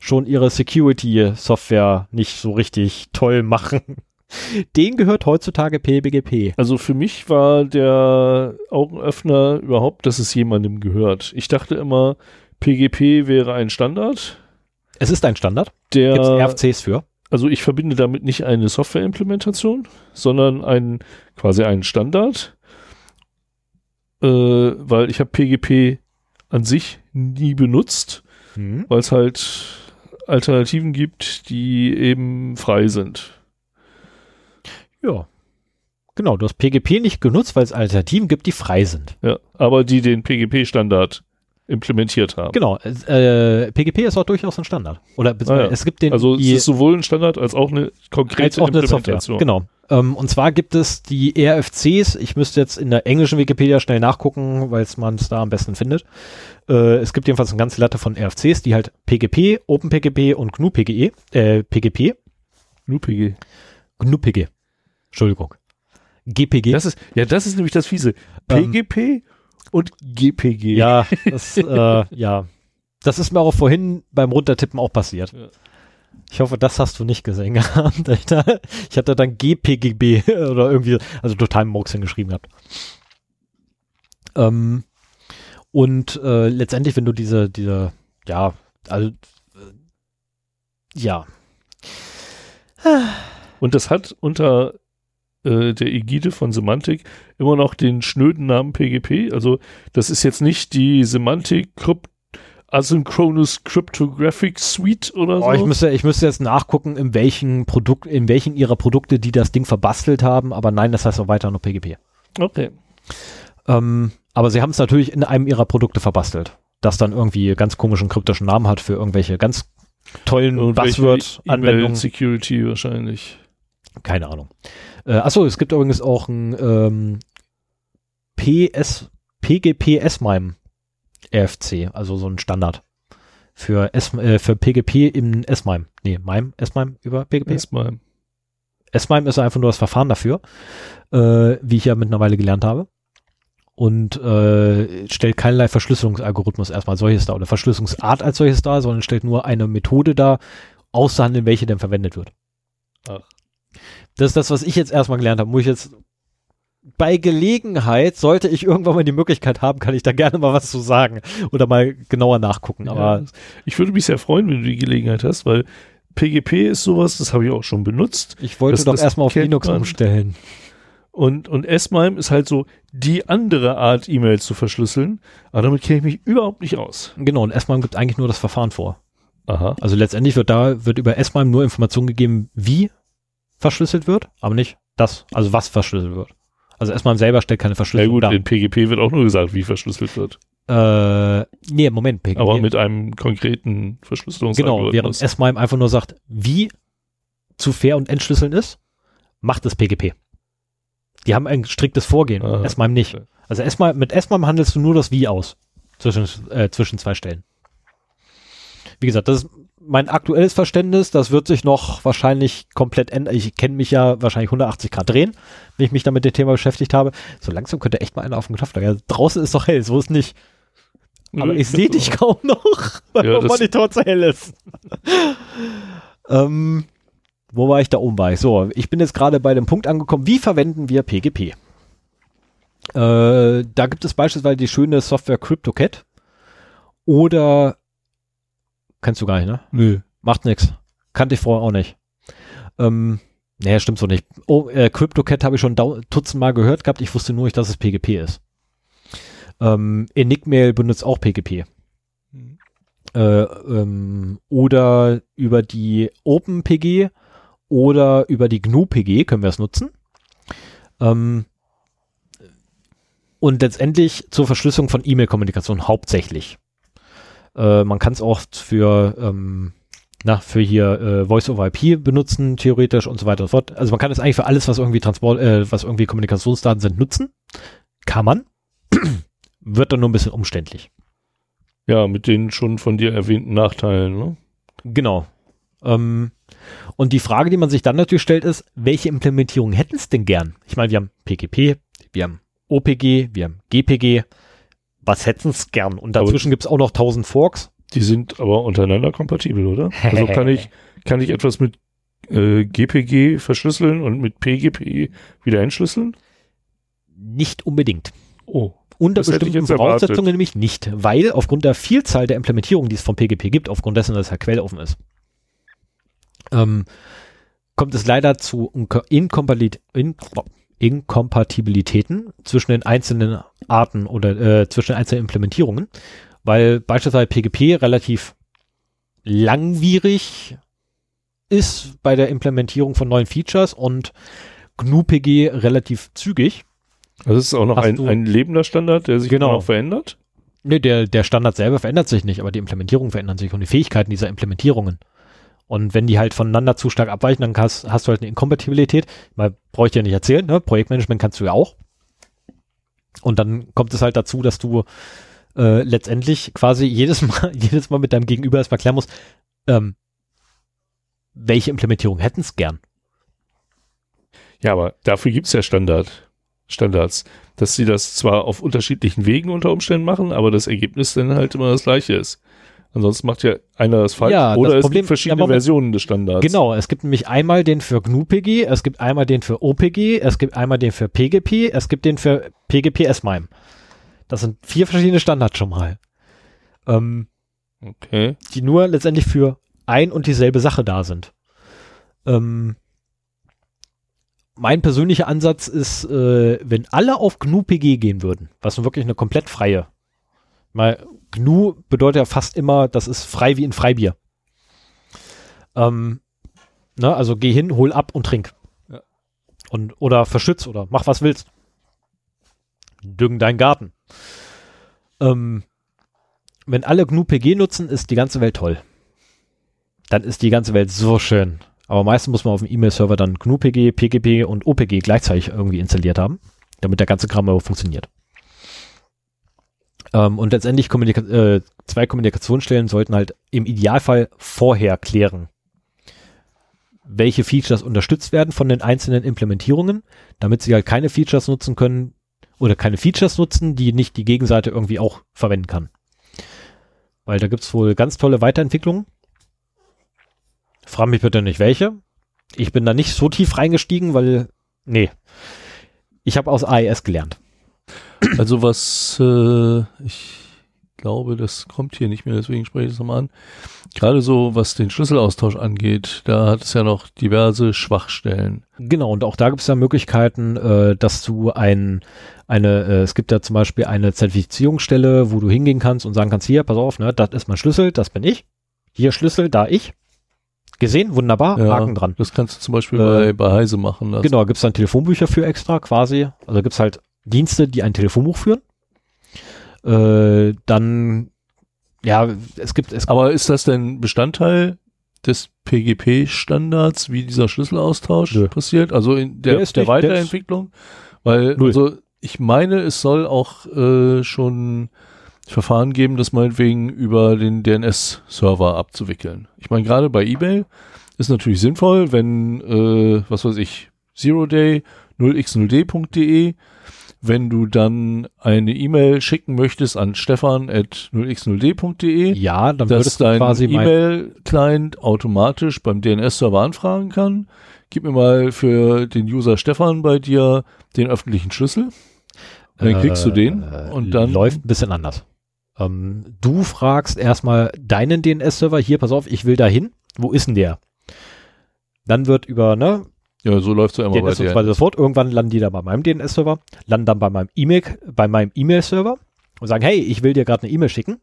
schon ihre Security-Software nicht so richtig toll machen. [laughs] Denen gehört heutzutage PBGP. Also für mich war der Augenöffner überhaupt, dass es jemandem gehört. Ich dachte immer, PGP wäre ein Standard, Es ist ein Standard. der Gibt es RFCs für. also ich verbinde damit nicht eine Softwareimplementation, sondern ein quasi einen Standard, äh, weil ich habe PGP an sich nie benutzt, Hm. weil es halt Alternativen gibt, die eben frei sind. Ja. Genau, du hast PGP nicht genutzt, weil es Alternativen gibt, die frei sind. Ja, aber die den PGP-Standard implementiert haben. Genau, äh, PGP ist auch durchaus ein Standard. Oder Ah ja. es gibt den Also es ist sowohl ein Standard als auch eine konkrete als auch eine Software. Implementation. Genau. Ähm, und zwar gibt es die RFCs, ich müsste jetzt in der englischen Wikipedia schnell nachgucken, weil man es da am besten findet. Äh, es gibt jedenfalls eine ganze Latte von RFCs, die halt PGP, OpenPGP und GNU-PGE, äh, PGP, Nur PG. GNU-PG, Entschuldigung, GPG. Das ist, ja, das ist nämlich das Fiese. Ähm, PGP und GPG. Ja, das, äh, ja. Das ist mir auch vorhin beim Runtertippen auch passiert. Ja. Ich hoffe, das hast du nicht gesehen [laughs] gehabt. Ich hatte dann GPGB [laughs] oder irgendwie, also total Murks hingeschrieben gehabt. Ähm, und äh, letztendlich, wenn du diese, diese, ja, also, äh, ja, Und das hat unter äh, der Ägide von Semantic immer noch den schnöden Namen PGP. Also das ist jetzt nicht die Semantic Crypt Asynchronous Cryptographic Suite oder oh, ich so. müsste, ich müsste jetzt nachgucken, in welchen Produkt, in welchen ihrer Produkte die das Ding verbastelt haben, aber nein, das heißt auch weiter nur PGP. Okay. Ähm, aber sie haben es natürlich in einem ihrer Produkte verbastelt, das dann irgendwie ganz komischen kryptischen Namen hat für irgendwelche ganz tollen Buzzword-Anwendungen. Security wahrscheinlich. Keine Ahnung. Äh, achso, es gibt übrigens auch ein ähm, PS, PGP S-MIME RFC, also so ein Standard für, S, äh, für PGP im S-MIME. Nee, MIME, S-MIME über PGP. Erstmal. S-MIME ist einfach nur das Verfahren dafür, äh, wie ich ja mittlerweile gelernt habe. Und äh, stellt keinerlei Verschlüsselungsalgorithmus erstmal als solches dar oder Verschlüsselungsart als solches dar, sondern stellt nur eine Methode dar, auszuhandeln, welche denn verwendet wird. Ach. Das ist das, was ich jetzt erstmal gelernt habe. Muss ich jetzt bei Gelegenheit, sollte ich irgendwann mal die Möglichkeit haben, kann ich da gerne mal was zu sagen oder mal genauer nachgucken. Aber ja, ich würde mich sehr freuen, wenn du die Gelegenheit hast, weil PGP ist sowas, das habe ich auch schon benutzt. ich wollte das- doch erstmal auf Linux man. umstellen. Und, und S-MIME ist halt so die andere Art, E-Mails zu verschlüsseln. Aber damit kenne ich mich überhaupt nicht aus. Genau, und S-MIME gibt eigentlich nur das Verfahren vor. Aha. Also letztendlich wird da, wird über S-MIME nur Information gegeben, wie verschlüsselt wird, aber nicht das, also was verschlüsselt wird. Also S-MIME selber stellt keine Ja Verschlüsselung gut, dar. in PGP wird auch nur gesagt, wie verschlüsselt wird. Äh, nee, Moment, PGP. Aber mit einem konkreten genau, während Verschlüsselungsalgorithmus. S-MIME einfach nur sagt, wie zu fair und entschlüsseln ist, macht es PGP. Die haben ein striktes Vorgehen. S-MIME nicht. Okay. Also S-MIME, mit S-MIME handelst du nur das Wie aus. Zwischen, äh, zwischen zwei Stellen. Wie gesagt, das ist mein aktuelles Verständnis. Das wird sich noch wahrscheinlich komplett ändern. Ich kenne mich ja wahrscheinlich 180 Grad drehen, wenn ich mich damit dem Thema beschäftigt habe. So langsam könnte echt mal einer auf dem Knopf. Also draußen ist doch hell, so ist nicht. Aber ich sehe dich kaum noch, [laughs] weil Ja, mein das- Monitor zu hell ist. [laughs] ähm, wo war ich da oben bei? So, ich bin jetzt gerade bei dem Punkt angekommen, wie verwenden wir PGP? Äh, da gibt es beispielsweise die schöne Software CryptoCat oder kennst du gar nicht, ne? Nö. Macht nix. Kannte ich vorher auch nicht. Ähm, nee, stimmt so nicht. Oh, äh, CryptoCat habe ich schon dutzendmal gehört gehabt. Ich wusste nur nicht, dass es PGP ist. Ähm, Enigmail benutzt auch PGP. Mhm. Äh, ähm, oder über die OpenPG oder über die GNU-PG können wir es nutzen. Ähm, und letztendlich zur Verschlüsselung von E-Mail-Kommunikation hauptsächlich. Äh, man kann es auch für, ähm, na, für hier äh, Voice-over-IP benutzen, theoretisch und so weiter und so fort. Also man kann es eigentlich für alles, was irgendwie Transport, äh, was irgendwie Kommunikationsdaten sind, nutzen. Kann man. [clears throat] Wird dann nur ein bisschen umständlich. Ja, mit den schon von dir erwähnten Nachteilen. Ne? Genau. Ähm, und die Frage, die man sich dann natürlich stellt, ist, welche Implementierung hätten es denn gern? Ich meine, wir haben PGP, wir haben OPG, wir haben GPG. Was hätten es gern? Und dazwischen gibt es auch noch 1000 Forks. Die sind aber untereinander kompatibel, oder? Also [laughs] kann ich, kann ich etwas mit äh, GPG verschlüsseln und mit PGP wieder entschlüsseln? Nicht unbedingt. Oh. Unter bestimmten. Voraussetzungen nämlich nicht, weil aufgrund der Vielzahl der Implementierungen, die es vom PGP gibt, aufgrund dessen, dass es ja quelloffen ist, ähm, kommt es leider zu Inko- Inkompatibil In Inkompatibilitäten zwischen den einzelnen Arten oder äh, zwischen den einzelnen Implementierungen, weil beispielsweise PGP relativ langwierig ist bei der Implementierung von neuen Features und GNU-PG relativ zügig. Also es ist auch noch ein, ein lebender Standard, der sich Genau. noch verändert? Nee, der, der Standard selber verändert sich nicht, aber die Implementierungen verändern sich und die Fähigkeiten dieser Implementierungen. Und wenn die halt voneinander zu stark abweichen, dann hast, hast du halt eine Inkompatibilität. Mal brauche ich dir nicht erzählen, ne? Projektmanagement kannst du ja auch. Und dann kommt es halt dazu, dass du äh, letztendlich quasi jedes [laughs] Mal, jedes Mal mit deinem Gegenüber erstmal klären musst, ähm, welche Implementierung hätten es gern. Ja, aber dafür gibt's ja Standard, Standards, dass sie das zwar auf unterschiedlichen Wegen unter Umständen machen, aber das Ergebnis dann halt immer das gleiche ist. Ansonsten macht ja einer das falsch Ja, oder das es Problem- gibt verschiedene ja. Versionen des Standards. Genau, es gibt nämlich einmal den für GNU-PG, es gibt einmal den für OPG, es gibt einmal den für PGP, es gibt den für PGP S-MIME. Das sind vier verschiedene Standards schon mal. Ähm, Okay. die nur letztendlich für ein und dieselbe Sache da sind. Ähm, mein persönlicher Ansatz ist, äh, wenn alle auf GNU-PG gehen würden, was nun wirklich eine komplett freie, mal GNU bedeutet ja fast immer, das ist frei wie in Freibier. Ähm, ne, also geh hin, hol ab und trink. Ja. Und, oder verschütz oder mach was willst. Düngen deinen Garten. Ähm, wenn alle GNU-PG nutzen, ist die ganze Welt toll. Dann ist die ganze Welt so schön. Aber meistens muss man auf dem E-Mail-Server dann GNU-PG, PGP und OPG gleichzeitig irgendwie installiert haben, damit der ganze Kram überhaupt funktioniert. Ähm, und letztendlich Kommunika äh, zwei Kommunikationsstellen sollten halt im Idealfall vorher klären, welche Features unterstützt werden von den einzelnen Implementierungen, damit sie halt keine Features nutzen können oder keine Features nutzen, die nicht die Gegenseite irgendwie auch verwenden kann. Weil da gibt's wohl ganz tolle Weiterentwicklungen. Frag mich bitte nicht welche. Ich bin da nicht so tief reingestiegen, weil, nee. Ich habe aus AES gelernt. Also was, äh, ich glaube, das kommt hier nicht mehr, deswegen spreche ich es nochmal an. Gerade so, was den Schlüsselaustausch angeht, da hat es ja noch diverse Schwachstellen. Genau, und auch da gibt es ja Möglichkeiten, äh, dass du ein, eine, äh, es gibt ja zum Beispiel eine Zertifizierungsstelle, wo du hingehen kannst und sagen kannst, hier, pass auf, ne, das ist mein Schlüssel, das bin ich. Hier Schlüssel, da ich. Gesehen, wunderbar, Ja, Haken dran. Das kannst du zum Beispiel Äh, bei, bei Heise machen lassen. Genau, gibt's dann Telefonbücher für extra quasi. Also gibt's halt Dienste, die ein Telefonbuch führen. Äh, dann, ja, es gibt, es Aber ist das denn Bestandteil des PGP-Standards, wie dieser Schlüsselaustausch Nö. passiert? Also in der, Der ist der nicht- der Weiterentwicklung? Weil, Null. also ich meine, es soll auch äh, schon Verfahren geben, das meinetwegen über den DNS-Server abzuwickeln. Ich meine, gerade bei eBay ist natürlich sinnvoll, wenn, äh, was weiß ich, Zero Day 0x0d.de, wenn du dann eine E-Mail schicken möchtest an stefan at 0x0d.de, ja, dann dass würdest du dein E-Mail-Client automatisch beim DNS-Server anfragen kann. Gib mir mal für den User Stefan bei dir den öffentlichen Schlüssel. Und dann kriegst du den äh, und dann läuft ein bisschen anders. Ähm, du fragst erstmal deinen DNS-Server, hier, pass auf, ich will da hin. Wo ist denn der? Dann wird über, ne, ja, so läuft es ja immer DNS weiter und so fort. Irgendwann landen die da bei meinem DNS-Server, landen dann bei meinem E-Mail, bei meinem E-Mail-Server und sagen, hey, ich will dir gerade eine E-Mail schicken.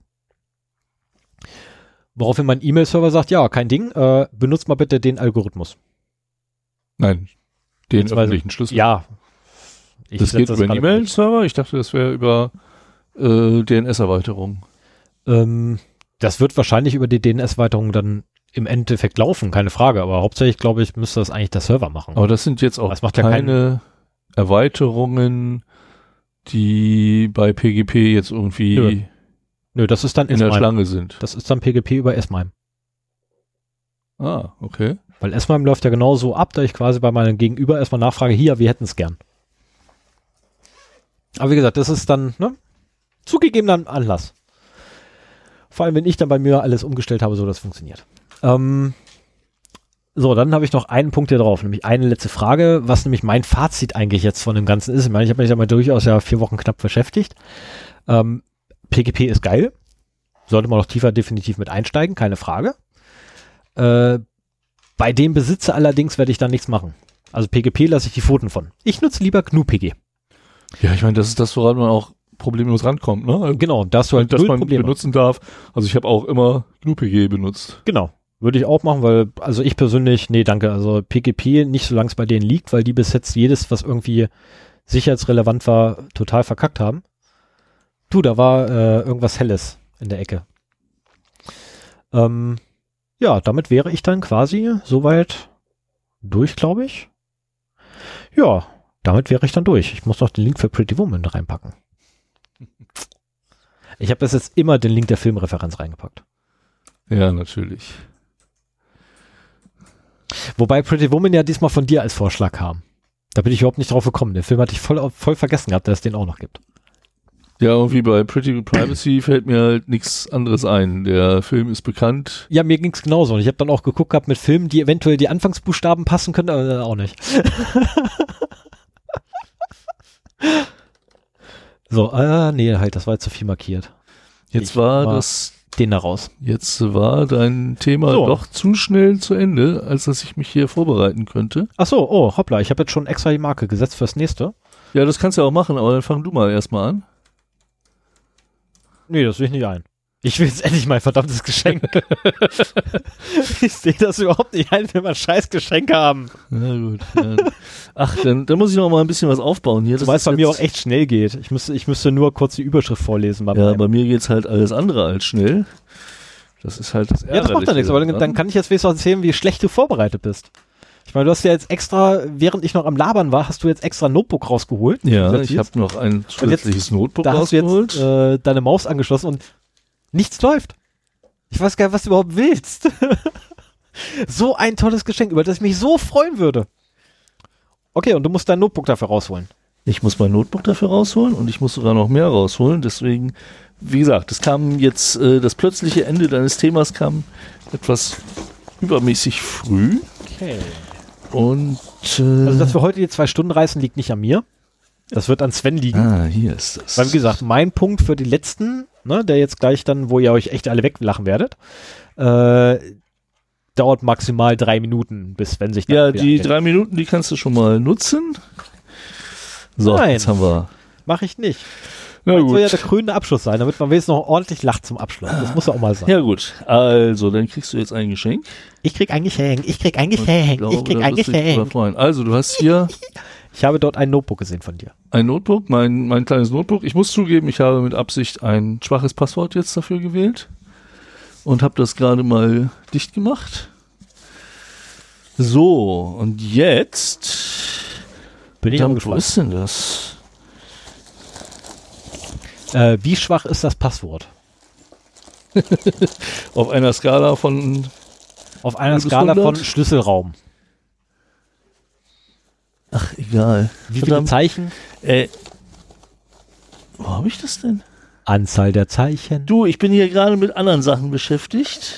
Woraufhin mein E-Mail-Server sagt, ja, kein Ding, äh, benutzt mal bitte den Algorithmus. Nein, den öffentlichen Schlüssel. Ja. Ich das geht über einen gerade E-Mail-Server. Ich dachte, das wäre über äh, DNS-Erweiterung. Ähm, das wird wahrscheinlich über die DNS-Weiterung dann im Endeffekt laufen, keine Frage. Aber hauptsächlich, glaube ich, müsste das eigentlich der Server machen. Aber das sind jetzt auch macht ja keine Erweiterungen die bei PGP jetzt irgendwie Nö. Nö, das ist dann in der. Schlange sind. Das ist dann PGP über S-MIME. Ah, okay. Weil S-MIME läuft ja genau so ab, da ich quasi bei meinem Gegenüber erstmal nachfrage, hier, wir hätten es gern. Aber wie gesagt, das ist dann, ne? Zugegebener Anlass. Vor allem, wenn ich dann bei mir alles umgestellt habe, so das funktioniert. Ähm, so, dann habe ich noch einen Punkt hier drauf, nämlich eine letzte Frage, was nämlich mein Fazit eigentlich jetzt von dem Ganzen ist. Ich meine, ich habe mich ja mal durchaus ja vier Wochen knapp beschäftigt. Ähm, PGP ist geil. Sollte man noch tiefer definitiv mit einsteigen, keine Frage. Äh, bei dem Besitzer allerdings werde ich da nichts machen. Also PGP lasse ich die Pfoten von. Ich nutze lieber GNU-PG. Ja, ich meine, das ist das, woran man auch problemlos rankommt, ne? Genau, da hast du halt dass man Probleme. benutzen darf. Also ich habe auch immer GNU-PG benutzt. Genau. Würde ich auch machen, weil, also ich persönlich, nee, danke. Also PGP nicht, solange es bei denen liegt, weil die bis jetzt jedes, was irgendwie sicherheitsrelevant war, total verkackt haben. Du, da war äh, irgendwas Helles in der Ecke. Ähm, ja, damit wäre ich dann quasi soweit durch, glaube ich. Ja, damit wäre ich dann durch. Ich muss noch den Link für Pretty Woman reinpacken. [laughs] Ich habe bis jetzt immer den Link der Filmreferenz reingepackt. Ja, natürlich. Wobei Pretty Woman ja diesmal von dir als Vorschlag kam. Da bin ich überhaupt nicht drauf gekommen. Den Film hatte ich voll, voll vergessen gehabt, dass es den auch noch gibt. Ja, irgendwie bei Pretty Privacy [clears throat] fällt mir halt nichts anderes ein. Der Film ist bekannt. Ja, mir ging's genauso. Und ich habe dann auch geguckt gehabt mit Filmen, die eventuell die Anfangsbuchstaben passen können, aber dann auch nicht. [laughs] so, äh, nee, halt, das war jetzt zu viel markiert. Jetzt Ich war- das, Den da raus. jetzt war dein Thema So. doch zu schnell zu Ende, als dass ich mich hier vorbereiten könnte. Ach so, oh, hoppla, ich habe jetzt schon extra die Marke gesetzt fürs nächste. Ja, das kannst du ja auch machen, aber dann fang du mal erstmal an. Nee, das will ich nicht ein. Ich will jetzt endlich mein verdammtes Geschenk. [laughs] ich sehe das überhaupt nicht ein, wenn wir ein scheiß Geschenk haben. Na gut. Ja. Ach, dann, dann muss ich noch mal ein bisschen was aufbauen hier. Das es ist bei mir jetzt- auch echt schnell geht. Ich müsste, ich müsste nur kurz die Überschrift vorlesen. beim Ja, Reimen. bei mir geht's halt alles andere als schnell. Das ist halt das ja, das macht ja nichts, aber dann, kann ich jetzt wenigstens erzählen, wie schlecht du vorbereitet bist. Ich meine, du hast ja jetzt extra, während ich noch am Labern war, hast du jetzt extra ein Notebook rausgeholt. Ja, ich habe noch ein zusätzliches Notebook Da hast du rausgeholt. jetzt äh, deine Maus angeschlossen und nichts läuft. Ich weiß gar nicht, was du überhaupt willst. [laughs] so ein tolles Geschenk, über das ich mich so freuen würde. Okay, und du musst dein Notebook dafür rausholen. Ich muss mein Notebook dafür rausholen und ich muss sogar noch mehr rausholen. Deswegen, wie gesagt, es kam jetzt, äh, das plötzliche Ende deines Themas kam etwas übermäßig früh. Okay. Und äh, Also, dass wir heute die zwei Stunden reißen, liegt nicht an mir. Das wird an Sven liegen. ah, hier ist das. Weil, wie gesagt, mein Punkt für die letzten, ne, der jetzt gleich dann, wo ihr euch echt alle weglachen werdet, äh, dauert maximal drei Minuten, bis wenn sich ja, die anmeldet. drei Minuten, die kannst du schon mal nutzen. So, Nein. jetzt haben wir. Mach ich nicht. Na Das soll ja gut. der krönende Abschluss sein, damit man wenigstens noch ordentlich lacht zum Abschluss. Das muss ja auch mal sein. Ja gut, also dann kriegst du jetzt ein Geschenk. Ich krieg ein Geschenk, ich krieg ein Geschenk, glaube, ich krieg ein Geschenk. Also du hast hier [laughs] Ich habe dort ein Notebook gesehen von dir. Ein Notebook, mein, mein kleines Notebook. Ich muss zugeben, ich habe mit Absicht ein schwaches Passwort jetzt dafür gewählt und habe das gerade mal dicht gemacht. So, und jetzt, Bin ich verdammt, wo gespannt. ist denn das? Äh, wie schwach ist das Passwort? [laughs] Auf einer Skala von, Auf einer Skala von 100? Schlüsselraum. Ach egal. Wie viele Verdammt. Zeichen? Äh, wo habe ich das denn? Anzahl der Zeichen. Du, ich bin hier gerade mit anderen Sachen beschäftigt.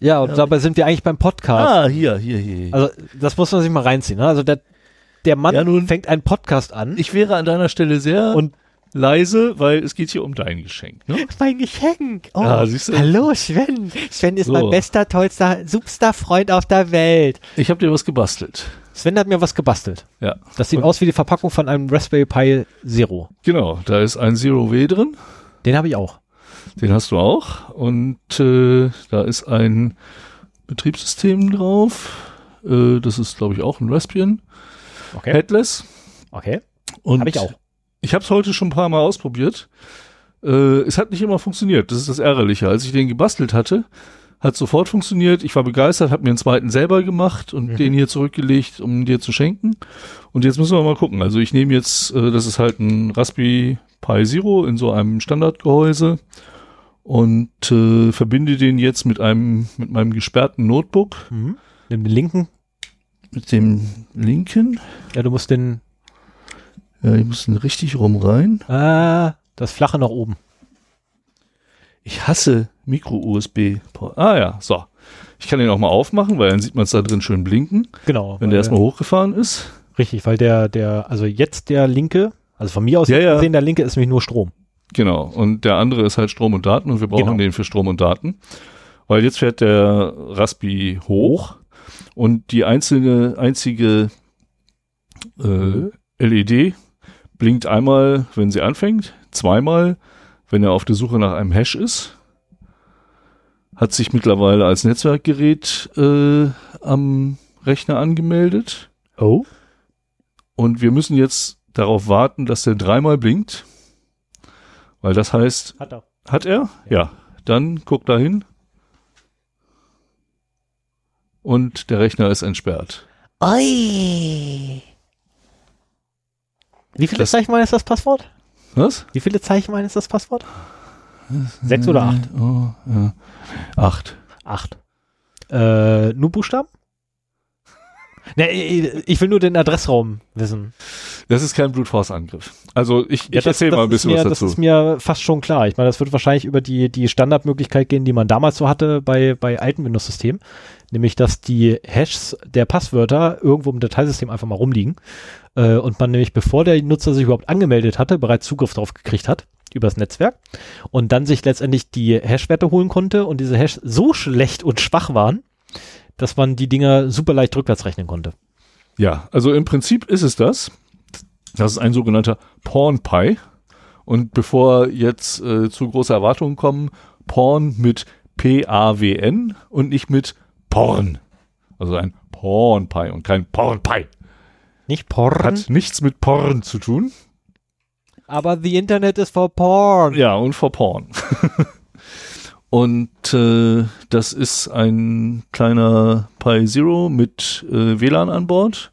Ja, und dabei sind wir eigentlich beim Podcast. Ah, hier, hier, hier. Also, das muss man sich mal reinziehen. Ne? Also, der, der Mann Ja, nun- fängt einen Podcast an. Ich wäre an deiner Stelle sehr Und- leise, weil es geht hier um dein Geschenk. Ne? [laughs] Mein Geschenk. Oh, Ja, siehst du? hallo Sven. Sven ist So. mein bester, tollster, superster Freund auf der Welt. Ich habe dir was gebastelt. Sven hat mir was gebastelt. Ja, Das sieht Und- aus wie die Verpackung von einem Raspberry Pi Zero. genau. Da ist ein Zero W drin. Den habe ich auch. Den hast du auch. Und äh, da ist ein Betriebssystem drauf. Äh, das ist, glaube ich, auch ein Raspbian. Okay. Headless. Okay. Und Habe ich auch. Ich habe es heute schon ein paar Mal ausprobiert. Äh, es hat nicht immer funktioniert. Das ist das Ärgerliche. Als ich den gebastelt hatte, Hat sofort funktioniert. Ich war begeistert, habe mir einen zweiten selber gemacht und Mhm. den hier zurückgelegt, um dir zu schenken. Und jetzt müssen wir mal gucken. Also ich nehme jetzt, äh, das ist halt ein Raspberry Pi Zero in so einem Standardgehäuse und äh, verbinde den jetzt mit einem mit meinem gesperrten Notebook, Mhm. Nimm den linken. mit dem linken. Ja, du musst den, Ja, ich muss den richtig rum rein. äh, das flache nach oben. Ich hasse Micro-USB. Ah ja, so. Ich kann den auch mal aufmachen, weil dann sieht man es da drin schön blinken, Genau. wenn der erstmal hochgefahren ist. Richtig, weil der, der, also jetzt der linke, also von mir aus Ja, ja. gesehen, der linke ist nämlich nur Strom. Genau. Und der andere ist halt Strom und Daten und wir brauchen Genau. den für Strom und Daten. Weil jetzt fährt der Raspi hoch und die einzelne, einzige äh, LED blinkt einmal, wenn sie anfängt, zweimal, wenn er auf der Suche nach einem Hash ist. Hat sich mittlerweile als Netzwerkgerät äh, am Rechner angemeldet. Oh. Und wir müssen jetzt darauf warten, dass der dreimal blinkt. Weil das heißt, Hat er. hat er? Ja. Dann guck da hin. Und der Rechner ist entsperrt. Oi. Wie viele Das- Zeichen ist das Passwort? Was? Wie viele Zeichen ist das Passwort? Sechs oder acht? Oh, ja. Acht. Acht. Äh, nur Buchstaben? Ne, ich will nur den Adressraum wissen. Das ist kein Brute Force Angriff. Also ich, Ja, ich erzähle mal ein bisschen mir, was Das dazu. ist mir fast schon klar. Ich meine, das wird wahrscheinlich über die, die Standardmöglichkeit gehen, die man damals so hatte bei, bei alten Windows-Systemen. Nämlich, dass die Hashes der Passwörter irgendwo im Dateisystem einfach mal rumliegen. Äh, und man nämlich, bevor der Nutzer sich überhaupt angemeldet hatte, bereits Zugriff darauf gekriegt hat übers Netzwerk und dann sich letztendlich die Hash-Werte holen konnte und diese Hash so schlecht und schwach waren, dass man die Dinger super leicht rückwärts rechnen konnte. Ja, also im Prinzip ist es das. Das ist ein sogenannter Porn Pie. Und bevor jetzt äh, zu große Erwartungen kommen, Porn mit P-A-W-N und nicht mit Porn. Also ein Porn Pie und kein Porn Pie. Nicht Porn, Hat nichts mit Porn zu tun. Aber the Internet is for Porn. Ja, und vor Porn. [laughs] und äh, das ist ein kleiner Pi Zero mit äh, WLAN an Bord,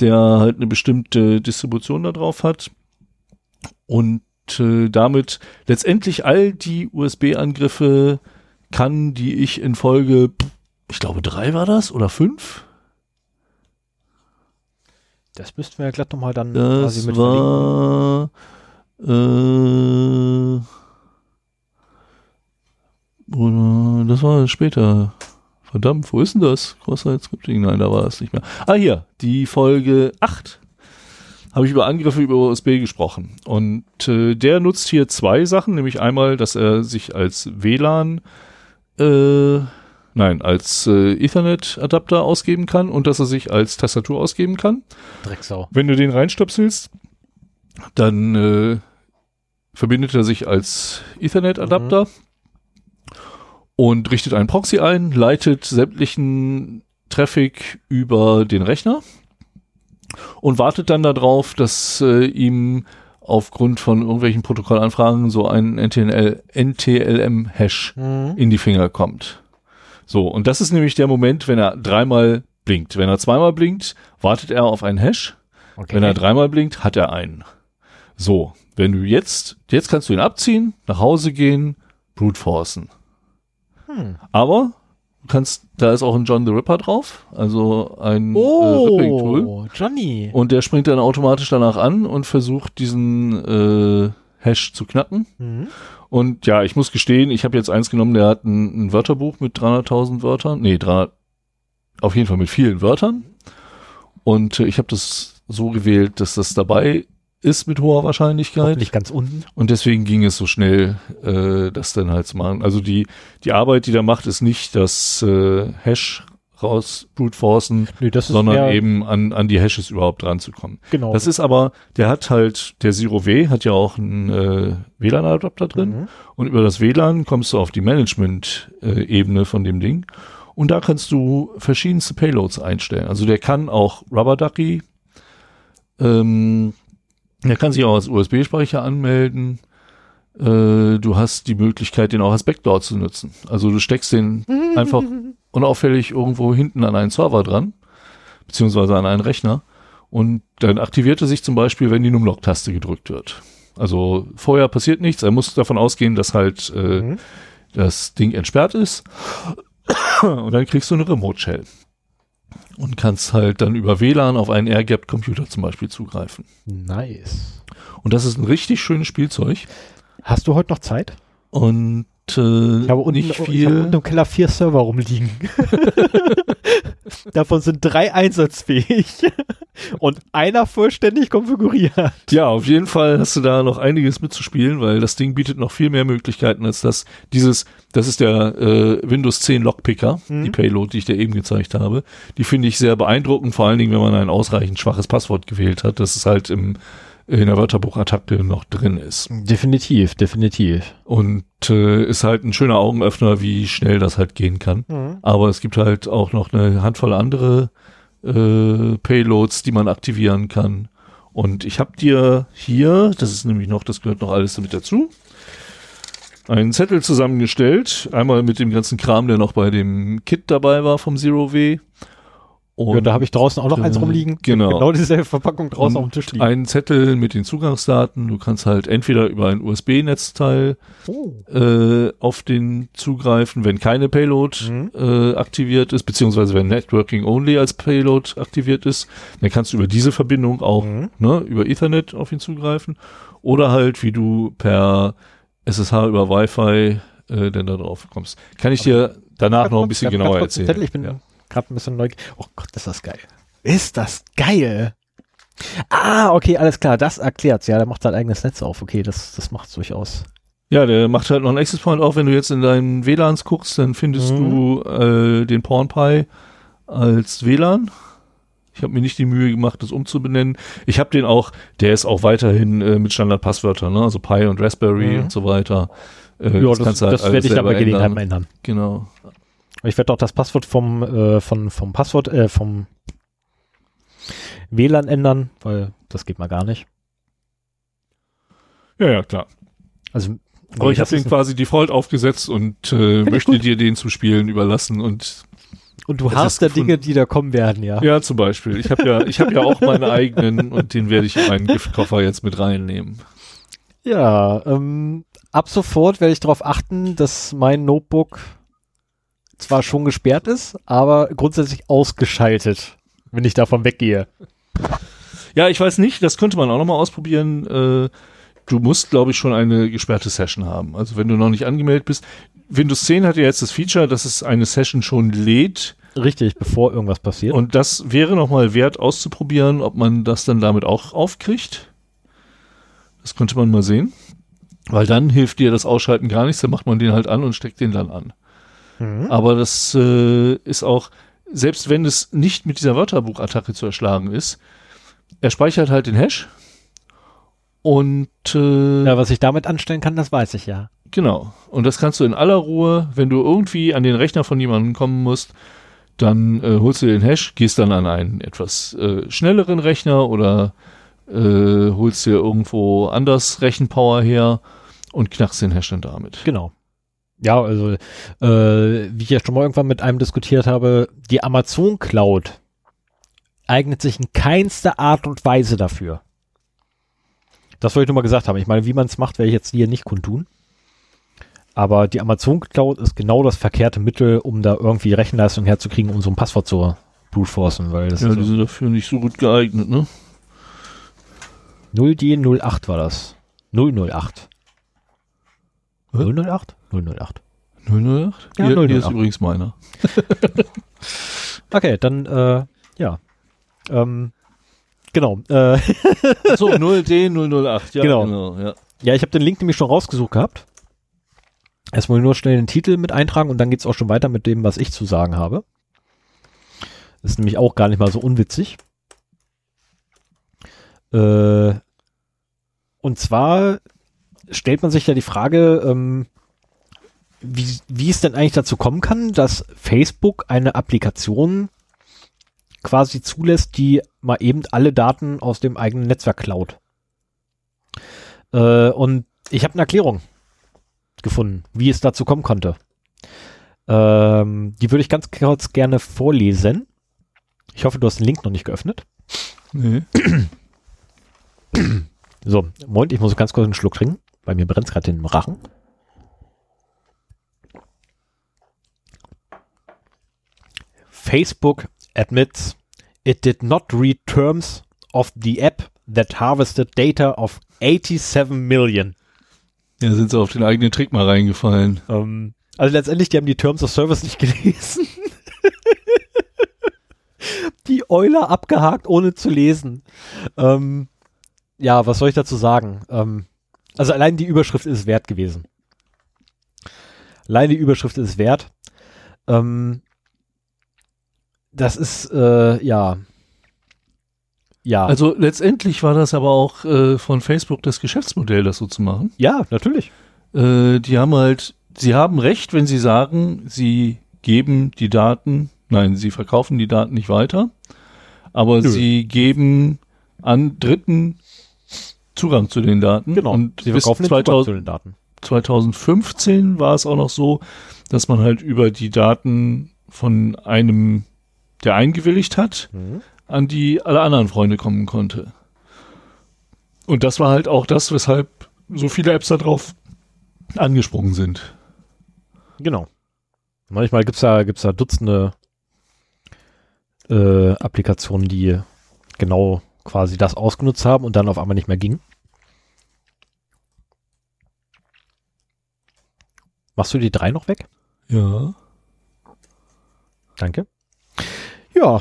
der halt eine bestimmte Distribution da drauf hat und äh, damit letztendlich all die USB-Angriffe kann, die ich in Folge, ich glaube drei war das oder fünf, Das müssten wir ja glatt nochmal dann quasi Das mit verlinken. war äh, oder das war später. Verdammt, wo ist denn das? Cross-Site Scripting? Nein, da war es nicht mehr. Ah, hier, die Folge 8 habe ich über Angriffe über USB gesprochen. Und äh, der nutzt hier zwei Sachen, nämlich einmal, dass er sich als WLAN, äh, nein, als äh, Ethernet-Adapter ausgeben kann und dass er sich als Tastatur ausgeben kann. Drecksau. Wenn du den reinstöpselst, dann äh, verbindet er sich als Ethernet-Adapter und richtet einen Proxy ein, leitet sämtlichen Traffic über den Rechner und wartet dann darauf, dass äh, ihm aufgrund von irgendwelchen Protokollanfragen so ein NTL, NTLM-Hash Mhm. in die Finger kommt. So, und das ist nämlich der Moment, wenn er dreimal blinkt. Wenn er zweimal blinkt, wartet er auf einen Hash. Okay. Wenn er dreimal blinkt, hat er einen. So, wenn du jetzt, jetzt kannst du ihn abziehen, nach Hause gehen, brute forcen. Hm. Aber du kannst, da ist auch ein John the Ripper drauf, also ein äh, Ripping-Tool. Oh, Johnny. Und der springt dann automatisch danach an und versucht diesen äh, Hash zu knacken. Mhm. Und ja, ich muss gestehen, ich habe jetzt eins genommen, der hat ein, ein Wörterbuch mit 300.000 Wörtern. Nee, 300, auf jeden Fall mit vielen Wörtern. Und äh, ich habe das so gewählt, dass das dabei ist mit hoher Wahrscheinlichkeit. Nicht ganz unten. Und deswegen ging es so schnell, äh, das dann halt zu machen. Also die, die Arbeit, die da macht, ist nicht das äh, Hash raus brute forcen, ist sondern eben an, an die Hashes überhaupt ranzukommen. genau. Das ist aber, der hat halt, der Zero W hat ja auch einen äh, WLAN-Adapter drin. Mhm. Und über das WLAN kommst du auf die Management-Ebene von dem Ding. Und da kannst du verschiedenste Payloads einstellen. Also der kann auch Rubber Ducky, ähm, der kann sich auch als USB-Speicher anmelden. Äh, du hast die Möglichkeit, den auch als Backdoor zu nutzen. Also du steckst den [laughs] einfach unauffällig irgendwo hinten an einen Server dran, beziehungsweise an einen Rechner. Und dann aktiviert er sich zum Beispiel, wenn die Numlock-Taste gedrückt wird. Also vorher passiert nichts. Er muss davon ausgehen, dass halt äh, Mhm. das Ding entsperrt ist. [coughs] Und dann kriegst du eine Remote-Shell. Und kannst halt dann über WLAN auf einen Air-Gapped-Computer zum Beispiel zugreifen. Nice. Und das ist ein richtig schönes Spielzeug. Hast du heute noch Zeit? Und äh, Ich habe unten, nicht ich habe viel. unten im Keller vier Server rumliegen. [laughs] Davon sind drei einsatzfähig [laughs] und einer vollständig konfiguriert. Ja, auf jeden Fall hast du da noch einiges mitzuspielen, weil das Ding bietet noch viel mehr Möglichkeiten als das. Dieses, das ist der äh, Windows 10 Lockpicker, Mhm. die Payload, die ich dir eben gezeigt habe. Die finde ich sehr beeindruckend, vor allen Dingen, wenn man ein ausreichend schwaches Passwort gewählt hat, dass es halt im, in der Wörterbuchattacke noch drin ist. Definitiv, definitiv. Und äh, ist halt ein schöner Augenöffner, wie schnell das halt gehen kann. Aber es gibt halt auch noch eine Handvoll andere äh, Payloads, die man aktivieren kann. Und ich habe dir hier, das ist nämlich noch, das gehört noch alles damit dazu, einen Zettel zusammengestellt. Einmal mit dem ganzen Kram, der noch bei dem Kit dabei war vom Zero W. Und Ja, da habe ich draußen auch noch eins rumliegen. genau. [laughs] Genau dieselbe Verpackung draußen und auf dem Tisch liegen. einen Zettel mit den Zugangsdaten. Du kannst halt entweder über ein USB-Netzteil Oh. äh, auf den zugreifen, wenn keine Payload Mhm. äh, aktiviert ist, beziehungsweise wenn Networking Only als Payload aktiviert ist, dann kannst du über diese Verbindung auch Mhm. ne, über Ethernet auf ihn zugreifen oder halt wie du per SSH über Wi-Fi äh, denn da drauf kommst. Kann ich dir danach noch ein bisschen genauer erzählen. Zettel, ich bin ja. Gerade ein bisschen neugierig. Oh Gott, ist das geil. Ist das geil. Ah, okay, alles klar, das erklärt's. Ja, der macht sein eigenes Netz auf. Okay, das, das macht's durchaus. ja, der macht halt noch einen Access Point auf. Wenn du jetzt in deinen WLANs guckst, dann findest Mhm. du äh, den PornPie als WLAN. Ich habe mir nicht die Mühe gemacht, das umzubenennen. Ich habe den auch, der ist auch weiterhin äh, mit Standardpasswörtern, ne? also Pi und Raspberry Mhm. und so weiter. Äh, ja, das, kannst du halt das werde ich selber Gelegenheit ändern. ändern. Genau. Ich werde auch das Passwort vom, äh, von, vom Passwort, äh, vom WLAN ändern, weil das geht mal gar nicht. Ja, ja, klar. Also, Aber nee, ich habe den quasi Default aufgesetzt und äh, möchte dir den zu spielen überlassen und und du hast da. Dinge, die da kommen werden, ja. ja, zum Beispiel. Ich habe ja, ich habe ja auch meine eigenen und den werde ich in meinen Giftkoffer jetzt mit reinnehmen. Ja, ähm, ab sofort werde ich darauf achten, dass mein Notebook zwar schon gesperrt ist, aber grundsätzlich ausgeschaltet, wenn ich davon weggehe. Ja, ich weiß nicht, das könnte man auch nochmal ausprobieren. Äh, du musst, glaube ich, schon eine gesperrte Session haben. Also wenn du noch nicht angemeldet bist. Windows 10 hat ja jetzt das Feature, dass es eine Session schon lädt. Richtig, bevor irgendwas passiert. Und das wäre nochmal wert auszuprobieren, ob man das dann damit auch aufkriegt. Das könnte man mal sehen. Weil dann hilft dir das Ausschalten gar nichts, dann macht man den halt an und steckt den dann an. Mhm. Aber das äh, ist auch, selbst wenn es nicht mit dieser Wörterbuchattacke zu erschlagen ist, er speichert halt den Hash. Und äh, Ja, was ich damit anstellen kann, das weiß ich ja. genau. Und das kannst du in aller Ruhe, wenn du irgendwie an den Rechner von jemandem kommen musst, dann äh, holst du den Hash, gehst dann an einen etwas äh, schnelleren Rechner oder äh, holst dir irgendwo anders Rechenpower her und knackst den Hash dann damit. Genau. Ja, also, äh, wie ich ja schon mal irgendwann mit einem diskutiert habe, die Amazon Cloud eignet sich in keinster Art und Weise dafür. Das wollte ich nur mal gesagt haben. Ich meine, wie man es macht, werde ich jetzt hier nicht kundtun. Aber die Amazon Cloud ist genau das verkehrte Mittel, um da irgendwie Rechenleistung herzukriegen, um so ein Passwort zu brute-forcen, weil das Ja, die so sind dafür nicht so gut geeignet, ne? 0D08 war das. 008. Was? 008? 008. 008? Ja, hier, 008. hier ist übrigens meiner. [laughs] Okay, dann, äh, ja. Ähm, genau. Äh, So, 0D008, ja, Genau. genau ja. ja, ich habe den Link nämlich schon rausgesucht gehabt. Erstmal nur schnell den Titel mit eintragen und dann geht's auch schon weiter mit dem, was ich zu sagen habe. Das ist nämlich auch gar nicht mal so unwitzig. Äh, und zwar stellt man sich ja die Frage, ähm, wie, wie es denn eigentlich dazu kommen kann, dass Facebook eine Applikation quasi zulässt, die mal eben alle Daten aus dem eigenen Netzwerk klaut. Äh, und Ich habe eine Erklärung gefunden, wie es dazu kommen konnte. Ähm, die würde ich ganz kurz gerne vorlesen. Ich hoffe, du hast den Link noch nicht geöffnet. Nee. So, Moment, ich muss ganz kurz einen Schluck trinken. Bei mir brennt es gerade den Rachen. Facebook admits it did not read terms of the app that harvested data of 87 million. Ja, sind sie auf den eigenen Trick mal reingefallen. Ähm, also letztendlich, die haben die Terms of Service nicht [laughs] gelesen. die Euler abgehakt, ohne zu lesen. Ähm, ja, was soll ich dazu sagen? Ähm, also allein die Überschrift ist es wert gewesen. Allein die Überschrift ist es wert. Ähm, das ist, äh, ja. Ja. Also letztendlich war das aber auch äh, von Facebook das Geschäftsmodell, das so zu machen. ja, natürlich. Äh, die haben halt, sie haben recht, wenn sie sagen, sie geben die Daten, nein, sie verkaufen die Daten nicht weiter, aber Nö. sie geben an Dritten Zugang zu den Daten. Genau. Und Sie verkaufen den Zugang 2000, zu den Daten. 2015 war es auch noch so, dass man halt über die Daten von einem, der eingewilligt hat, Mhm. an die alle anderen Freunde kommen konnte. Und das war halt auch das, weshalb so viele Apps da drauf angesprungen sind. Genau. Manchmal gibt's da, gibt's da Dutzende äh, Applikationen, die genau quasi das ausgenutzt haben und dann auf einmal nicht mehr ging. Machst du die drei noch weg? Ja. Danke. Ja,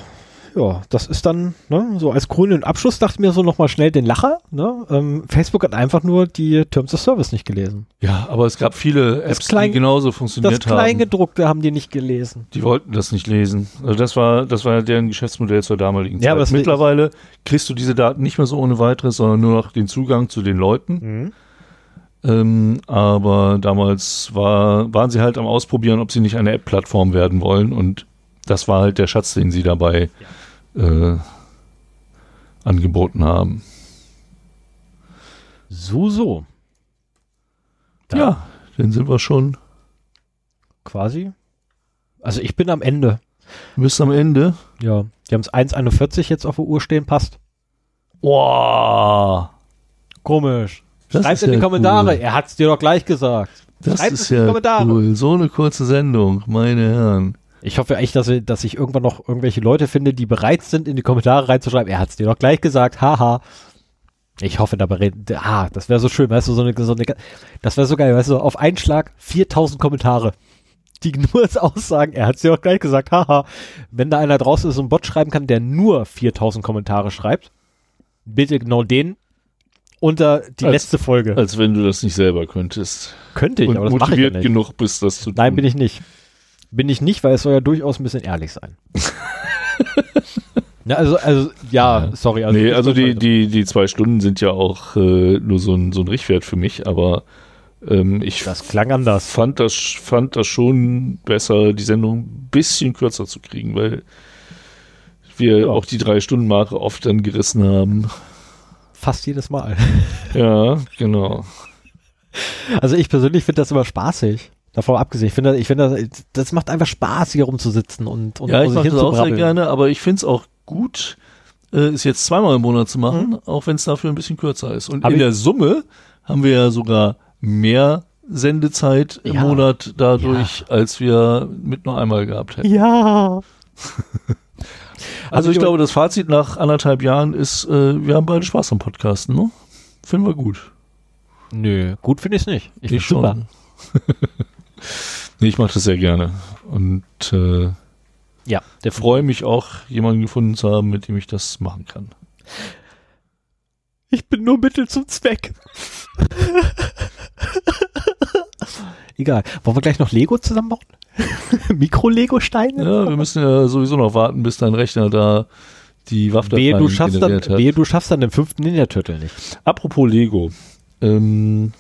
ja, das ist dann, ne, so als grünen Abschluss dachte ich mir so nochmal schnell den Lacher, ne, ähm, Facebook hat einfach nur die Terms of Service nicht gelesen. Ja, aber es gab viele Apps, Klein- die genauso Das funktioniert haben. Kleingedruckte haben die nicht gelesen. Die wollten das nicht lesen. Also das war, das war deren Geschäftsmodell zur damaligen Ja, Zeit. aber das- Mittlerweile kriegst du diese Daten nicht mehr so ohne weiteres, sondern nur noch den Zugang zu den Leuten. Mhm. Ähm, aber damals war, waren sie halt am Ausprobieren, ob sie nicht eine App-Plattform werden wollen. Und das war halt der Schatz, den sie dabei äh, angeboten haben. So, so. Da- Ja, dann sind wir schon Quasi. Also ich bin am Ende. bis am Ende. Ja. Die haben es 1,41 jetzt auf der Uhr stehen, passt. Boah, Komisch. Das Schreibt in die Kommentare. cool. Er hat's dir doch gleich gesagt. das Schreibt ist es in die ja Kommentare. cool. So eine kurze Sendung, meine Herren. Ich hoffe echt, dass, wir, dass ich irgendwann noch irgendwelche Leute finde, die bereit sind, in die Kommentare reinzuschreiben. Er hat's dir doch gleich gesagt. Haha. Ich hoffe, da berät. Ah, das wäre so schön, weißt du, so eine, so eine das wäre so geil, weißt du, auf einen Schlag 4000 Kommentare, die [laughs] nur als Aussagen, er hat's dir doch gleich gesagt, haha. Wenn da einer draußen ist und einen Bot schreiben kann, der nur 4000 Kommentare schreibt, bitte genau den unter die Als- letzte Folge. Als wenn du das nicht selber könntest. Könnte ich, Und aber das mache ich ja motiviert nicht. genug bist, das zu tun. Nein, bin ich nicht. Bin ich nicht, weil es soll ja durchaus ein bisschen ehrlich sein. [laughs] ja, also, also, ja, sorry. Also, nee, also die, die, die zwei Stunden sind ja auch äh, nur so ein, so ein Richtwert für mich, aber ähm, ich Das klang anders. fand das, fand das schon besser, die Sendung ein bisschen kürzer zu kriegen, weil wir Ja. auch die drei Stunden Marke oft dann gerissen haben. Fast jedes Mal. Ja, genau. Also ich persönlich finde das immer spaßig. Davon abgesehen, ich finde, ich finde, das, das macht einfach Spaß, hier rumzusitzen und, und ja, ich mache das auch sehr gerne, aber ich finde es auch gut, äh, es jetzt zweimal im Monat zu machen, auch wenn es dafür ein bisschen kürzer ist. Und Hab in der Summe haben wir ja sogar mehr Sendezeit im Ja. Monat dadurch, als wir mit nur einmal gehabt hätten. Ja. [laughs] Also ich ich- glaube, das Fazit nach anderthalb Jahren ist, äh, wir haben beide Spaß am Podcasten, ne? Finden wir gut. Nö, gut finde ich es nicht. Ich, Ich super. [laughs] nee, ich mache das sehr gerne. Und äh, Ja, der freue mich auch, jemanden gefunden zu haben, mit dem ich das machen kann. Ich bin nur Mittel zum Zweck. [laughs] Egal. Wollen wir gleich noch Lego zusammenbauen? [laughs] Mikro-Lego-Steine? Ja, wir müssen ja sowieso noch warten, bis dein Rechner da die Wehe, Waffdateien du schaffst dann, hat. wehe, du schaffst dann den fünften Ninja Turtle nicht. Apropos Lego. Ähm,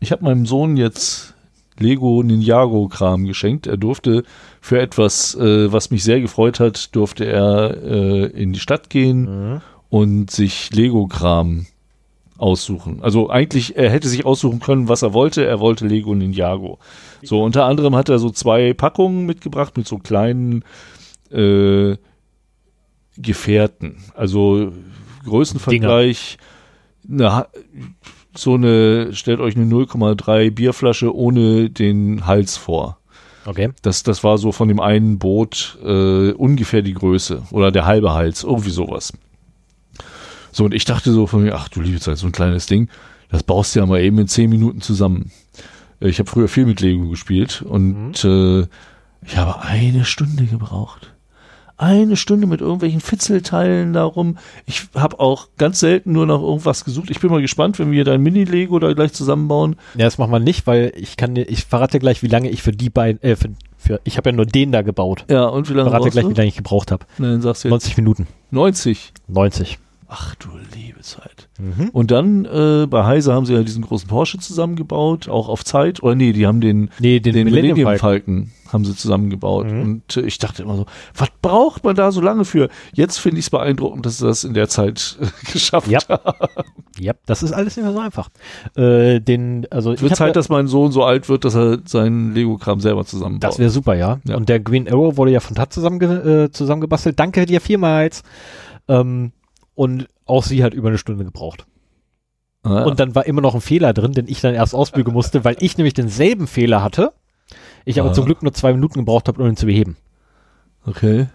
ich habe meinem Sohn jetzt Lego Ninjago-Kram geschenkt. Er durfte für etwas, äh, was mich sehr gefreut hat, durfte er äh, in die Stadt gehen Mhm. und sich Lego-Kram aussuchen. Also eigentlich, er hätte sich aussuchen können, was er wollte. Er wollte Lego Ninjago. So, unter anderem hat er so zwei Packungen mitgebracht mit so kleinen äh, Gefährten. Also Größenvergleich, eine, so eine, stellt euch eine 0,3 Bierflasche ohne den Hals vor. Okay. Das, das war so von dem einen Boot äh, ungefähr die Größe oder der halbe Hals, irgendwie sowas. So, und ich dachte so von mir, ach du liebe Zeit, so ein kleines Ding, das baust du ja mal eben in zehn Minuten zusammen. Äh, Ich habe früher viel mit Lego gespielt und äh, ich habe eine Stunde gebraucht. Eine Stunde mit irgendwelchen Fitzelteilen darum. Ich habe auch ganz selten nur nach irgendwas gesucht. Ich bin mal gespannt, wenn wir dein Mini-Lego da gleich zusammenbauen. Ja, das machen wir nicht, weil ich kann dir, ich verrate dir gleich, wie lange ich für die beiden, äh, für, für ich habe ja nur den da gebaut. Ja, und wie Ich lange verrate dir brauchst gleich, du? wie lange ich gebraucht habe. Nein, sagst du jetzt 90 Minuten. 90. 90. Ach du liebe Zeit. Mhm. Und dann äh, bei Heise haben sie ja diesen großen Porsche zusammengebaut, auch auf Zeit. Oder nee, die haben den, Nee, den, den Millennium, Millennium Falcon. Haben sie zusammengebaut. Mhm. Und äh, ich dachte immer so, was braucht man da so lange für? Jetzt finde ich es beeindruckend, dass sie das in der Zeit äh, [laughs] geschafft Ja. haben. Ja, das ist alles nicht mehr so einfach. Äh, den, also Es wird Zeit, dass mein Sohn so alt wird, dass er seinen Lego-Kram selber zusammenbaut. Das wäre super, ja. Ja. Und der Green Arrow wurde ja von Tat zusammenge äh, zusammengebastelt. Danke dir vielmals. Ähm, und auch sie hat über eine Stunde gebraucht. ah, Und dann war immer noch ein Fehler drin, den ich dann erst ausbügeln musste, weil ich nämlich denselben Fehler hatte. Ich aber Ah. zum Glück nur zwei Minuten gebraucht habe, um ihn zu beheben. okay.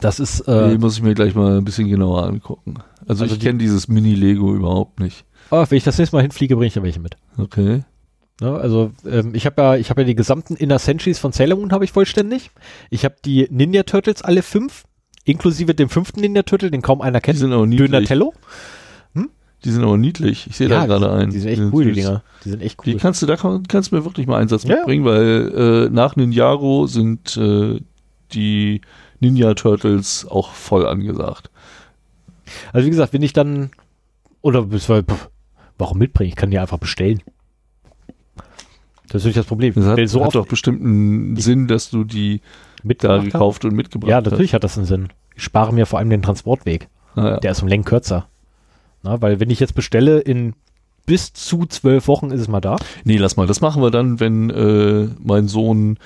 Das ist, Die äh, muss ich mir gleich mal ein bisschen genauer angucken. Also, Also ich die- kenne dieses Mini-Lego überhaupt nicht. ah, wenn ich das nächste Mal hinfliege, bringe ich da welche mit. Okay. Ne, also ähm, ich habe ja, ich habe ja die gesamten Inner Centuries von Sailor Moon habe ich vollständig. Ich habe die Ninja Turtles alle fünf, inklusive dem fünften Ninja Turtle, den kaum einer Die kennt. sind aber niedlich. Donatello. Die sind aber niedlich. Ich sehe da gerade einen. Die sind echt sind cool, die. Dinger. Die sind echt Die cool. kannst du, da kann, kannst du mir wirklich mal Einsatz Ja, ja. mitbringen, weil äh, nach Ninjago sind äh, die Ninja Turtles auch voll angesagt. Also wie gesagt, wenn ich dann oder pff, warum mitbringen? Ich kann die einfach bestellen. Das ist nicht das Problem. Das hat, so hat doch bestimmt einen Sinn, dass du die da habe. gekauft und mitgebracht Ja, natürlich hat das einen Sinn. Ich spare mir vor allem den Transportweg. Ah, ja. Der ist um Längen kürzer. Na, weil wenn ich jetzt bestelle, in bis zu zwölf Wochen ist es mal da. Nee, lass mal. Das machen wir dann, wenn äh, mein Sohn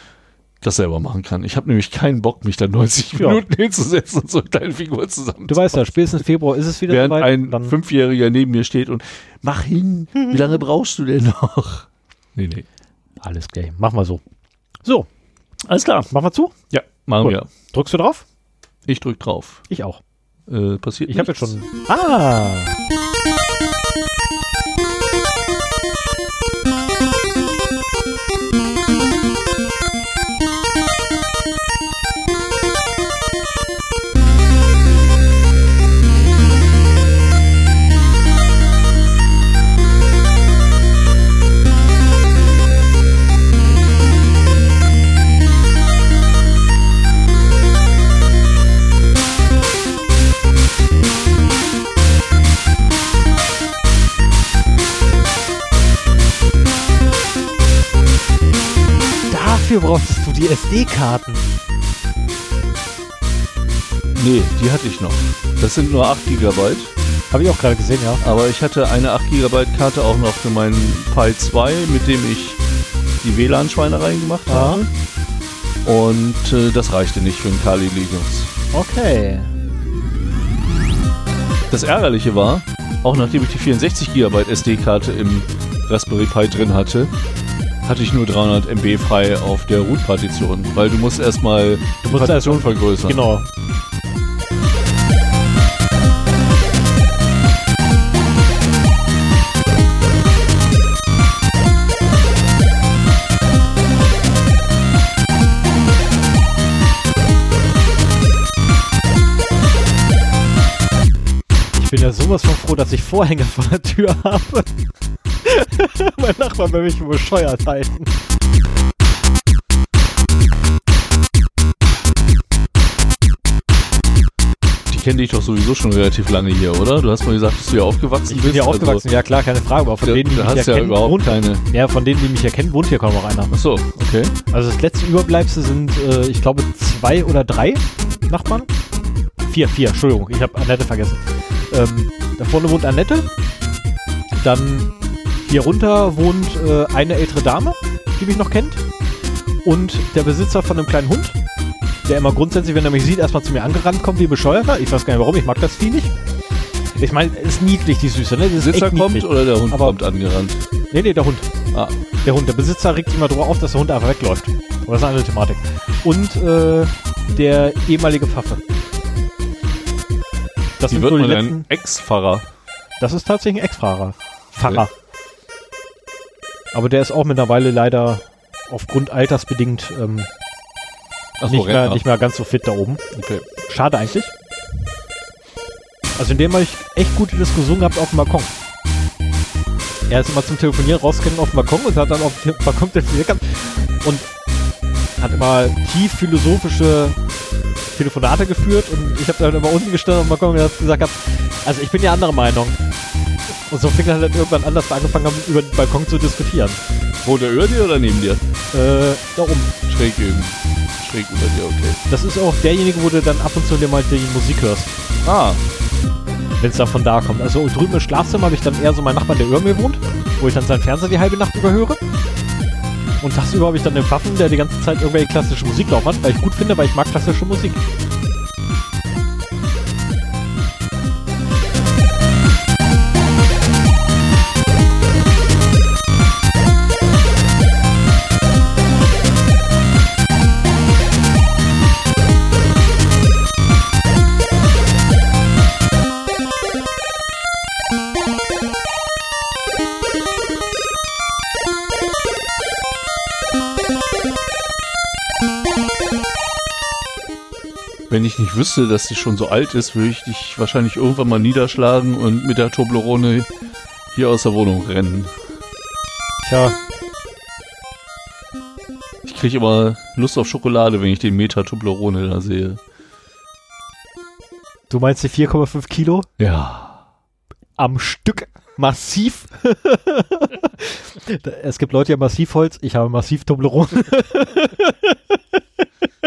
das selber machen kann. Ich habe nämlich keinen Bock, mich da 90 Ja. Minuten hinzusetzen und so eine kleine Figur zusammen. Du weißt ja, spätestens Februar ist es wieder Während soweit. ein dann Fünfjähriger neben mir steht und mach hin, [laughs] wie lange brauchst du denn noch? Nee, nee. alles gleich. Machen wir so. So, Alles klar. machen wir zu. Ja, machen Gut. wir. Drückst du drauf? Ich drück drauf. Ich auch. Äh, passiert Ich habe jetzt schon. Ah! Dafür brauchtest du die SD-Karten. Nee, die hatte ich noch. Das sind nur 8 Gigabyte. Habe ich auch gerade gesehen, ja. Aber ich hatte eine 8 Gigabyte Karte auch noch für meinen Pi 2, mit dem ich die WLAN-Schweinereien gemacht Ja. habe. Und äh, das reichte nicht für den Kali Linux. Okay. Das Ärgerliche war, auch nachdem ich die 64 GB SD-Karte im Raspberry Pi drin hatte, hatte ich nur 300 MB frei auf der Root-Partition, weil du musst erstmal die Partition vergrößern. Genau. Froh, dass ich Vorhänge vor der Tür habe. [laughs] mein Nachbar will mich bescheuert halten. Die kennen dich doch sowieso schon relativ lange hier, oder? Du hast mal gesagt, dass du hier aufgewachsen Ich bist. bin hier aufgewachsen, ja klar, keine Frage, aber von Also, denen, die mich ja ja kennen, wohnt, keine. ja, von denen, die mich ja kennen, wohnt hier kaum noch einer. Ach so, okay. Also das letzte Überbleibsel sind, äh, ich glaube, zwei oder drei Nachbarn. Vier, vier, Entschuldigung, ich habe Annette vergessen. Ähm, da vorne wohnt Annette. Dann hier runter wohnt äh, eine ältere Dame, die mich noch kennt. Und der Besitzer von einem kleinen Hund, der immer grundsätzlich, wenn er mich sieht, erstmal zu mir angerannt kommt wie bescheuerter. Ich weiß gar nicht warum, ich mag das Vieh nicht. Ich meine, ist niedlich, die Süße, ne? Ist Besitzer kommt niedlich. oder der Hund Aber- kommt angerannt? Nee, nee, der Hund. Ah, Der Hund. Der Besitzer regt immer drüber auf, dass der Hund einfach wegläuft. Aber das ist eine andere Thematik. Und äh, der ehemalige Pfaffe. Das wie wird man ein Ex-Pfarrer? Das ist tatsächlich ein Ex-Fahrer. Pfarrer. Aber der ist auch mittlerweile leider aufgrund altersbedingt ähm, so, nicht, mehr, nicht mehr ganz so fit da oben. Okay. Schade eigentlich. Also in dem habe ich echt gute Diskussionen gehabt auf dem Balkon. Er ist immer zum Telefonieren rausgegangen auf dem Balkon und hat dann auf dem Balkon telefoniert gehabt und hat immer tief philosophische Telefonate geführt und ich habe dann immer unten gestanden und hab gesagt, gehabt, also ich bin ja anderer Meinung. Und so fing er halt irgendwann an, dass wir angefangen haben, über den Balkon zu diskutieren. Wo der über dir oder neben dir? Äh, da oben. Schräg eben. Schräg über dir, okay. Das ist auch derjenige, wo du dann ab und zu dir mal die Musik hörst. Ah, wenn es dann von da kommt. Also drüben im Schlafzimmer habe ich dann eher so meinen Nachbarn, der über mir wohnt, wo ich dann seinen Fernseher die halbe Nacht über höre. Und tagsüber habe ich dann den Pfaffen, der die ganze Zeit irgendwelche klassische Musik laufen hat, weil ich gut finde, weil ich mag klassische Musik. Wenn ich nicht wüsste, dass die schon so alt ist, würde ich dich wahrscheinlich irgendwann mal niederschlagen und mit der Toblerone hier aus der Wohnung rennen. Tja, Ich kriege immer Lust auf Schokolade, wenn ich den Meter Toblerone da sehe. du meinst die 4,5 Kilo Ja. am Stück massiv? [laughs] es gibt Leute, die haben Massivholz, ich habe massiv Toblerone. [laughs]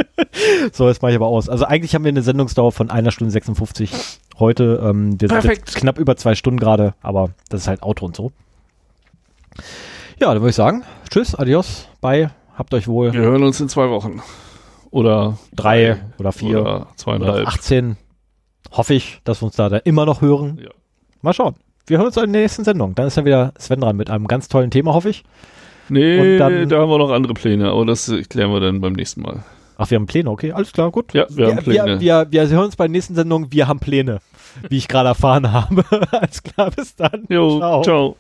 [laughs] so, jetzt mache ich aber aus. Also eigentlich haben wir eine Sendungsdauer von einer Stunde 56 heute. Ähm, wir sind Perfekt. jetzt knapp über zwei Stunden gerade, aber das ist halt Auto und so. Ja, dann würde ich sagen, tschüss, adios, bye, habt euch wohl. Wir hören uns in zwei Wochen. Oder Drei oder vier Oder oder zweieinhalb. 18. Hoffe ich, dass wir uns da, da immer noch hören. Ja. Mal schauen. Wir hören uns in der nächsten Sendung. Dann ist ja wieder Sven dran mit einem ganz tollen Thema, hoffe ich. Nee, Und dann- da haben wir noch andere Pläne, aber das äh, klären wir dann beim nächsten Mal. Ach, wir haben Pläne, okay, alles klar, gut. Ja, wir haben Pläne. Wir, wir, wir hören uns bei der nächsten Sendung. Wir haben Pläne, wie ich gerade erfahren [laughs] habe. alles klar, bis dann. Jo, ciao.